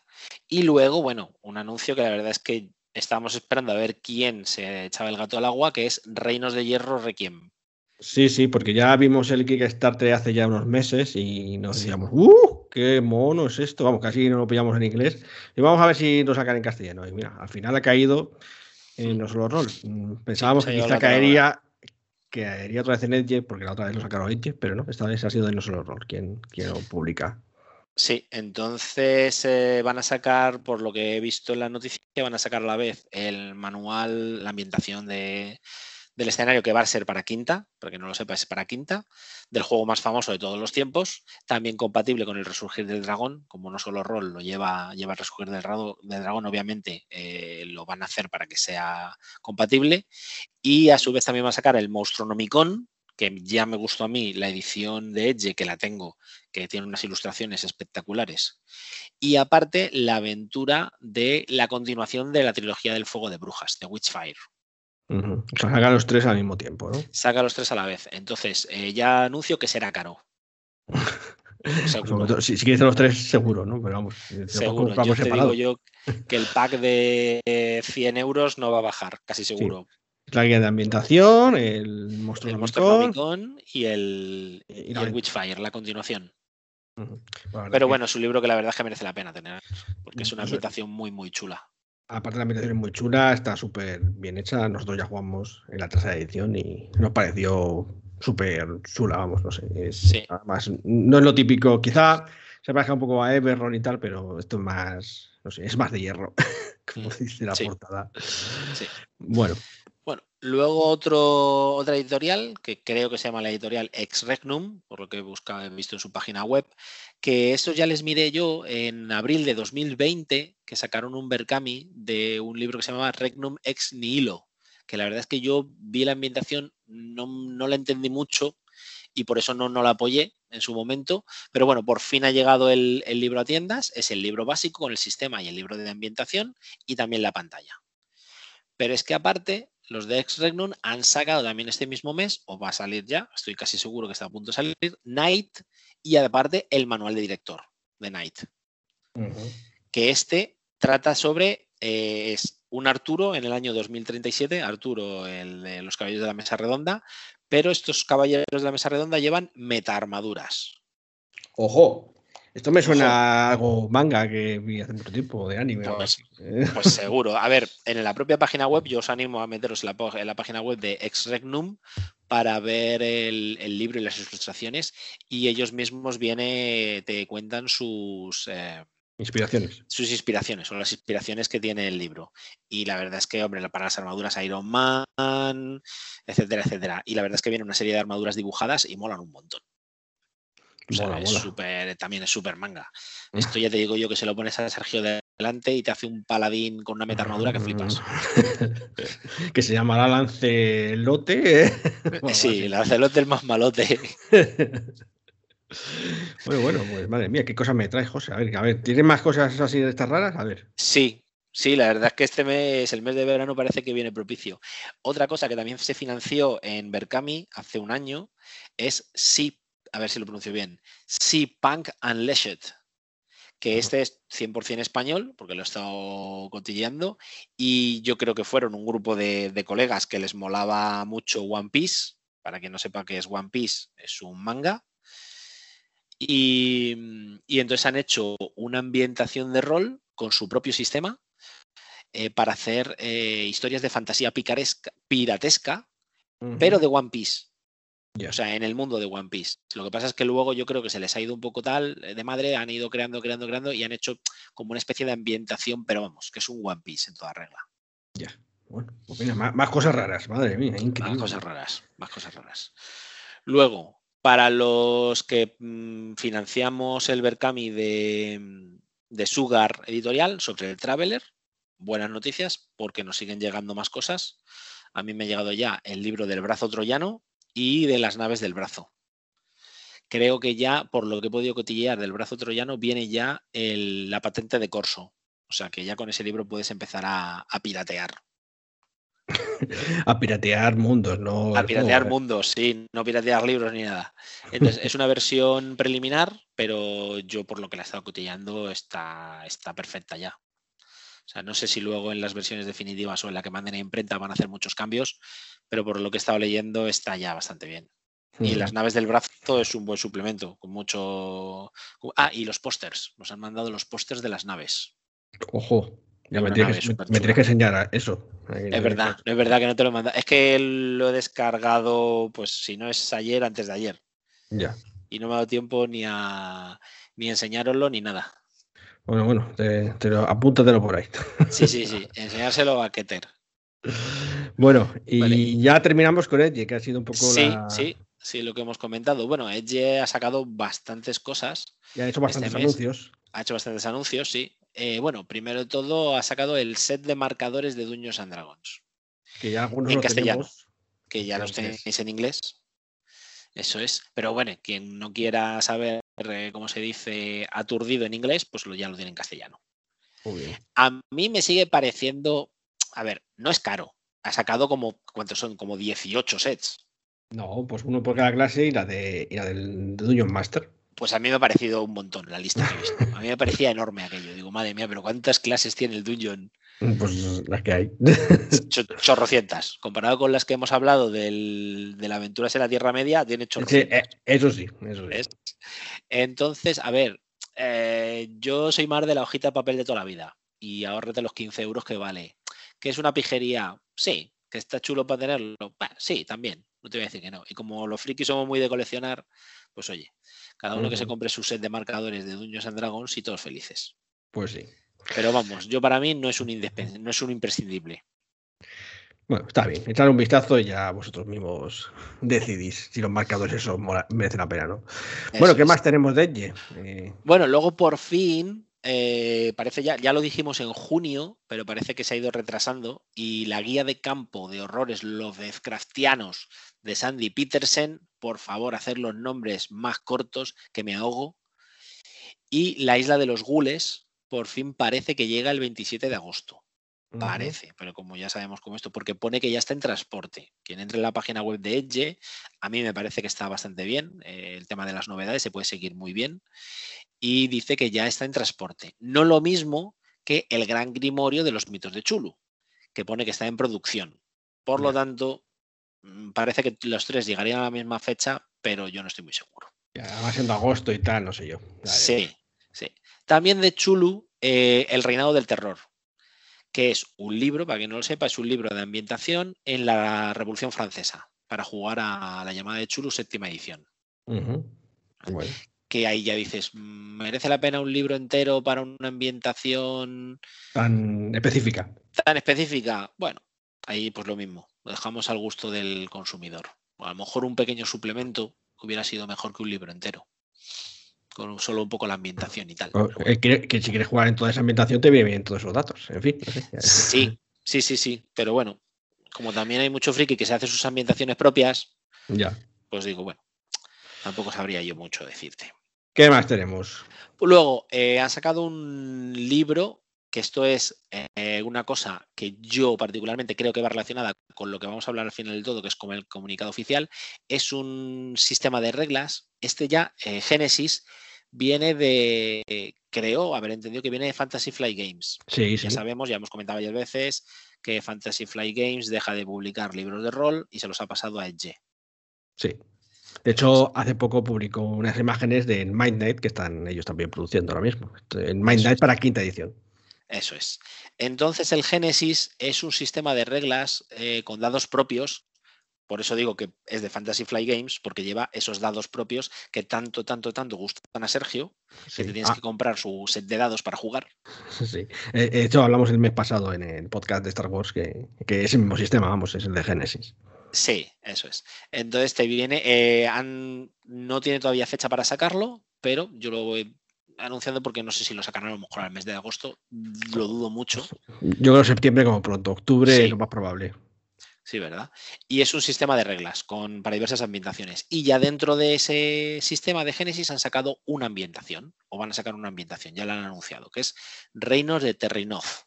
Y luego, bueno, un anuncio que la verdad es que estábamos esperando a ver quién se echaba el gato al agua, que es Reinos de Hierro Requiem. Sí, sí, porque ya vimos el Kickstarter hace ya unos meses y nos decíamos, ¡uh! ¡Qué mono es esto! Vamos, casi no lo pillamos en inglés. Y vamos a ver si lo sacan en castellano. Y mira, al final ha caído en No Solo Roll. Mm, pensábamos que quizá caería, caería otra vez en Edge, porque la otra vez lo sacaron Edge, pero no, esta vez ha sido de No Solo Roll quien, quien lo publica. Sí, entonces eh, van a sacar, por lo que he visto en la noticia, van a sacar a la vez el manual, la ambientación de, del escenario que va a ser para quinta, para que no lo sepa, es para quinta, del juego más famoso de todos los tiempos, también compatible con el resurgir del dragón, como no solo rol lo lleva, lleva el resurgir del, dragón, obviamente eh, lo van a hacer para que sea compatible, y a su vez también va a sacar el Nomicon, que ya me gustó a mí la edición de Edge, que la tengo, que tiene unas ilustraciones espectaculares. Y aparte, la aventura de la continuación de la trilogía del fuego de brujas, de Witchfire. O sea, saca los tres al mismo tiempo, ¿no? Saca los tres a la vez. Entonces, eh, ya anuncio que será caro. <laughs> si, quieres los tres, seguro, ¿no? Pero vamos, seguro. Yo te digo yo que el pack de 100 euros no va a bajar, casi seguro. La guía de ambientación, el monstruo, el y el, Witchfire, la continuación. Pero bueno, es un libro que la verdad es que merece la pena tener, porque es una ambientación muy, muy chula. Aparte la ambientación es muy chula, está súper bien hecha. Nosotros ya jugamos en la tercera edición y nos pareció súper chula, vamos, no sé. Además, no es lo típico, quizá se parezca un poco a Everron y tal, pero esto es más, no sé, es más de hierro, <laughs> como mm, dice la portada. Bueno, Luego otro, otra editorial, que creo que se llama la editorial Ex Regnum, por lo que he, buscado, he visto en su página web, que esto ya les miré yo en abril de 2020, que sacaron un Berkami de un libro que se llamaba Regnum Ex Nihilo, que la verdad es que yo vi la ambientación, no, no la entendí mucho y por eso no, no la apoyé en su momento, pero bueno, por fin ha llegado el, el libro a tiendas, es el libro básico con el sistema y el libro de ambientación y también la pantalla. Pero es que aparte los de Ex Regnum han sacado también este mismo mes, o va a salir ya, estoy casi seguro que está a punto de salir, Night y aparte el manual de director de Night. Que este trata sobre eh, es un Arturo en el año 2037, Arturo, el de los caballeros de la mesa redonda, pero estos caballeros de la mesa redonda llevan meta-armaduras. Ojo, esto me suena a algo manga que vi hace mucho tiempo, de anime. Pues, pues, <laughs> seguro. A ver, en la propia página web, yo os animo a meteros en la, página web de Ex Regnum para ver el, libro y las ilustraciones y ellos mismos viene, te cuentan sus... Eh, inspiraciones. Sus inspiraciones, o las inspiraciones que tiene el libro. Y la verdad es que, hombre, para las armaduras Iron Man, etcétera, etcétera. Y la verdad es que viene una serie de armaduras dibujadas y molan un montón también es súper manga. Mm. Esto ya te digo yo que se lo pones a Sergio delante y te hace un paladín con una meta armadura que flipas. <laughs> que se llamará Lancelote. ¿eh? sí, Lancelote el más malote. <laughs> bueno, bueno, pues madre mía, qué cosas me traes, José. A ver, a ver, ¿tienes más cosas así de estas raras? A ver. Sí, Sí, la verdad es que este mes, el mes de verano, parece que viene propicio. Otra cosa que también se financió en Berkami hace un año es SIP a ver si lo pronuncio bien, Sea Punk Unleashed, que este es 100% español, porque lo he estado cotilleando, y yo creo que fueron un grupo de, colegas que les molaba mucho One Piece, para quien no sepa qué es One Piece, es un manga, y, y entonces han hecho una ambientación de rol con su propio sistema, eh, para hacer eh, historias de fantasía picaresca, piratesca, pero de One Piece. O sea, en el mundo de One Piece. Lo que pasa es que luego yo creo que se les ha ido un poco tal de madre, han ido creando, creando, creando y han hecho como una especie de ambientación, pero vamos, que es un One Piece en toda regla. Ya. Bueno, pues mira, más, cosas raras, madre mía, increíble. Más cosas raras, más cosas raras. Luego, para los que mm, financiamos el Berkami de, de Sugar Editorial sobre el Traveler, buenas noticias porque nos siguen llegando más cosas. A mí me ha llegado ya el libro del brazo troyano y de las naves del brazo. Creo que ya, por lo que he podido cotillear del brazo troyano, viene ya la patente de corso. O sea que ya con ese libro puedes empezar a piratear. <laughs> a piratear mundos, no. A piratear mundos, sí, no piratear libros ni nada. Entonces, es una versión preliminar, pero yo por lo que la he estado cotillando está, está perfecta ya. O sea, no sé si luego en las versiones definitivas o en la que manden a imprenta van a hacer muchos cambios, pero por lo que he estado leyendo está ya bastante bien. Y las naves del brazo es un buen suplemento, con mucho. Ah, y los pósters. Nos han mandado los pósters de las naves. Ojo, ya me tienes, que, enseñar eso. es verdad, es verdad que no te lo manda. Es que lo he descargado, pues si no es ayer, antes de ayer. Ya. Y no me ha dado tiempo ni a ni enseñároslo ni nada. Bueno, bueno, te, lo, apúntatelo por ahí. Sí, sí, <laughs> sí. Enseñárselo a Keter. Bueno, y ya terminamos con Edge, que ha sido un poco sí, Sí, sí, lo que hemos comentado. Bueno, Edge ha sacado bastantes cosas. Y ha hecho bastantes este anuncios. Ha hecho bastantes anuncios, sí. Eh, bueno, primero de todo ha sacado el set de marcadores de Dungeons and Dragons. Que ya algunos en castellano. Que ya los tenéis en inglés. Eso es. Pero bueno, quien no quiera saber eh, cómo se dice aturdido en inglés, pues ya lo tiene en castellano. A mí me sigue pareciendo, a ver, no es caro. Ha sacado como, ¿cuántos son? Como 18 sets. No, pues uno por cada clase y la, de, y la del Dungeon Master. Pues a mí me ha parecido un montón la lista que he visto. A mí me parecía enorme aquello. Digo, madre mía, pero ¿cuántas clases tiene el Dungeon? Pues las que hay. Chorrocientas. Comparado con las que hemos hablado del, de la aventura en la Tierra Media, tiene chorrocientas. Sí, eh, eso sí, eso sí. Entonces, a ver, eh, yo soy más de la hojita de papel de toda la vida. Y ahorrete los 15 euros que vale. ¿Que es una pijería? Sí. ¿Que está chulo para tenerlo? sí, también. No te voy a decir que no. Y como los frikis somos muy de coleccionar, pues oye, cada uno que se compre su set de marcadores de Dungeons and Dragons y todos felices. Pues sí. Pero vamos, yo para mí no es un, no es un imprescindible. Bueno, está bien. Echar un vistazo y ya vosotros mismos decidís si los marcadores eso merecen la pena, ¿no? bueno, ¿qué más tenemos de Edge? Eh, bueno, luego por fin, eh, parece ya, ya lo dijimos en junio, pero parece que se ha ido retrasando y la guía de campo de horrores Lovecraftianos de Sandy Petersen, por favor, hacer los nombres más cortos que me ahogo. Y la isla de los gules, por fin parece que llega el 27 de agosto. Parece, pero como ya sabemos cómo esto, porque pone que ya está en transporte. Quien entre en la página web de Edge, a mí me parece que está bastante bien. Eh, el tema de las novedades se puede seguir muy bien. Y dice que ya está en transporte. No lo mismo que el gran grimorio de los mitos de Chulu, que pone que está en producción. Por lo tanto, mm, parece que los tres llegarían a la misma fecha, pero yo no estoy muy seguro. Ya va siendo agosto y tal, no sé yo. Sí, sí. También de Chulu, eh, El reinado del terror, que es un libro, para quien no lo sepa, es un libro de ambientación en la Revolución Francesa, para jugar a la llamada de Chulu séptima edición. Que ahí ya dices, ¿merece la pena un libro entero para una ambientación tan específica? Tan específica. Bueno, ahí pues lo mismo, lo dejamos al gusto del consumidor. a lo mejor un pequeño suplemento hubiera sido mejor que un libro entero con solo un poco la ambientación y tal. Eh, que, si quieres jugar en toda esa ambientación te vienen todos esos datos, en fin. Sí, sí, sí, sí, pero bueno, como también hay mucho friki que se hace sus ambientaciones propias, ya. pues digo, bueno, tampoco sabría yo mucho decirte. ¿Qué más tenemos? Luego, eh, han sacado un libro que esto es eh, una cosa que yo particularmente creo que va relacionada con lo que vamos a hablar al final del todo, que es como el comunicado oficial, es un sistema de reglas. Este ya, eh, Génesis, viene de, creo, haber entendido que viene de Fantasy Flight Games. Sí, ya sabemos, ya hemos comentado varias veces que Fantasy Flight Games deja de publicar libros de rol y se los ha pasado a Edge. Sí. De hecho, hace poco publicó unas imágenes de Mind Night que están ellos también produciendo ahora mismo. En Mind Night para quinta edición. Eso es. Entonces el Genesis es un sistema de reglas eh, con dados propios. Por eso digo que es de Fantasy Fly Games, porque lleva esos dados propios que tanto, tanto, tanto gustan a Sergio, que te tienes Ah. que comprar su set de dados para jugar. <laughs> Sí. Eh, De hecho, hablamos el mes pasado en el podcast de Star Wars que, que es el mismo sistema, vamos, es el de Genesis. Sí, eso es. Entonces te viene, eh, han- no tiene todavía fecha para sacarlo, pero yo lo voy anunciando porque no sé si lo sacarán a lo mejor al mes de agosto, lo dudo mucho. Yo creo septiembre como pronto, octubre Sí. es lo más probable. Sí, ¿verdad? Y es un sistema de reglas con, para diversas ambientaciones. Y ya dentro de ese sistema de Génesis han sacado una ambientación, o van a sacar una ambientación, ya la han anunciado, que es Reinos de Terrinoth.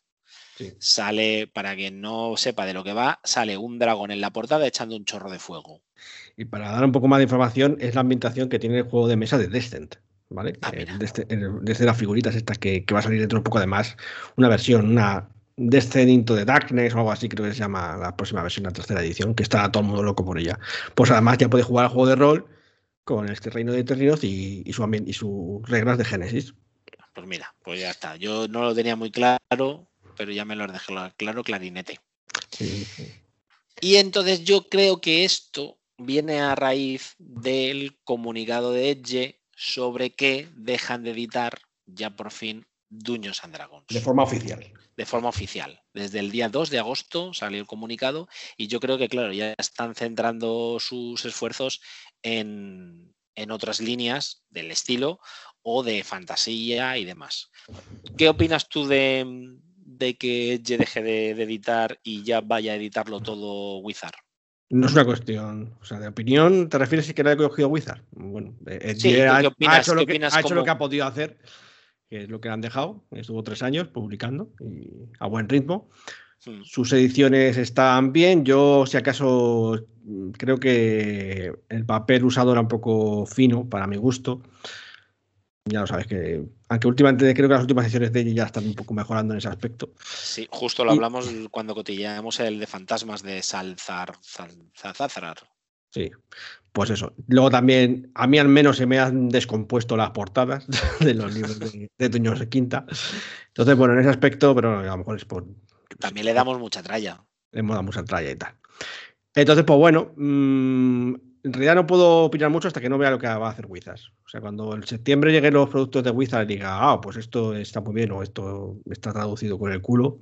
Sí. Sale, para quien no sepa de lo que va, sale un dragón en la portada echando un chorro de fuego. Y para dar un poco más de información, es la ambientación que tiene el juego de mesa de Descent. ¿Vale? Ah, Eh, desde, el- desde las figuritas estas que, que va a salir dentro de un poco además, una versión, una Descent into the Darkness o algo así, creo que se llama la próxima versión, la tercera edición, que está todo el mundo loco por ella. Pues además ya puedes jugar al juego de rol con este reino de Terrinoth y, y, su, y sus reglas de Génesis. Pues mira, pues ya está. Yo no lo tenía muy claro, pero ya me lo has dejado claro, clarinete. Sí, sí. Y entonces yo creo que esto viene a raíz del comunicado de Edge sobre que dejan de editar ya por fin Dungeons and Dragons De forma oficial. de forma oficial. Desde el día 2 de agosto salió el comunicado y yo creo que, claro, ya están centrando sus esfuerzos en, en otras líneas del estilo o de fantasía y demás. ¿Qué opinas tú de, de que Edge deje de, de editar y ya vaya a editarlo todo Wizard? No es una cuestión, o sea, de opinión, ¿te refieres si que le ha cogido Wizard? Bueno, eh, Sí, ¿tú ha, hecho, lo ¿Qué que, ha hecho lo que ha podido hacer, que es lo que le han dejado. Estuvo tres años publicando y a buen ritmo. Sus ediciones están bien. Yo, si acaso, creo que el papel usado era un poco fino para mi gusto. Ya lo sabes que, aunque últimamente creo que las últimas ediciones de ella ya están un poco mejorando en ese aspecto. Sí, justo lo Y- hablamos cuando cotilleamos el de fantasmas de Salzar, Sal- Zalzazrar. Sí, pues eso. Luego también, a mí al menos se me han descompuesto las portadas <laughs> de los libros de, de Quinta. Entonces, bueno, en ese aspecto, pero a lo mejor es por. También le damos mucha tralla. le moda mucha tralla y tal. Entonces, pues bueno, mm, en realidad no puedo opinar mucho hasta que no vea lo que va a hacer Wizards. O sea, cuando en septiembre lleguen los productos de Wizards y diga, ah, pues esto está muy bien o esto está traducido con el culo,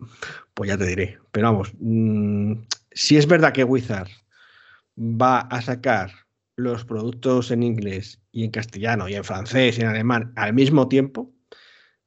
pues ya te diré. Pero vamos, mm, si es verdad que Wizards va a sacar los productos en inglés y en castellano y en francés y en alemán al mismo tiempo,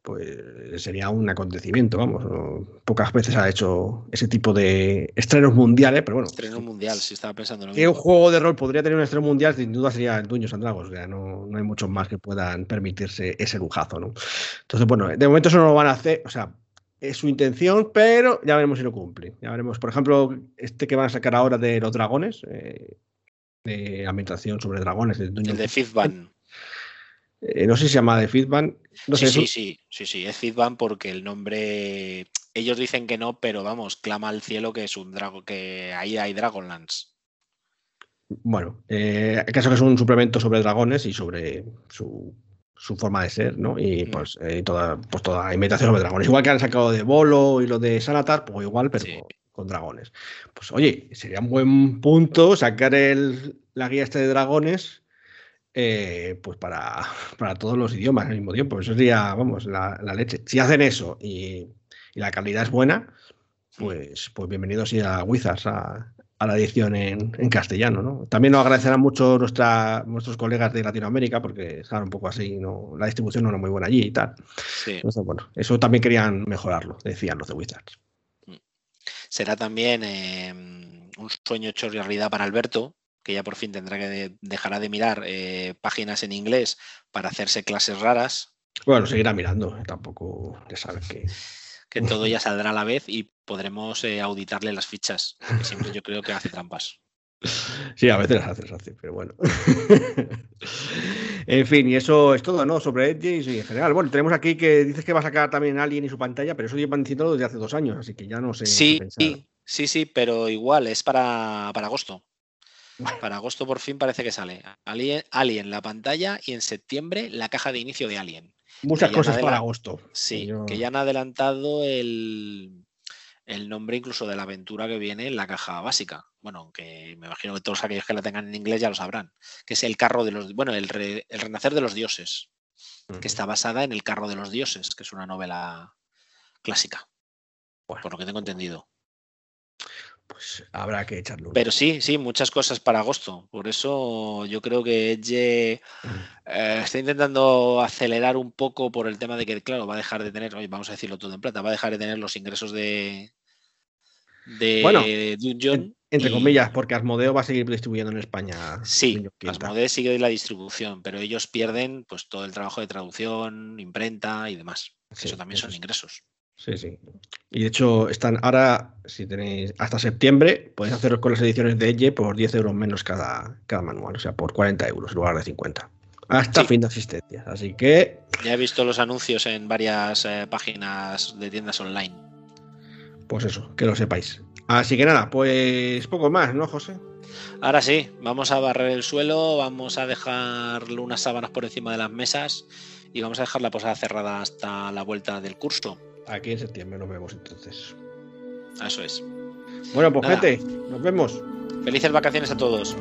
pues sería un acontecimiento, vamos. ¿no? Pocas veces ha hecho ese tipo de estrenos mundiales, pero bueno. Estreno mundial, si estaba pensando en lo Que un juego de rol podría tener un estreno mundial, sin duda sería el Dungeons and Dragons. no, no hay muchos más que puedan permitirse ese lujazo, ¿no? Entonces, bueno, de momento eso no lo van a hacer, o sea, es su intención, pero ya veremos si lo cumple. Ya veremos, por ejemplo, este que van a sacar ahora de los dragones, eh, de ambientación sobre dragones, El de Fizban. Eh, no sé si se llama de Feedback. No sí, sé, sí, sí, sí, sí, es Fizban porque el nombre. Ellos dicen que no, pero vamos, clama al cielo que es un drago, que ahí hay Dragonlance. bueno, eh, el caso que es un suplemento sobre dragones y sobre su, su forma de ser, ¿no? Y Mm. pues, eh, toda, pues toda imitación sobre dragones. Igual que han sacado de Bolo y lo de Sanatar, pues igual, pero Sí. con, con dragones. Pues oye, sería un buen punto sacar el, la guía este de dragones. Eh, pues para, <laughs> para todos los idiomas al mismo tiempo. Eso sería, vamos, la, la leche. Si hacen eso y, y la calidad es buena, pues, pues bienvenidos a Wizards a, a la edición en, en castellano. ¿no? También nos agradecerán mucho nuestra, nuestros colegas de Latinoamérica porque estaban un poco así, ¿no? la distribución no era muy buena allí y tal. Sí. Entonces, bueno, eso también querían mejorarlo, decían los de Wizards. Será también eh, un sueño hecho realidad para Alberto, que ya por fin tendrá que de- dejará de mirar eh, páginas en inglés para hacerse clases raras, Bueno, seguirá mirando, tampoco ya sabes que. que todo ya saldrá a la vez y podremos eh, auditarle las fichas, que siempre yo creo que hace trampas. Sí, a veces las haces así, pero bueno. <laughs> en fin, y eso es todo, ¿no? Sobre Edge y en general. Bueno, tenemos aquí que dices que va a sacar también Alien y su pantalla, pero eso llevan diciéndolo desde hace dos años, así que ya no sé. Sí, sí, sí, pero igual es para, para agosto. Para agosto por fin parece que sale. Alien, Alien la pantalla y en septiembre la caja de inicio de Alien. Muchas cosas para agosto. Sí, que ya han adelantado el, el nombre incluso de la aventura que viene en la caja básica. Bueno, aunque me imagino que todos aquellos que la tengan en inglés ya lo sabrán. Que es el carro de los. Bueno, el, renacer de los dioses. Que está basada en el carro de los dioses, que es una novela clásica. Por lo que tengo entendido. Pues habrá que echarlo. Pero sí, sí, muchas cosas para agosto. Por eso yo creo que Edge eh, está intentando acelerar un poco por el tema de que, claro, va a dejar de tener, vamos a decirlo todo en plata, va a dejar de tener los ingresos de, de bueno, entre comillas, porque Asmodeo va a seguir distribuyendo en España. Sí, Asmodeo sigue la distribución, pero ellos pierden pues todo el trabajo de traducción, imprenta y demás. eso también son ingresos. Sí, sí. Y de hecho, están ahora, si tenéis hasta septiembre, podéis haceros con las ediciones de Edge por 10 euros menos cada, cada manual, o sea, por 40 euros en lugar de 50. Hasta fin de asistencia. Así que. Ya he visto los anuncios en varias eh, páginas de tiendas online. Pues eso, que lo sepáis. Así que nada, pues poco más, ¿no, José? Ahora sí, vamos a barrer el suelo, vamos a dejar unas sábanas por encima de las mesas y vamos a dejar la posada cerrada hasta la vuelta del curso aquí en septiembre nos vemos entonces. Eso es. Bueno, pues gente, nos vemos. Felices vacaciones a todos.